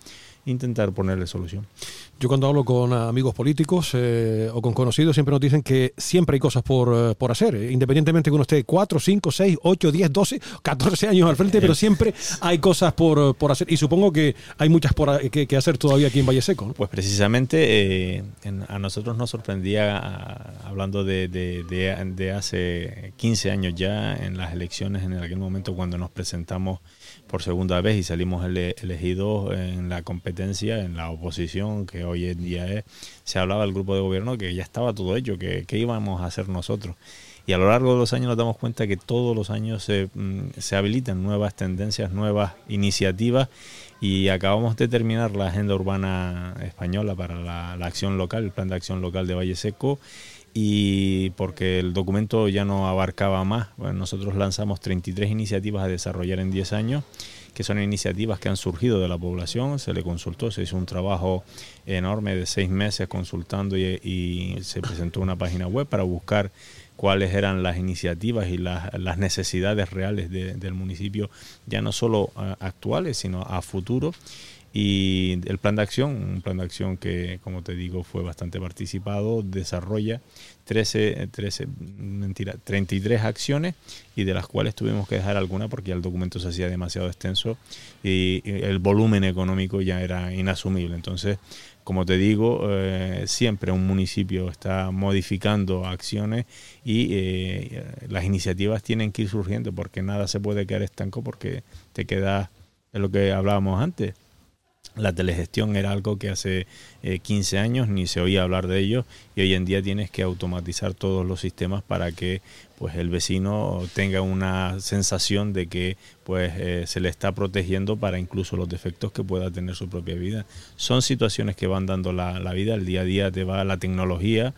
intentar ponerle solución. Yo cuando hablo con amigos políticos eh, o con conocidos siempre nos dicen que siempre hay cosas por, eh, por hacer, eh, independientemente que uno esté 4, 5, 6, 8, 10, 12, 14 años al frente, pero siempre hay cosas por, por hacer y supongo que hay muchas por, que, que hacer todavía aquí en Valle Seco. ¿no? Pues precisamente eh, en- a nosotros nos sorprendía, a- hablando de, de- de- de hace 15 años ya, en las elecciones, en aquel momento cuando nos presentamos por segunda vez y salimos ele- elegidos en la competencia, en la oposición, que hoy en día es, se hablaba del grupo de gobierno que ya estaba todo hecho, que, íbamos a hacer nosotros. Y a lo largo de los años nos damos cuenta que todos los años se, mm, habilitan nuevas tendencias, nuevas iniciativas y acabamos de terminar la agenda urbana española para la, acción local, el plan de acción local de Valle Seco y porque el documento ya no abarcaba más, nosotros lanzamos 33 iniciativas a desarrollar en 10 años, que son iniciativas que han surgido de la población, se le consultó, se hizo un trabajo enorme de seis meses consultando y, se presentó una página web para buscar cuáles eran las iniciativas y las, necesidades reales de- del municipio, ya no solo actuales, sino a futuro y el plan de acción, un plan de acción que, como te digo, fue bastante participado, desarrolla 13, eh, 13, mentira, 33 acciones y de las cuales tuvimos que dejar alguna porque el documento se hacía demasiado extenso y, el volumen económico ya era inasumible. Entonces, como te digo, eh, siempre un municipio está modificando acciones y eh, las iniciativas tienen que ir surgiendo porque nada se puede quedar estanco porque te queda, es lo que hablábamos antes, la telegestión era algo que hace eh, 15 años ni se oía hablar de ello y hoy en día tienes que automatizar todos los sistemas para que pues el vecino tenga una sensación de que pues eh, se le está protegiendo para incluso los defectos que pueda tener su propia vida. Son situaciones que van dando la, la vida, el día a día te va la tecnología.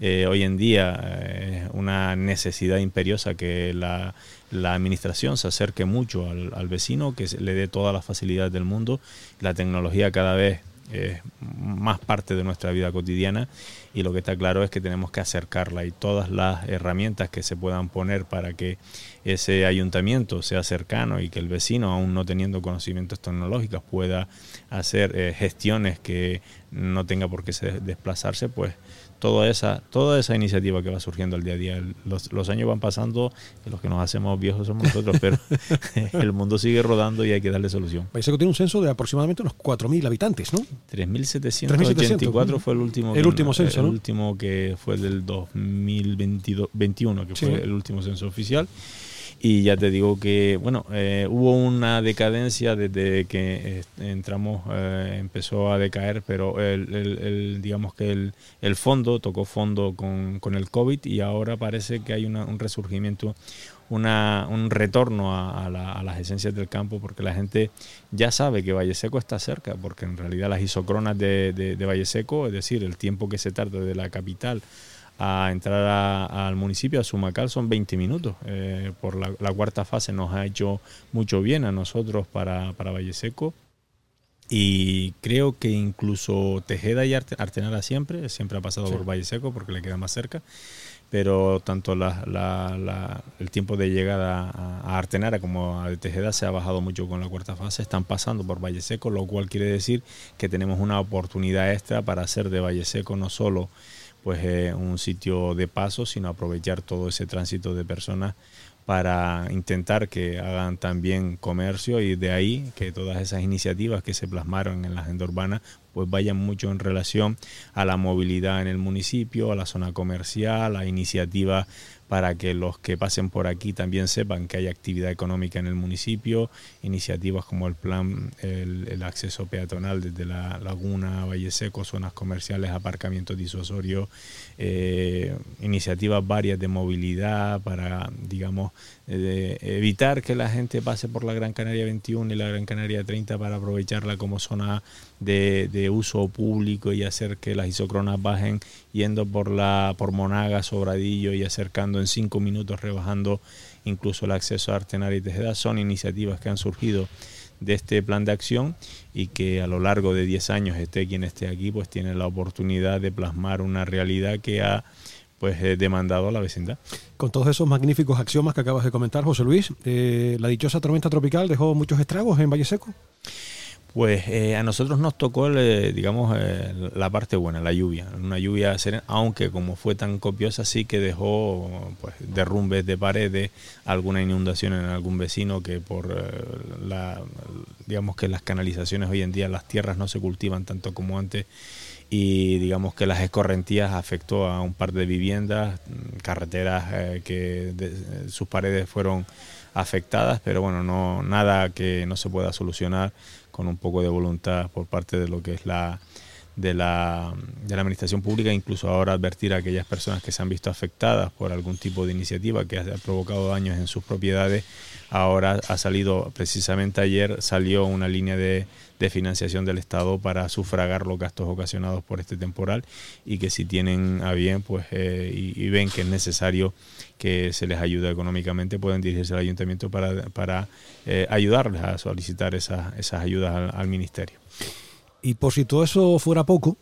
Eh, hoy en día eh, es una necesidad imperiosa que la, la administración se acerque mucho al, al vecino, que le dé todas las facilidades del mundo. La tecnología cada vez es más parte de nuestra vida cotidiana y lo que está claro es que tenemos que acercarla y todas las herramientas que se puedan poner para que ese ayuntamiento sea cercano y que el vecino, aún no teniendo conocimientos tecnológicos, pueda hacer eh, gestiones que no tenga por qué se- desplazarse, pues toda esa, toda esa iniciativa que va surgiendo al día a día. Los, los años van pasando y los que nos hacemos viejos somos nosotros, pero el mundo sigue rodando y hay que darle solución. Parece que tiene un censo de aproximadamente unos 4.000 habitantes, ¿no? 3.784 fue el último. El que- último censo, El ¿no? último que fue del 2021, que Sí. fue el último censo oficial. Y ya te digo que, bueno, eh, hubo una decadencia desde que eh, entramos, eh, empezó a decaer, pero el, digamos que el, fondo tocó fondo con, con el COVID y ahora parece que hay una- un resurgimiento, una, un retorno a, a la- a las esencias del campo, porque la gente ya sabe que Valle Seco está cerca, porque en realidad las isocronas de, de Valle Seco, es decir, el tiempo que se tarda de la capital a entrar a- al municipio, a Sumacal, son 20 minutos. Eh, por la, la cuarta fase nos ha hecho mucho bien a nosotros para, para Valle Seco. Y creo que incluso Tejeda y Arte- Artenara siempre, siempre ha pasado Sí. por Valle Seco porque le queda más cerca. Pero tanto la- la- la- el tiempo de llegada a, a Artenara como a Tejeda se ha bajado mucho con la cuarta fase. Están pasando por Valle Seco, lo cual quiere decir que tenemos una oportunidad extra para hacer de Valle Seco no solo pues eh, un sitio de paso, sino aprovechar todo ese tránsito de personas para intentar que hagan también comercio y de ahí que todas esas iniciativas que se plasmaron en la agenda urbana pues vayan mucho en relación a la movilidad en el municipio, a la zona comercial, a iniciativas para que los que pasen por aquí también sepan que hay actividad económica en el municipio, iniciativas como el plan, el, acceso peatonal desde la laguna, Valle Seco, zonas comerciales, aparcamientos disuasorios, eh, iniciativas varias de movilidad para, digamos, de evitar que la gente pase por la Gran Canaria 21 y la Gran Canaria 30 para aprovecharla como zona de, de uso público y hacer que las isocronas bajen yendo por la por Monaga, Sobradillo y acercando en cinco minutos, rebajando incluso el acceso a Artenar y Tejeda. Son iniciativas que han surgido de este plan de acción y que a lo largo de 10 años esté quien esté aquí, pues tiene la oportunidad de plasmar una realidad que ha pues eh, demandado a la vecindad. Con todos esos magníficos axiomas que acabas de comentar, José Luis, eh, ¿la dichosa tormenta tropical dejó muchos estragos en Valle Seco? Pues eh, a nosotros nos tocó, eh, digamos, la parte buena, la lluvia. Una lluvia serena, aunque como fue tan copiosa, sí que dejó pues, derrumbes de paredes, alguna inundación en algún vecino que por la, digamos que las canalizaciones hoy en día, las tierras no se cultivan tanto como antes y digamos que las escorrentías afectó a un par de viviendas, carreteras eh, que sus paredes fueron afectadas, pero bueno, no nada que no se pueda solucionar con un poco de voluntad por parte de lo que es la de la, de la administración pública, incluso ahora advertir a aquellas personas que se han visto afectadas por algún tipo de iniciativa que ha provocado daños en sus propiedades. Ahora ha salido, precisamente ayer salió una línea de, de financiación del Estado para sufragar los gastos ocasionados por este temporal y que si tienen a bien pues eh, y, ven que es necesario que se les ayude económicamente pueden dirigirse al ayuntamiento para, para eh, ayudarles a solicitar esas, esas ayudas al ministerio. Y por si todo eso fuera poco,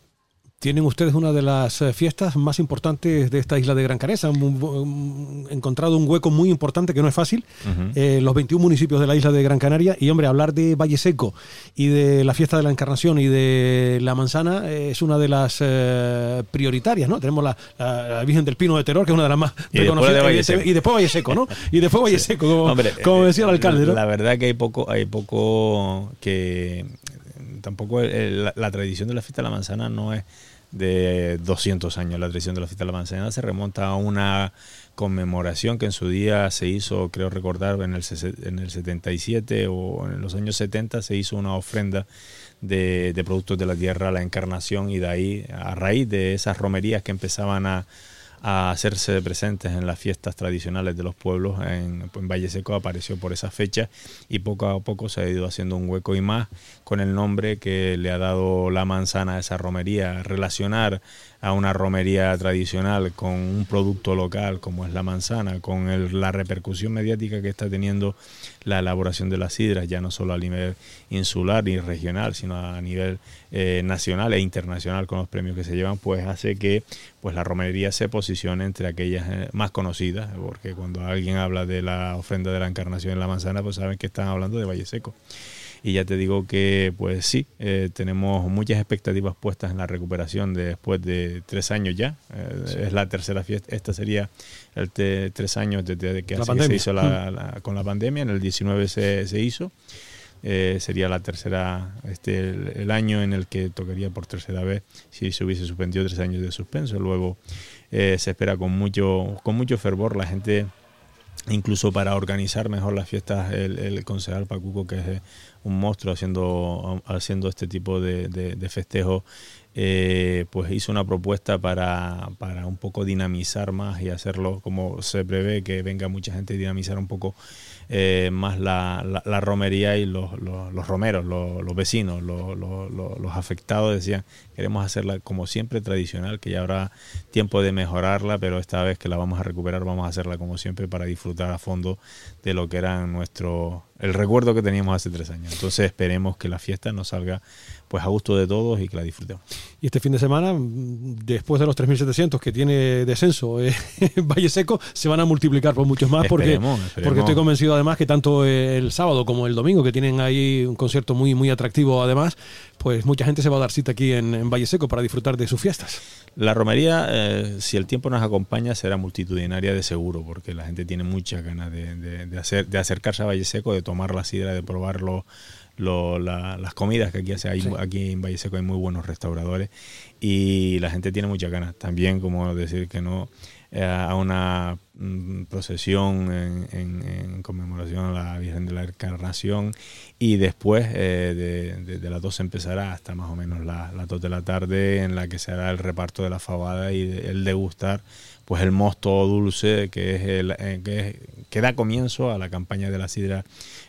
tienen ustedes una de las eh, fiestas más importantes de esta isla de Gran Canaria. Han encontrado un hueco muy importante que no es fácil. Eh, los 21 municipios de la isla de Gran Canaria. Y, hombre, hablar de Valle Seco y de la fiesta de la Encarnación y de la manzana es una de las eh, prioritarias, ¿no? Tenemos la, Virgen del Pino de Terror, que es una de las más y reconocidas. y después Valle Seco, ¿no? Y después Valle Seco, como, decía el alcalde, ¿no? La verdad que hay poco, hay poco que tampoco la, tradición de la fiesta de la manzana no es de 200 años. La tradición de la fiesta de la manzana se remonta a una conmemoración que en su día se hizo, creo recordar, en el, en el 77 o en los años 70 se hizo una ofrenda de, de productos de la tierra a la encarnación y de ahí, a raíz de esas romerías que empezaban a a hacerse presentes en las fiestas tradicionales de los pueblos. En, en, Valle Seco apareció por esa fecha y poco a poco se ha ido haciendo un hueco y más con el nombre que le ha dado la manzana a esa romería. Relacionar a una romería tradicional con un producto local como es la manzana, con la repercusión mediática que está teniendo la elaboración de las sidras, ya no solo a nivel insular y regional, sino a nivel eh, nacional e internacional con los premios que se llevan, pues hace que pues la romería se posicione entre aquellas eh, más conocidas, porque cuando alguien habla de la ofrenda de la encarnación en la manzana, pues saben que están hablando de Valle Seco y ya te digo que pues sí, eh, tenemos muchas expectativas puestas en la recuperación después de tres años ya. Eh, es la tercera fiesta, esta sería el tres años desde que, se hizo mm. con la pandemia, en el 19 se, se hizo. Eh, sería la tercera, este, el, año en el que tocaría por tercera vez si se hubiese suspendido tres años de suspenso. Luego se espera con mucho, con mucho fervor la gente incluso para organizar mejor las fiestas, el, concejal Pacuco, que es un monstruo haciendo, haciendo este tipo de, de, festejos, eh, pues hizo una propuesta para, para, un poco dinamizar más y hacerlo como se prevé que venga mucha gente y dinamizar un poco eh, más la, la, romería y los, los, romeros, los, vecinos, los, afectados decían, queremos hacerla como siempre tradicional, que ya habrá tiempo de mejorarla, pero esta vez que la vamos a recuperar vamos a hacerla como siempre para disfrutar a fondo de lo que era nuestro, el recuerdo que teníamos hace tres años. Entonces esperemos que la fiesta nos salga pues a gusto de todos y que la disfrutemos. Y este fin de semana, después de los 3.700 que tiene descenso eh, Valle Seco, se van a multiplicar por muchos más porque, porque estoy convencido además que tanto el sábado como el domingo, que tienen ahí un concierto muy, muy atractivo además, pues mucha gente se va a dar cita aquí en, Valle Seco para disfrutar de sus fiestas. La romería, eh, si el tiempo nos acompaña, será multitudinaria de seguro, porque la gente tiene muchas ganas de, hacer, de acercarse a Valle Seco, de tomar la sidra, de probarlo las comidas que aquí hace hay, aquí en Valle Seco hay muy buenos restauradores y la gente tiene muchas ganas. También como decir que no eh, a una mm, procesión en, conmemoración a la Virgen de la Encarnación y después eh, de, las dos empezará hasta más o menos las la 2 de la tarde en la que se hará el reparto de la fabada y el degustar pues el mosto dulce que es el eh, que, que da comienzo a la campaña de la sidra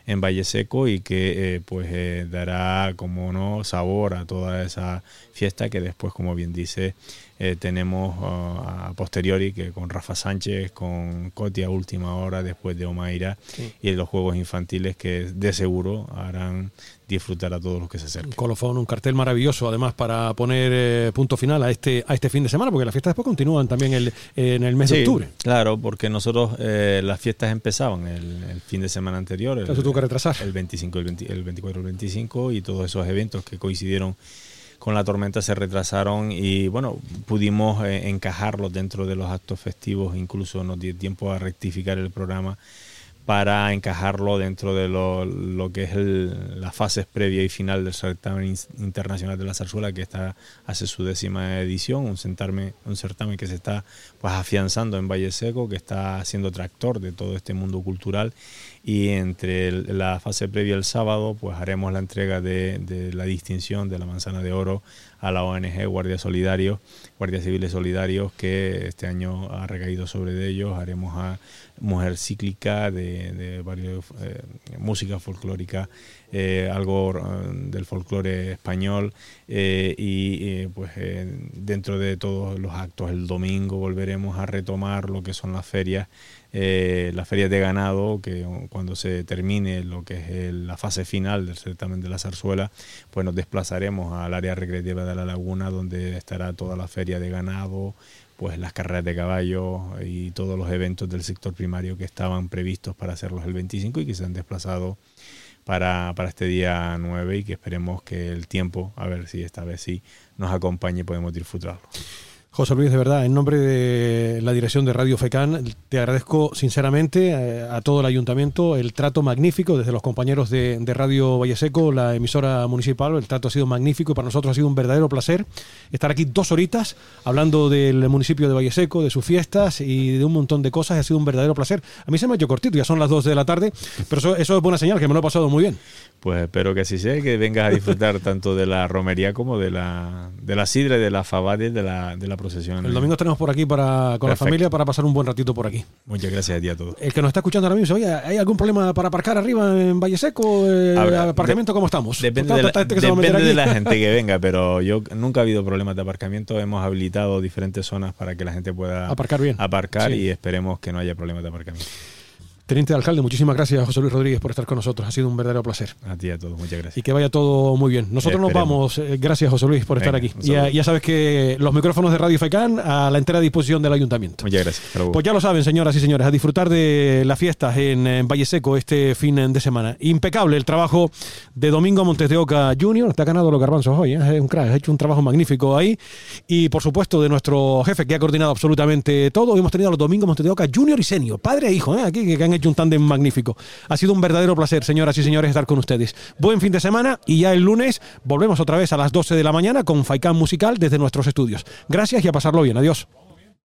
en Valle Seco y que eh, pues eh, dará como no sabor a toda esa fiesta que después como bien dice eh, tenemos uh, a posteriori que con Rafa Sánchez, con Coti a última hora después de Omaira y los juegos infantiles que de seguro harán disfrutar a todos los que se acerquen. Un colofón, un cartel maravilloso además para poner eh, punto final a este a este fin de semana, porque las fiestas después continúan también el, en el mes de octubre. Claro, porque nosotros las fiestas empezaban el, fin de semana anterior. El, retrasar. El 25, el, el 24, el 25 y todos esos eventos que coincidieron con la tormenta se retrasaron y bueno, pudimos eh, encajarlos dentro de los actos festivos, incluso nos dio tiempo a rectificar el programa para encajarlo dentro de lo, que es el, las fases previa y final del certamen internacional de la zarzuela que está hace su décima edición, un, certamen, un certamen que se está pues afianzando en Valle Seco, que está siendo tractor de todo este mundo cultural. Y entre la fase previa el sábado pues haremos la entrega de, la distinción de la manzana de oro a la ONG Guardia Solidarios, Guardias Civiles Solidarios que este año ha recaído sobre ellos, haremos mujer cíclica, de, varios, eh, música folclórica, eh, algo eh, del folclore español y pues dentro de todos los actos el domingo volveremos a retomar lo que son las ferias, las ferias de ganado, que cuando se termine lo que es la fase final del certamen de la zarzuela, pues nos desplazaremos al área recreativa de la laguna donde estará toda la feria de ganado, pues las carreras de caballo y todos los eventos del sector primario que estaban previstos para hacerlos el 25 y que se han desplazado para, para este día 9 y que esperemos que el tiempo, a ver si esta vez sí, nos acompañe y podemos disfrutarlo. José Luis, de verdad, en nombre de la dirección de Radio FECAN, te agradezco sinceramente eh, a, todo el ayuntamiento el trato magnífico desde los compañeros de, Radio Valleseco, la emisora municipal. El trato ha sido magnífico y para nosotros ha sido un verdadero placer estar aquí dos horitas hablando del municipio de Valleseco, de sus fiestas y de un montón de cosas. Ha sido un verdadero placer. A mí se me ha hecho cortito, ya son las dos de la tarde, pero eso, eso es buena señal, que me lo he pasado muy bien. Pues espero que así sea, que vengas a disfrutar tanto de la romería como de la, de la sidra y de la fabade de la, de la el domingo tenemos por aquí para, con la familia para pasar un buen ratito por aquí. Muchas gracias a ti a todos. El que nos está escuchando ahora mismo, oye, ¿hay algún problema para aparcar arriba en Valle Seco? Eh, ¿Aparcamiento cómo estamos? Depende, de la, gente que venga, pero yo nunca ha habido problemas de aparcamiento. Hemos habilitado diferentes zonas para que la gente pueda aparcar bien. Aparcar y esperemos que no haya problemas de aparcamiento. Teniente de alcalde, muchísimas gracias José Luis Rodríguez por estar con nosotros. Ha sido un verdadero placer. A ti a todos, muchas gracias. Y que vaya todo muy bien. Nosotros nos vamos. Eh, gracias José Luis por estar aquí. Ya, ya, sabes que los micrófonos de Radio FECAN a la entera disposición del ayuntamiento. Muchas gracias. Pues ya lo saben, señoras y señores, a disfrutar de las fiestas en, Valle Seco este fin de semana. Impecable el trabajo de Domingo Montes de Oca Jr. Te ha ganado los garbanzos hoy, ¿eh? es un crack, ha hecho un trabajo magnífico ahí. Y por supuesto de nuestro jefe que ha coordinado absolutamente todo. Hemos tenido a los Domingos Montes de Oca Jr. y Senio, padre e hijo, ¿eh? aquí que han hecho un tándem magnífico. Ha sido un verdadero placer, señoras y señores, estar con ustedes. Buen fin de semana y ya el lunes volvemos otra vez a las 12 de la mañana con Faikán Musical desde nuestros estudios. Gracias y a pasarlo bien. Adiós.